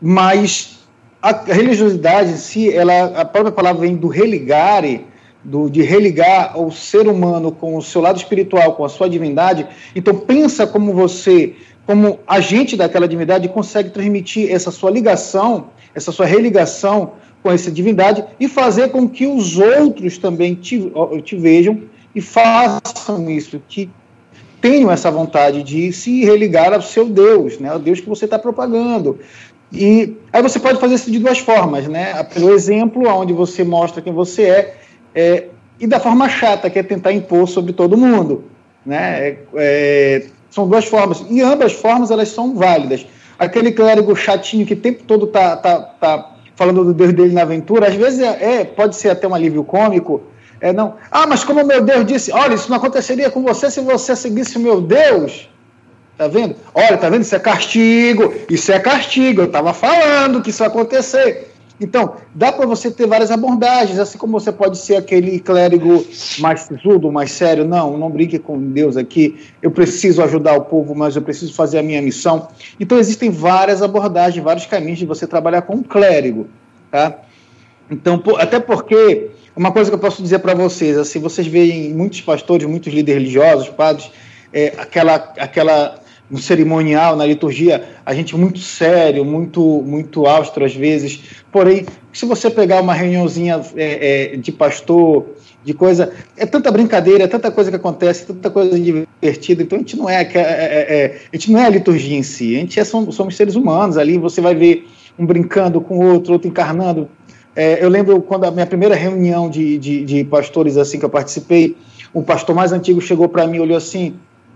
[SPEAKER 2] Mas a religiosidade em si, ela, a própria palavra vem do religare, do, de religar o ser humano com o seu lado espiritual, com a sua divindade. Então pensa como você, como agente daquela divindade, consegue transmitir essa sua ligação, essa sua religação com essa divindade e fazer com que os outros também te, te vejam e façam isso, que tenham essa vontade de se religar ao seu Deus, né, ao Deus que você está propagando. E aí você pode fazer isso de duas formas, né? Pelo exemplo, onde você mostra quem você é, é e da forma chata, que é tentar impor sobre todo mundo, né? É, é, são duas formas e ambas formas elas são válidas. Aquele clérigo chatinho que o tempo todo tá, tá, tá falando do Deus dele na aventura, às vezes é, é pode ser até um alívio cômico, é, não. Ah, mas como meu Deus disse, olha, isso não aconteceria com você se você seguisse o meu Deus. Tá vendo? Olha, tá vendo? Isso é castigo. Isso é castigo. Eu estava falando que isso ia acontecer. Então, dá para você ter várias abordagens, assim como você pode ser aquele clérigo mais sisudo, mais sério. Não, não brinque com Deus aqui. Eu preciso ajudar o povo, mas eu preciso fazer a minha missão. Então, existem várias abordagens, vários caminhos de você trabalhar com um clérigo. Tá? Então, até porque uma coisa que eu posso dizer para vocês, assim, vocês veem muitos pastores, muitos líderes religiosos, padres, é, aquela, aquela no cerimonial, na liturgia, a gente muito sério, muito, muito austro às vezes. Porém, se você pegar uma reuniãozinha é, é, de pastor, de coisa, é tanta brincadeira, é tanta coisa que acontece, tanta coisa divertida. Então a gente não é, é, é, é a gente não é a liturgia em si. A gente é, somos, somos seres humanos. Ali você vai ver um brincando com o outro, outro encarnando, é, eu lembro quando a minha primeira reunião de, de, de, pastores assim que eu participei, um pastor mais antigo chegou para mim, olhou assim,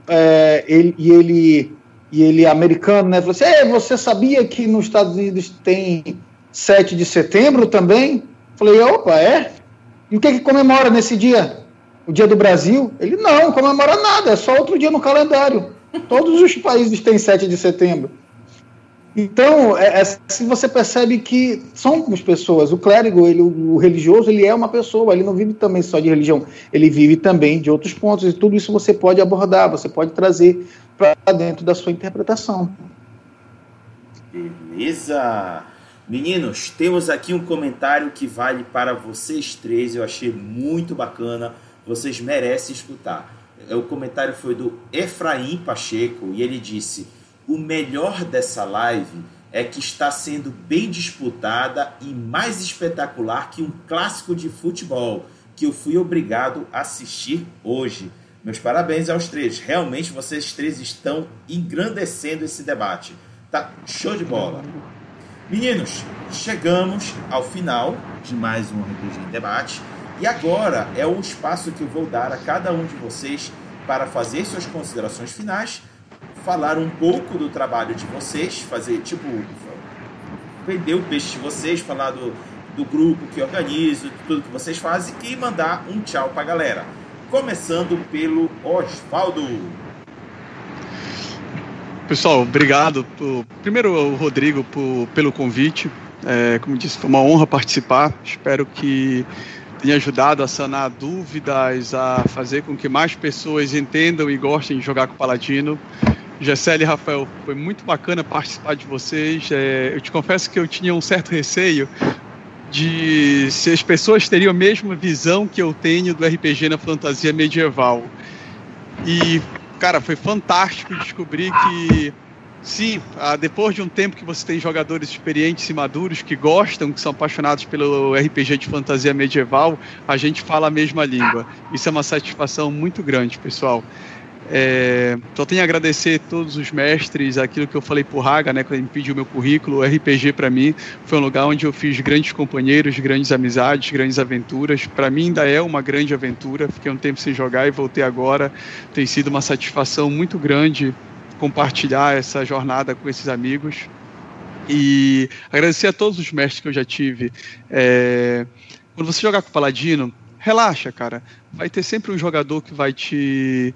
[SPEAKER 2] é, ele, e ele e ele americano, né? Falou assim: você sabia que nos Estados Unidos tem 7 de setembro também? Falei, opa, é? E o que, que comemora nesse dia? O dia do Brasil? Ele não, comemora nada, é só outro dia no calendário. Todos os países têm 7 de setembro. Então, é, é, assim você percebe que somos pessoas. O clérigo, ele, o religioso, ele é uma pessoa. Ele não vive também só de religião. Ele vive também de outros pontos. E tudo isso você pode abordar, você pode trazer para dentro da sua interpretação.
[SPEAKER 1] Beleza! Meninos, temos aqui um comentário que vale para vocês três. Eu achei muito bacana. Vocês merecem escutar. O comentário foi do Efraim Pacheco e ele disse o melhor dessa live é que está sendo bem disputada e mais espetacular que um clássico de futebol que eu fui obrigado a assistir hoje. Meus parabéns aos três. Realmente vocês três estão engrandecendo esse debate. Tá show de bola. Meninos, chegamos ao final de mais um RPG em debate. E agora é o espaço que eu vou dar a cada um de vocês para fazer suas considerações finais falar um pouco do trabalho de vocês, fazer tipo vender o peixe de vocês, falar do, do grupo que organiza, tudo que vocês fazem e mandar um tchau para a galera. Começando pelo Osvaldo.
[SPEAKER 4] Pessoal, obrigado. Por, primeiro, Rodrigo, por, pelo convite. É, como disse, foi uma honra participar. Espero que tenha ajudado a sanar dúvidas, a fazer com que mais pessoas entendam e gostem de jogar com o Paladino. Gessele e Rafael, foi muito bacana participar de vocês. É, eu te confesso que eu tinha um certo receio de se as pessoas teriam a mesma visão que eu tenho do RPG na fantasia medieval. E, cara, foi fantástico descobrir que, sim, ah, depois de um tempo que você tem jogadores experientes e maduros que gostam, que são apaixonados pelo RPG de fantasia medieval, a gente fala a mesma língua. Isso é uma satisfação muito grande, pessoal. É, só tenho a agradecer todos os mestres, aquilo que eu falei por Raga, né, quando ele me pediu meu currículo, o RPG para mim foi um lugar onde eu fiz grandes companheiros, grandes amizades, grandes aventuras. Para mim ainda é uma grande aventura. Fiquei um tempo sem jogar e voltei agora. Tem sido uma satisfação muito grande compartilhar essa jornada com esses amigos. E agradecer a todos os mestres que eu já tive. É, quando você jogar com o Paladino, relaxa, cara. Vai ter sempre um jogador que vai te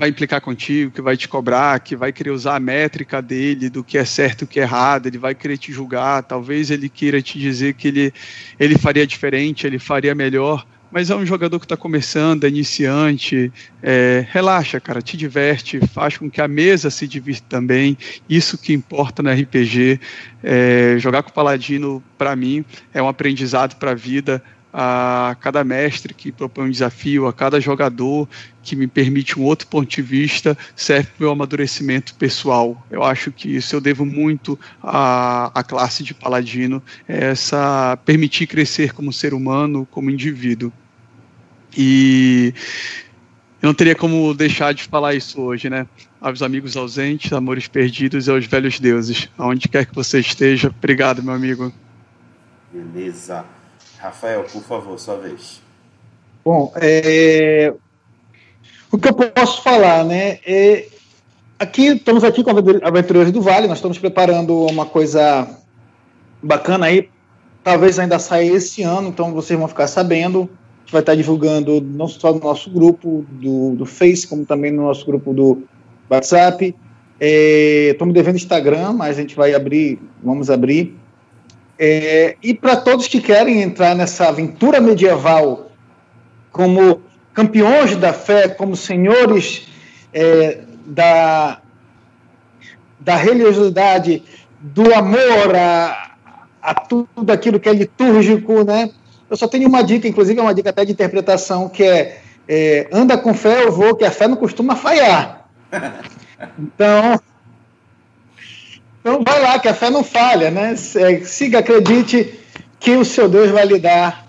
[SPEAKER 4] vai implicar contigo, que vai te cobrar, que vai querer usar a métrica dele do que é certo e o que é errado, ele vai querer te julgar, talvez ele queira te dizer que ele, ele faria diferente, ele faria melhor, mas é um jogador que está começando, é iniciante, é, relaxa, cara, te diverte, faz com que a mesa se divirta também, isso que importa no RPG, é, jogar com o Paladino, para mim, é um aprendizado para a vida, a cada mestre que propõe um desafio, a cada jogador que me permite um outro ponto de vista, serve para o meu amadurecimento pessoal. Eu acho que isso eu devo muito à, à classe de paladino, é essa permitir crescer como ser humano, como indivíduo. E eu não teria como deixar de falar isso hoje, né? Aos amigos ausentes, amores perdidos e aos velhos deuses. Aonde quer que você esteja, obrigado, meu amigo.
[SPEAKER 1] Beleza. Rafael, por favor, sua vez.
[SPEAKER 2] Bom, é... o que eu posso falar, né? É... Aqui estamos aqui com Aventureiros do Vale, nós estamos preparando uma coisa bacana aí, talvez ainda saia esse ano, então vocês vão ficar sabendo. A gente vai estar divulgando não só no nosso grupo do, do Face, como também no nosso grupo do WhatsApp. Estamos é... devendo Instagram, mas a gente vai abrir, vamos abrir. É, e para todos que querem entrar nessa aventura medieval como campeões da fé, como senhores é, da, da religiosidade, do amor a, a tudo aquilo que é litúrgico, né? Eu só tenho uma dica, inclusive é uma dica até de interpretação, que é, é anda com fé, eu vou, que a fé não costuma falhar. Então, então vai lá, que a fé não falha, né? É, siga, acredite que o seu Deus vai lhe dar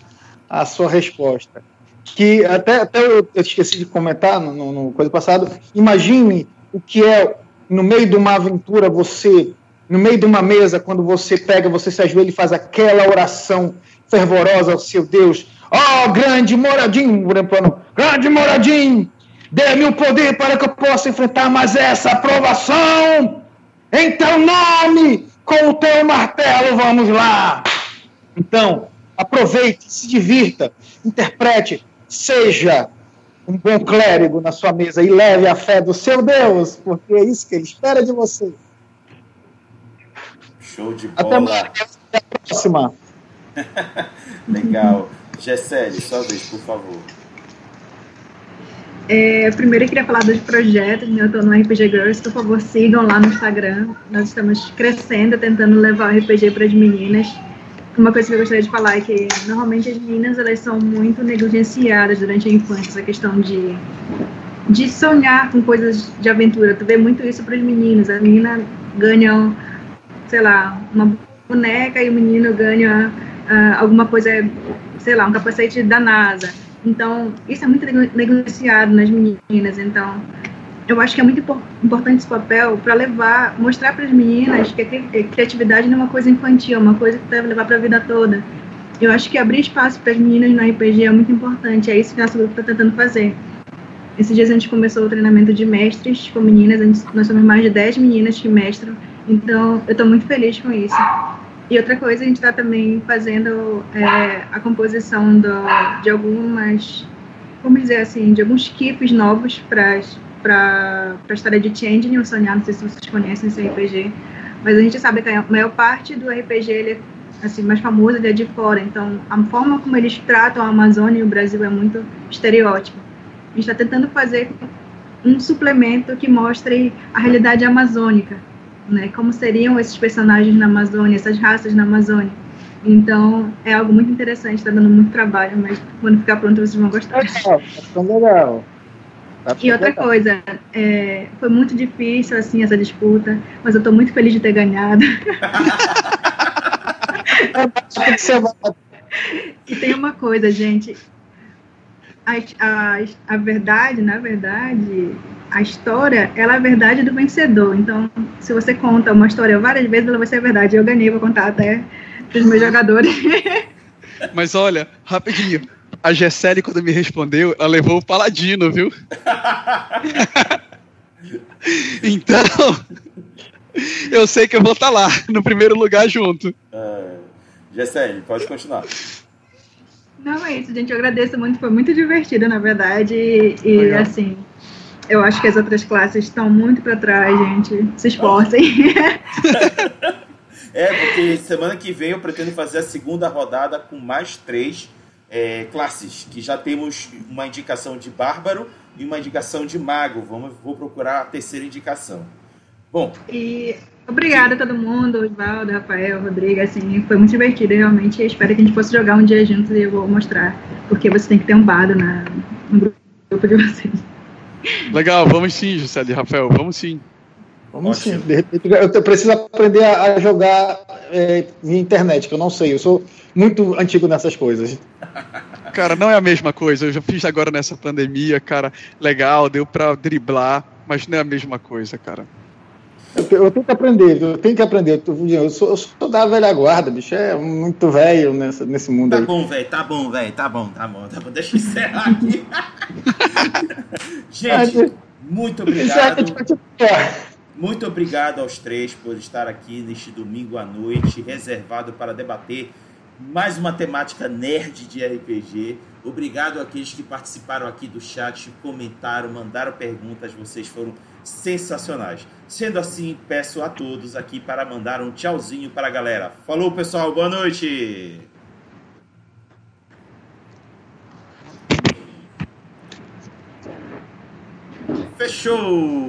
[SPEAKER 2] a sua resposta. Que até, até eu, eu esqueci de comentar no, no, no coisa passado. Imagine o que é no meio de uma aventura você, no meio de uma mesa, quando você pega, você se ajoelha e faz aquela oração fervorosa ao seu Deus. Oh, grande moradinho, grande moradinho, dê-me o poder para que eu possa enfrentar mais essa aprovação em teu nome, com o teu martelo, vamos lá. Então, aproveite, se divirta, interprete, seja um bom clérigo na sua mesa e leve a fé do seu Deus, porque é isso que ele espera de você.
[SPEAKER 1] Show de bola. Até,
[SPEAKER 2] até a próxima.
[SPEAKER 1] Legal. Gessele, sua vez, por favor.
[SPEAKER 3] É, primeiro eu queria falar dos projetos, né? Eu estou no RPG Girls, por favor sigam lá no Instagram. Nós estamos crescendo, tentando levar o RPG para as meninas. Uma coisa que eu gostaria de falar é que normalmente as meninas elas são muito negligenciadas durante a infância, essa questão de, de sonhar com coisas de aventura. Tu vê muito isso para os meninos. A menina ganha, sei lá, uma boneca e o menino ganha uh, alguma coisa, sei lá, um capacete da NASA então, isso é muito negociado nas meninas. Então, eu acho que é muito importante esse papel para levar, mostrar para as meninas que a criatividade não é uma coisa infantil, é uma coisa que deve levar para a vida toda. Eu acho que abrir espaço para as meninas no RPG é muito importante, é isso que nosso grupo está tentando fazer. Esses dias a gente começou o treinamento de mestres com meninas, gente, nós somos mais de 10 meninas que mestram, então eu estou muito feliz com isso. E outra coisa, a gente está também fazendo é, a composição do, de algumas, vamos dizer assim, de alguns keeps novos para a história de Change, o Sonhar, não sei se vocês conhecem esse RPG, mas a gente sabe que a maior parte do RPG ele é assim, mais famoso ele é de fora, então a forma como eles tratam a Amazônia e o Brasil é muito estereótipo. A gente está tentando fazer um suplemento que mostre a realidade amazônica, né? Como seriam esses personagens na Amazônia, essas raças na Amazônia. Então, é algo muito interessante, está dando muito trabalho, mas quando ficar pronto vocês vão gostar. Legal, tá legal. Tá e outra legal. coisa, é, foi muito difícil, assim, essa disputa, mas eu estou muito feliz de ter ganhado. e tem uma coisa, gente, a, a, a verdade, na verdade, a história, ela é a verdade do vencedor. Então, se você conta uma história várias vezes, ela vai ser a verdade. Eu ganhei, vou contar até os meus jogadores.
[SPEAKER 4] Mas olha, rapidinho. A Gessele, quando me respondeu, ela levou o Paladino, viu? Então, eu sei que eu vou estar lá, no primeiro lugar junto.
[SPEAKER 1] Uh, Gessele, pode continuar.
[SPEAKER 3] Não, é isso, gente. Eu agradeço muito. Foi muito divertido, na verdade. E, e assim, eu acho que as outras classes estão muito para trás, gente. Se esforcem.
[SPEAKER 1] é, porque semana que vem eu pretendo fazer a segunda rodada com mais três é, classes, que já temos uma indicação de bárbaro e uma indicação de mago. Vamos, vou procurar a terceira indicação. Bom.
[SPEAKER 3] E obrigada a todo mundo, Osvaldo, Rafael, Rodrigo, assim, foi muito divertido, realmente. Espero que a gente possa jogar um dia juntos e eu vou mostrar porque você tem que ter um bardo na, no grupo de vocês.
[SPEAKER 4] Legal, vamos sim, Gisele Rafael, vamos sim.
[SPEAKER 2] Vamos Ótimo. sim. De repente, eu preciso aprender a jogar é, via internet, que eu não sei. Eu sou muito antigo nessas coisas.
[SPEAKER 4] Cara, não é a mesma coisa. Eu já fiz agora nessa pandemia, cara. Legal, deu pra driblar, mas não é a mesma coisa, cara.
[SPEAKER 2] Eu, tenho que aprender, eu tenho que aprender. Eu sou, eu sou da velha guarda, bicho. É muito velho nessa, nesse mundo
[SPEAKER 1] tá
[SPEAKER 2] aí.
[SPEAKER 1] Bom, véio, tá bom, velho. Tá bom, tá bom, tá bom. Deixa eu encerrar aqui. Gente, muito obrigado. Muito obrigado aos três por estar aqui neste domingo à noite, reservado para debater mais uma temática nerd de RPG. Obrigado àqueles que participaram aqui do chat, comentaram, mandaram perguntas, vocês foram sensacionais. Sendo assim, peço a todos aqui para mandar um tchauzinho para a galera. Falou, pessoal, boa noite! Fechou!